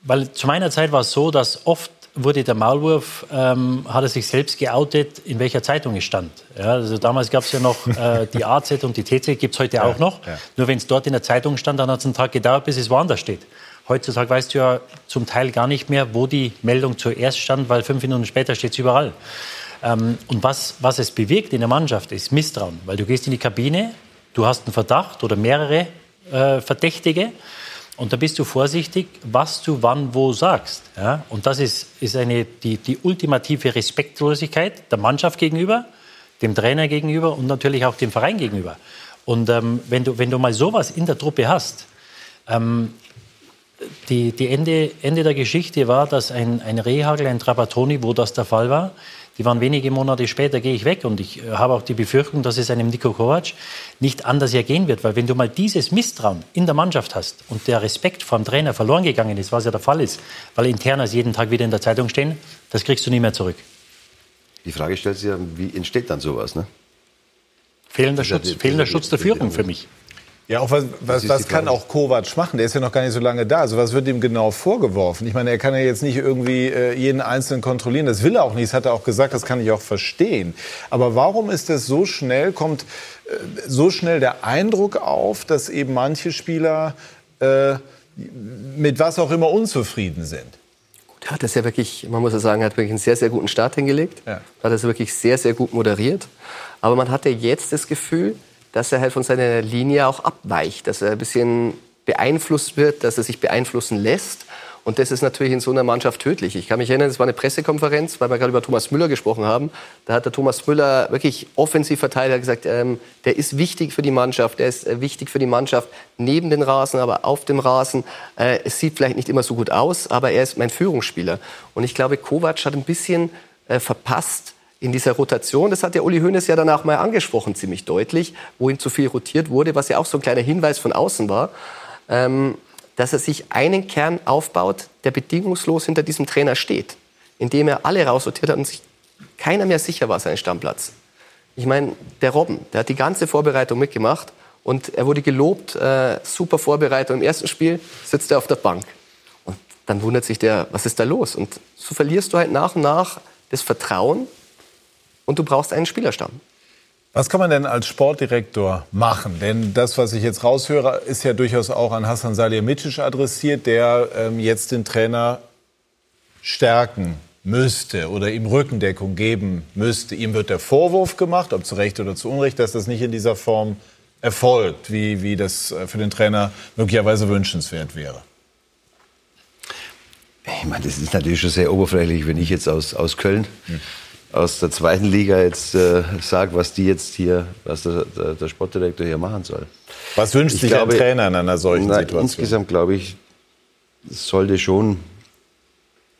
Weil zu meiner Zeit war es so, dass oft wurde der Maulwurf, ähm, hat er sich selbst geoutet, in welcher Zeitung es stand. Ja, also damals gab es ja noch äh, die AZ und die TZ, gibt es heute ja, auch noch. Ja. Nur wenn es dort in der Zeitung stand, dann hat es einen Tag gedauert, bis es woanders steht. Heutzutage weißt du ja zum Teil gar nicht mehr, wo die Meldung zuerst stand, weil fünf Minuten später steht es überall. Ähm, und was, was es bewirkt in der Mannschaft, ist Misstrauen. Weil du gehst in die Kabine, du hast einen Verdacht oder mehrere äh, Verdächtige. Und da bist du vorsichtig, was du wann wo sagst. Ja? Und das ist, ist eine, die, die ultimative Respektlosigkeit der Mannschaft gegenüber, dem Trainer gegenüber und natürlich auch dem Verein gegenüber. Und ähm, wenn, du, wenn du mal sowas in der Truppe hast, ähm, die, die Ende, Ende der Geschichte war, dass ein, ein Rehagel, ein Trapattoni, wo das der Fall war, die waren wenige Monate später, gehe ich weg. Und ich äh, habe auch die Befürchtung, dass es einem Nico Kovac nicht anders ergehen wird. Weil wenn du mal dieses Misstrauen in der Mannschaft hast und der Respekt vor dem Trainer verloren gegangen ist, was ja der Fall ist, weil Internas jeden Tag wieder in der Zeitung stehen, das kriegst du nie mehr zurück. Die Frage stellt sich ja, wie entsteht dann sowas? Ne? Fehlender, Schutz, fehlender Schutz der Führung für mich. Ja, auch was, was, was kann auch Kovac machen? Der ist ja noch gar nicht so lange da. Also was wird ihm genau vorgeworfen? Ich meine, er kann ja jetzt nicht irgendwie äh, jeden Einzelnen kontrollieren. Das will er auch nicht. Das hat er auch gesagt. Das kann ich auch verstehen. Aber warum ist das so schnell, kommt äh, so schnell der Eindruck auf, dass eben manche Spieler äh, mit was auch immer unzufrieden sind? Er hat das ja wirklich, man muss ja sagen, er hat wirklich einen sehr, sehr guten Start hingelegt. Ja. Hat das wirklich sehr, sehr gut moderiert. Aber man hatte jetzt das Gefühl, dass er halt von seiner Linie auch abweicht, dass er ein bisschen beeinflusst wird, dass er sich beeinflussen lässt. Und das ist natürlich in so einer Mannschaft tödlich. Ich kann mich erinnern, es war eine Pressekonferenz, weil wir gerade über Thomas Müller gesprochen haben. Da hat der Thomas Müller wirklich offensiv verteidigt, hat gesagt, ähm, der ist wichtig für die Mannschaft, der ist äh, wichtig für die Mannschaft neben den Rasen, aber auf dem Rasen. Äh, es sieht vielleicht nicht immer so gut aus, aber er ist mein Führungsspieler. Und ich glaube, Kovac hat ein bisschen äh, verpasst, in dieser Rotation, das hat der Uli Hoeneß ja danach mal angesprochen, ziemlich deutlich, wo ihm zu viel rotiert wurde, was ja auch so ein kleiner Hinweis von außen war. Ähm, dass er sich einen Kern aufbaut, der bedingungslos hinter diesem Trainer steht, indem er alle raussortiert hat und sich keiner mehr sicher war, seinen Stammplatz. Ich meine, der Robben, der hat die ganze Vorbereitung mitgemacht und er wurde gelobt, äh, super Vorbereitung. Im ersten Spiel sitzt er auf der Bank. Und dann wundert sich der, was ist da los? Und so verlierst du halt nach und nach das Vertrauen und du brauchst einen Spielerstamm. Was kann man denn als Sportdirektor machen? Denn das, was ich jetzt raushöre, ist ja durchaus auch an Hassan Salihamidzic adressiert, der ähm, jetzt den Trainer stärken müsste oder ihm Rückendeckung geben müsste. Ihm wird der Vorwurf gemacht, ob zu Recht oder zu Unrecht, dass das nicht in dieser Form erfolgt, wie, wie das äh, für den Trainer möglicherweise wünschenswert wäre. Ich meine, das ist natürlich schon sehr oberflächlich, wenn ich jetzt aus, aus Köln hm aus der zweiten Liga jetzt äh, sagt, was die jetzt hier, was der, der, der Sportdirektor hier machen soll. Was wünscht ich sich glaube, ein Trainer in einer solchen na, Situation? Insgesamt glaube ich, sollte schon,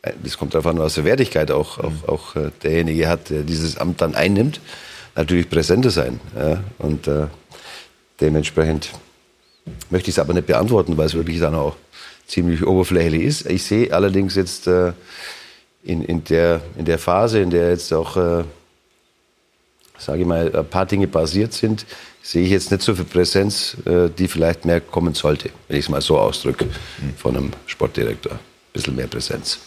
äh, das kommt darauf an, was für Wertigkeit auch, mhm. auch, auch äh, derjenige hat, der dieses Amt dann einnimmt, natürlich präsenter sein. Ja? Und äh, dementsprechend möchte ich es aber nicht beantworten, weil es wirklich dann auch ziemlich oberflächlich ist. Ich sehe allerdings jetzt äh, in, in, der, in der Phase, in der jetzt auch, äh, sage ich mal, ein paar Dinge passiert sind, sehe ich jetzt nicht so viel Präsenz, äh, die vielleicht mehr kommen sollte, wenn ich es mal so ausdrücke, von einem Sportdirektor. Ein bisschen mehr Präsenz.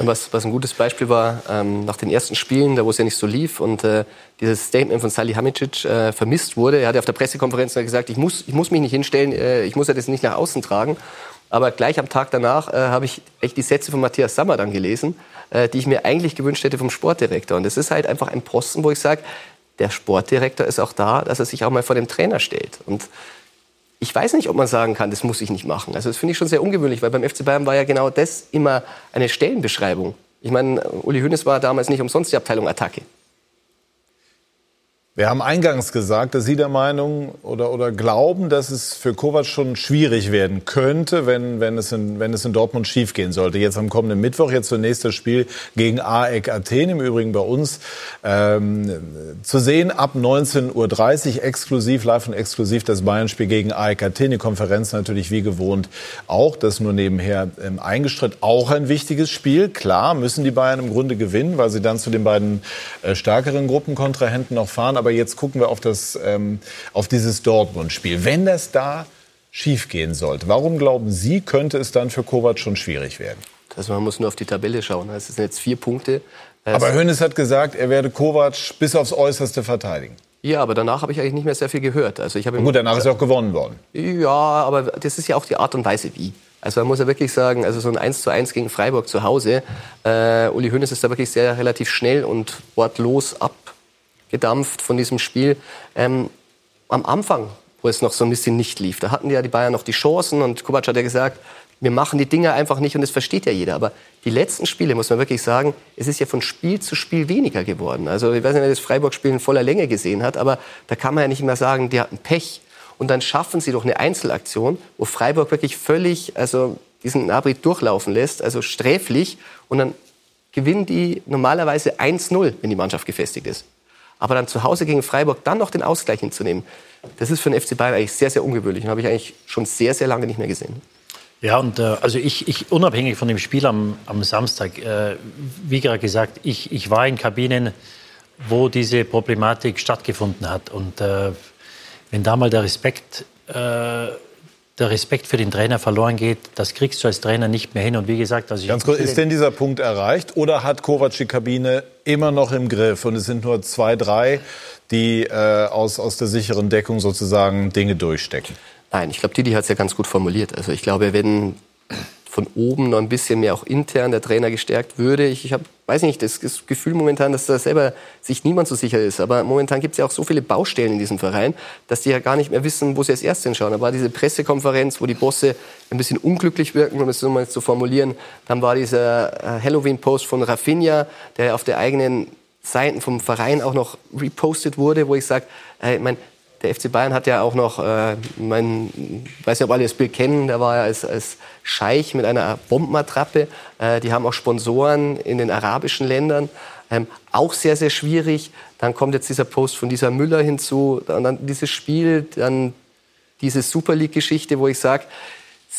Was, was ein gutes Beispiel war, ähm, nach den ersten Spielen, da wo es ja nicht so lief und äh, dieses Statement von Sally Hamicic äh, vermisst wurde. Er hat ja auf der Pressekonferenz gesagt, ich muss, ich muss mich nicht hinstellen, äh, ich muss ja das nicht nach außen tragen. Aber gleich am Tag danach äh, habe ich echt die Sätze von Matthias Sammer dann gelesen, äh, die ich mir eigentlich gewünscht hätte vom Sportdirektor. Und das ist halt einfach ein Posten, wo ich sage, der Sportdirektor ist auch da, dass er sich auch mal vor dem Trainer stellt. Und ich weiß nicht, ob man sagen kann, das muss ich nicht machen. Also das finde ich schon sehr ungewöhnlich, weil beim FC Bayern war ja genau das immer eine Stellenbeschreibung. Ich meine, Uli Hoeneß war damals nicht umsonst die Abteilung Attacke. Wir haben eingangs gesagt, dass Sie der Meinung oder, oder glauben, dass es für Kovac schon schwierig werden könnte, wenn, wenn, es in, wenn es in Dortmund schiefgehen sollte. Jetzt am kommenden Mittwoch, jetzt zunächst das Spiel gegen AEK Athen, im Übrigen bei uns ähm, zu sehen ab 19.30 Uhr exklusiv, live und exklusiv das Bayern-Spiel gegen AEK Athen. Die Konferenz natürlich wie gewohnt auch, das nur nebenher ähm, eingestritt. Auch ein wichtiges Spiel. Klar müssen die Bayern im Grunde gewinnen, weil sie dann zu den beiden äh, stärkeren Gruppenkontrahenten noch fahren. Aber aber jetzt gucken wir auf, das, ähm, auf dieses Dortmund-Spiel. Wenn das da schiefgehen sollte, warum glauben Sie, könnte es dann für Kovac schon schwierig werden? Also man muss nur auf die Tabelle schauen. Es sind jetzt vier Punkte. Aber Hönes hat gesagt, er werde Kovac bis aufs Äußerste verteidigen. Ja, aber danach habe ich eigentlich nicht mehr sehr viel gehört. Also ich habe gut, danach ist er auch gewonnen worden. Ja, aber das ist ja auch die Art und Weise, wie. Also man muss ja wirklich sagen, also so ein 1 zu 1 gegen Freiburg zu Hause, äh, Uli Hoeneß ist da wirklich sehr relativ schnell und wortlos ab gedampft von diesem Spiel. Ähm, am Anfang, wo es noch so ein bisschen nicht lief, da hatten ja die Bayern noch die Chancen und Kovac hat ja gesagt, wir machen die Dinge einfach nicht und das versteht ja jeder. Aber die letzten Spiele, muss man wirklich sagen, es ist ja von Spiel zu Spiel weniger geworden. Also ich weiß nicht, wer das Freiburg-Spiel in voller Länge gesehen hat, aber da kann man ja nicht mehr sagen, die hatten Pech. Und dann schaffen sie doch eine Einzelaktion, wo Freiburg wirklich völlig, also diesen Nabri durchlaufen lässt, also sträflich. Und dann gewinnen die normalerweise 1-0, wenn die Mannschaft gefestigt ist. Aber dann zu Hause gegen Freiburg dann noch den Ausgleich hinzunehmen, das ist für den FC Bayern eigentlich sehr, sehr ungewöhnlich. Und habe ich eigentlich schon sehr, sehr lange nicht mehr gesehen. Ja, und äh, also ich, ich, unabhängig von dem Spiel am, am Samstag, äh, wie gerade gesagt, ich, ich war in Kabinen, wo diese Problematik stattgefunden hat. Und äh, wenn da mal der Respekt äh, der Respekt für den Trainer verloren geht, das kriegst du als Trainer nicht mehr hin. Und wie gesagt, also ganz kurz, ist denn dieser Punkt erreicht oder hat Kovac die Kabine immer noch im Griff und es sind nur zwei, drei, die äh, aus, aus der sicheren Deckung sozusagen Dinge durchstecken? Nein, ich glaube, Didi hat es ja ganz gut formuliert. Also ich glaube, wenn von oben noch ein bisschen mehr auch intern der Trainer gestärkt würde. Ich, ich habe, weiß nicht, das, Gefühl momentan, dass da selber sich niemand so sicher ist. Aber momentan gibt es ja auch so viele Baustellen in diesem Verein, dass die ja gar nicht mehr wissen, wo sie als erstes hinschauen. Da war diese Pressekonferenz, wo die Bosse ein bisschen unglücklich wirken, um es so mal zu formulieren. Dann war dieser äh, Halloween-Post von Rafinha, der auf der eigenen Seiten vom Verein auch noch repostet wurde, wo ich sage, äh, ich mein, der FC Bayern hat ja auch noch, äh, mein, weiß nicht, ob alle das Bild kennen, der war ja als, als Scheich mit einer Bombenattrappe. Äh, die haben auch Sponsoren in den arabischen Ländern. Ähm, auch sehr, sehr schwierig. Dann kommt jetzt dieser Post von dieser Müller hinzu. Und dann dieses Spiel, dann diese Super League-Geschichte, wo ich sage,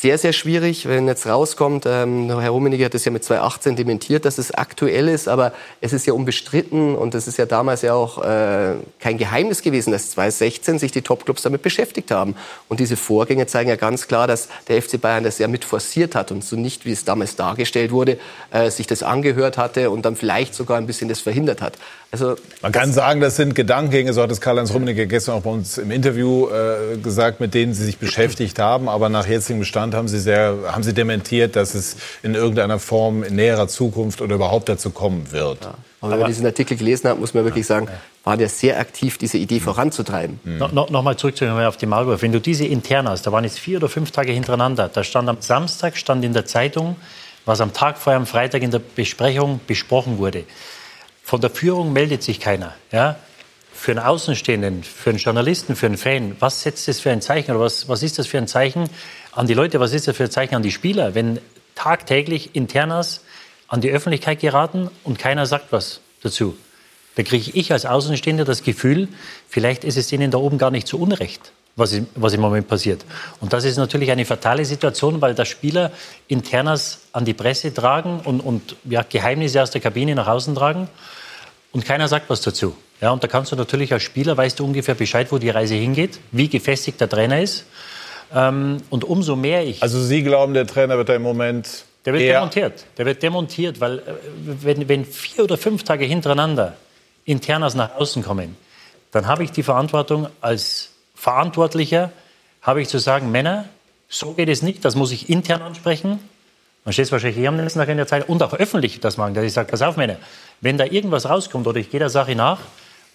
sehr, sehr schwierig, wenn jetzt rauskommt, ähm, Herr Rummenigge hat das ja mit 2018 dementiert, dass es aktuell ist, aber es ist ja unbestritten und es ist ja damals ja auch äh, kein Geheimnis gewesen, dass 2016 sich die Topclubs damit beschäftigt haben. Und diese Vorgänge zeigen ja ganz klar, dass der FC Bayern das ja mit forciert hat und so nicht, wie es damals dargestellt wurde, äh, sich das angehört hatte und dann vielleicht sogar ein bisschen das verhindert hat. Also, Man kann sagen, das sind Gedankengänge, so hat es Karl-Heinz Rummenigge gestern auch bei uns im Interview äh, gesagt, mit denen Sie sich beschäftigt haben. Aber nach jetzigem Bestand haben Sie, sehr, haben Sie dementiert, dass es in irgendeiner Form in näherer Zukunft oder überhaupt dazu kommen wird. Ja. Aber wenn man diesen Artikel gelesen hat, muss man wirklich sagen, war der sehr aktiv, diese Idee voranzutreiben. Mhm. No, no, Nochmal zurückzukommen auf die Marburg. Wenn du diese Internas, da waren jetzt vier oder fünf Tage hintereinander, da stand am Samstag, stand in der Zeitung, was am Tag vorher, am Freitag in der Besprechung besprochen wurde. Von der Führung meldet sich keiner. Ja? Für einen Außenstehenden, für einen Journalisten, für einen Fan, was setzt das für ein Zeichen oder was, was ist das für ein Zeichen an die Leute, was ist das für ein Zeichen an die Spieler, wenn tagtäglich Internas an die Öffentlichkeit geraten und keiner sagt was dazu? Da kriege ich als Außenstehender das Gefühl, vielleicht ist es ihnen da oben gar nicht so unrecht was, was im Moment passiert. Und das ist natürlich eine fatale Situation, weil da Spieler Internas an die Presse tragen und, und ja, Geheimnisse aus der Kabine nach außen tragen und keiner sagt was dazu. Ja, und da kannst du natürlich als Spieler, weißt du ungefähr Bescheid, wo die Reise hingeht, wie gefestigt der Trainer ist. Ähm, und umso mehr ich... Also Sie glauben, der Trainer wird da im Moment... Der wird demontiert. Der wird demontiert, weil äh, wenn, wenn vier oder fünf Tage hintereinander Internas nach außen kommen, dann habe ich die Verantwortung als Verantwortlicher habe ich zu sagen, Männer, so geht es nicht, das muss ich intern ansprechen. Man steht es wahrscheinlich hier am nächsten Tag in der Zeit und auch öffentlich das machen, dass ich sage, pass auf, Männer, wenn da irgendwas rauskommt oder ich gehe der Sache nach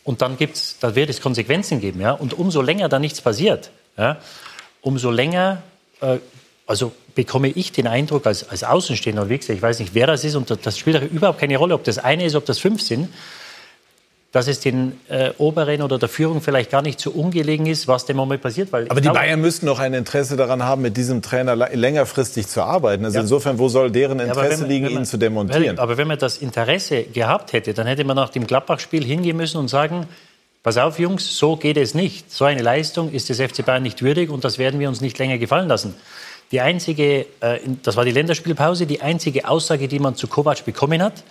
und dann gibt's, da wird es Konsequenzen geben, ja, und umso länger da nichts passiert, ja, umso länger, äh, also bekomme ich den Eindruck als, als Außenstehender, wie gesagt, ich weiß nicht, wer das ist und das spielt überhaupt keine Rolle, ob das eine ist, ob das fünf sind, dass es den äh, Oberen oder der Führung vielleicht gar nicht so ungelegen ist, was dem Moment passiert. Weil Aber die glaube, Bayern müssten doch ein Interesse daran haben, mit diesem Trainer längerfristig zu arbeiten. Also ja. insofern, wo soll deren Interesse ja, man, liegen, man, ihn zu demontieren? Aber wenn man das Interesse gehabt hätte, dann hätte man nach dem Gladbach-Spiel hingehen müssen und sagen, pass auf Jungs, so geht es nicht. So eine Leistung ist des FC Bayern nicht würdig und das werden wir uns nicht länger gefallen lassen. Die einzige, äh, das war die Länderspielpause, die einzige Aussage, die man zu Kovac bekommen hat,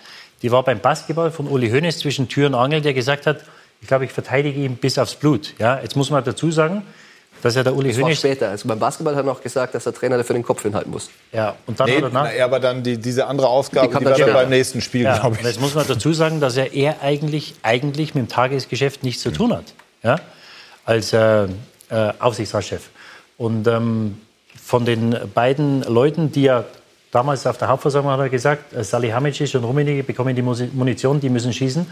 die war beim Basketball von Uli Hoeneß zwischen Tür und Angel, der gesagt hat, ich glaube, ich verteidige ihn bis aufs Blut. Ja, jetzt muss man dazu sagen, dass er der Uli das Hoeneß... später. Also beim Basketball hat er noch gesagt, dass der Trainer dafür den Kopf hinhalten muss. Ja, und dann nee, danach... Na, aber dann die, diese andere Aufgabe, die, die war dann beim nächsten Spiel, ja, glaube ich. Jetzt muss man dazu sagen, dass er eher eigentlich, eigentlich mit dem Tagesgeschäft nichts zu tun hat. Ja? Als äh, äh, Aufsichtsratschef. Und ähm, von den beiden Leuten, die ja Damals auf der Hauptversammlung hat er gesagt, äh, Salihamidzic und Rummenigge bekommen die Munition, die müssen schießen.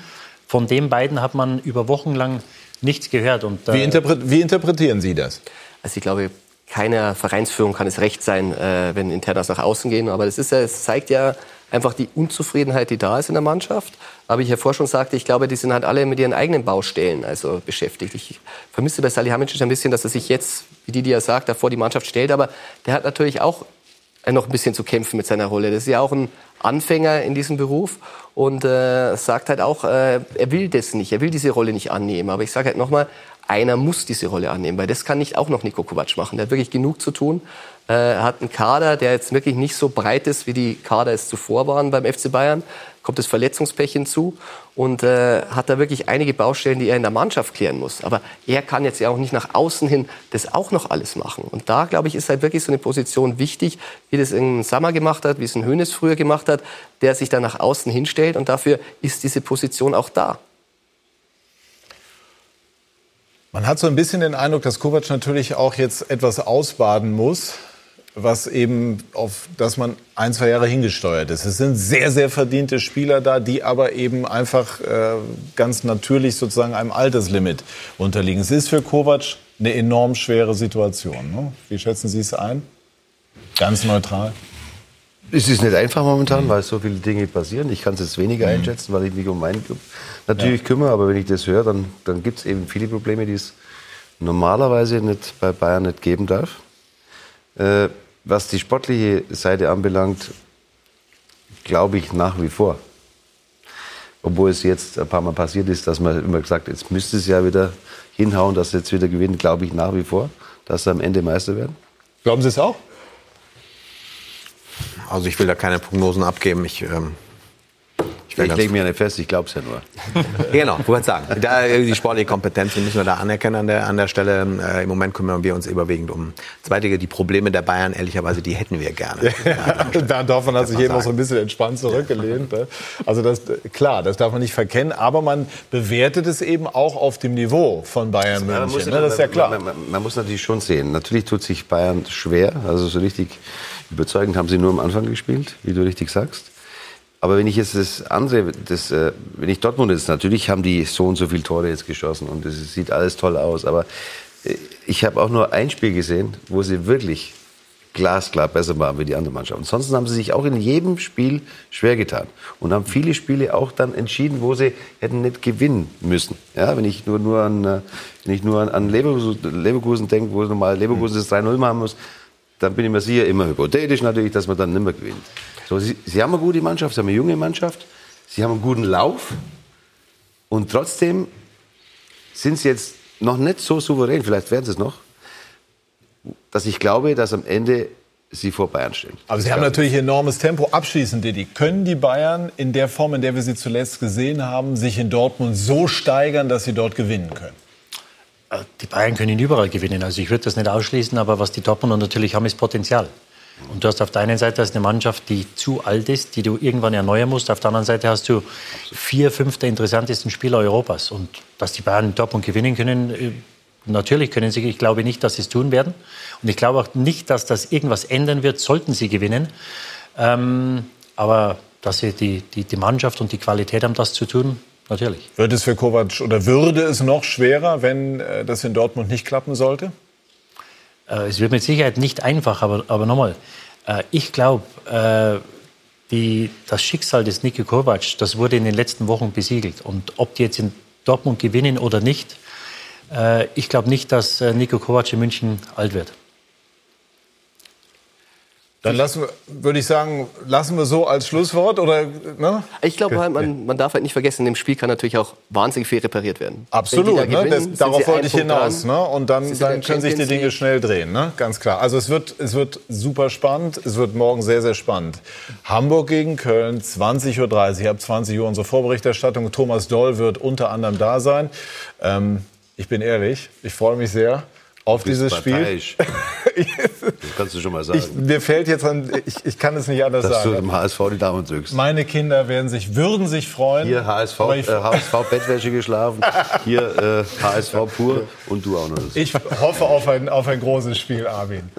Von den beiden hat man über Wochen lang nichts gehört. Und, äh, wie, interpre wie, interpretieren Sie das? Also ich glaube, keiner Vereinsführung kann es recht sein, äh, wenn Internas nach außen gehen. Aber das ist ja, es zeigt ja einfach die Unzufriedenheit, die da ist in der Mannschaft. Aber ich ja vorher schon sagte, ich glaube, die sind halt alle mit ihren eigenen Baustellen also beschäftigt. Ich vermisse bei Salihamidzic ein bisschen, dass er sich jetzt, wie die, die er sagt, davor die Mannschaft stellt. Aber der hat natürlich auch noch ein bisschen zu kämpfen mit seiner Rolle. Das ist ja auch ein Anfänger in diesem Beruf und äh, sagt halt auch, äh, er will das nicht, er will diese Rolle nicht annehmen. Aber ich sage halt nochmal, einer muss diese Rolle annehmen, weil das kann nicht auch noch Nico Kovac machen. Der hat wirklich genug zu tun. Äh, hat einen Kader, der jetzt wirklich nicht so breit ist, wie die Kader es zuvor waren beim FC Bayern kommt das Verletzungspech hinzu und äh, hat da wirklich einige Baustellen, die er in der Mannschaft klären muss. Aber er kann jetzt ja auch nicht nach außen hin das auch noch alles machen. Und da, glaube ich, ist halt wirklich so eine Position wichtig, wie das in Sammer gemacht hat, wie es in Hönes früher gemacht hat, der sich da nach außen hinstellt und dafür ist diese Position auch da. Man hat so ein bisschen den Eindruck, dass Kovac natürlich auch jetzt etwas ausbaden muss was eben auf das man ein, zwei Jahre hingesteuert ist. Es sind sehr, sehr verdiente Spieler da, die aber eben einfach äh, ganz natürlich sozusagen einem Alterslimit unterliegen. Es ist für Kovac eine enorm schwere Situation. Ne? Wie schätzen Sie es ein? Ganz neutral. Es ist nicht einfach momentan, weil so viele Dinge passieren. Ich kann es jetzt weniger mhm. einschätzen, weil ich mich um meinen Club natürlich ja. kümmere. Aber wenn ich das höre, dann, dann gibt es eben viele Probleme, die es normalerweise nicht bei Bayern nicht geben darf. Äh, was die sportliche Seite anbelangt, glaube ich nach wie vor. Obwohl es jetzt ein paar Mal passiert ist, dass man immer gesagt hat, jetzt müsste es ja wieder hinhauen, dass sie jetzt wieder gewinnen, glaube ich nach wie vor, dass sie am Ende Meister werden. Glauben Sie es auch? Also ich will da keine Prognosen abgeben. Ich ähm, ich, ich lege mir nicht fest, ich glaube es ja nur. genau, ich wollte sagen. Da, die sportliche Kompetenz müssen wir da anerkennen an der, an der Stelle. Äh, Im Moment kümmern wir uns überwiegend um Zweitige. Die Probleme der Bayern, ehrlicherweise, die hätten wir gerne. Ja, Bernd Dorfmann hat sich eben auch so ein bisschen entspannt zurückgelehnt. Ne? Also das, klar, das darf man nicht verkennen. Aber man bewertet es eben auch auf dem Niveau von Bayern München. Muss, ne? Das ist ja klar. Man, man, man muss natürlich schon sehen. Natürlich tut sich Bayern schwer. Also so richtig überzeugend haben sie nur am Anfang gespielt, wie du richtig sagst. Aber wenn ich jetzt das andere, das, äh, wenn ich Dortmund jetzt, natürlich haben die so und so viele Tore jetzt geschossen und es sieht alles toll aus. Aber äh, ich habe auch nur ein Spiel gesehen, wo sie wirklich glasklar besser waren wie die andere Mannschaft. Ansonsten haben sie sich auch in jedem Spiel schwer getan und haben viele Spiele auch dann entschieden, wo sie hätten nicht gewinnen müssen. Ja, wenn ich nur, nur an, äh, wenn ich nur an, an Leverkusen, Leverkusen denke, wo normal Leverkusen das 3-0 machen muss, dann bin ich mir sicher, immer hypothetisch natürlich, dass man dann nicht mehr gewinnt. So, sie, sie haben eine gute Mannschaft, sie haben eine junge Mannschaft, sie haben einen guten Lauf und trotzdem sind sie jetzt noch nicht so souverän, vielleicht werden sie es noch, dass ich glaube, dass am Ende sie vor Bayern stehen. Aber sie haben natürlich enormes Tempo. Abschließend, Didi, können die Bayern in der Form, in der wir sie zuletzt gesehen haben, sich in Dortmund so steigern, dass sie dort gewinnen können? Äh, die Bayern können überall gewinnen. Also ich würde das nicht ausschließen, aber was die Dortmunder natürlich haben, ist Potenzial. Und du hast auf der einen Seite eine Mannschaft, die zu alt ist, die du irgendwann erneuern musst. Auf der anderen Seite hast du vier, fünf der interessantesten Spieler Europas. Und dass die Bayern Dortmund gewinnen können, äh, natürlich können sie. Ich glaube nicht, dass sie es tun werden. Und ich glaube auch nicht, dass das irgendwas ändern wird, sollten sie gewinnen. Ähm, aber dass sie die, die, die Mannschaft und die Qualität haben, das zu tun, natürlich. Wird es für Kovac oder würde es noch schwerer, wenn äh, das in Dortmund nicht klappen sollte? Äh, es wird mit Sicherheit nicht einfach, aber, aber nochmal, äh, ich glaube, äh, das Schicksal des Niki Kovac, das wurde in den letzten Wochen besiegelt. Und ob die jetzt in Dortmund gewinnen oder nicht, ich glaube nicht, dass Niko Kovac in München alt wird. Dann lassen wir, würde ich sagen, lassen wir so als Schlusswort oder? Ne? Ich glaube, halt, man, man darf halt nicht vergessen, im Spiel kann natürlich auch wahnsinnig viel repariert werden. Absolut, da ne? das, darauf wollte ich hinaus. Ne? Und dann, dann können sich die Dinge schnell drehen, ne? ganz klar. Also es wird, es wird super spannend. Es wird morgen sehr, sehr spannend. Hamburg gegen Köln, 20.30 Uhr. Ab 20 Uhr unsere Vorberichterstattung. Thomas Doll wird unter anderem da sein. Ähm, ich bin ehrlich, ich freue mich sehr auf dieses Spiel. das kannst du schon mal sagen. Ich, mir fällt jetzt an, ich, ich kann es nicht anders Dass sagen. Dass du im HSV die Daumen drückst. Meine Kinder werden sich, würden sich freuen. Hier HSV, äh, HSV Bettwäsche geschlafen, hier äh, HSV pur und du auch noch. Ich hoffe auf ein, auf ein großes Spiel, Armin.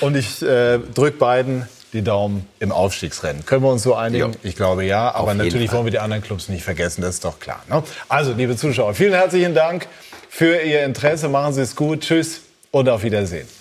Und ich äh, drücke beiden die Daumen im Aufstiegsrennen. Können wir uns so einigen? Ja. Ich glaube ja, aber natürlich wollen wir die anderen Clubs nicht vergessen, das ist doch klar. Ne? Also, liebe Zuschauer, vielen herzlichen Dank für Ihr Interesse. Machen Sie es gut. Tschüss und auf Wiedersehen.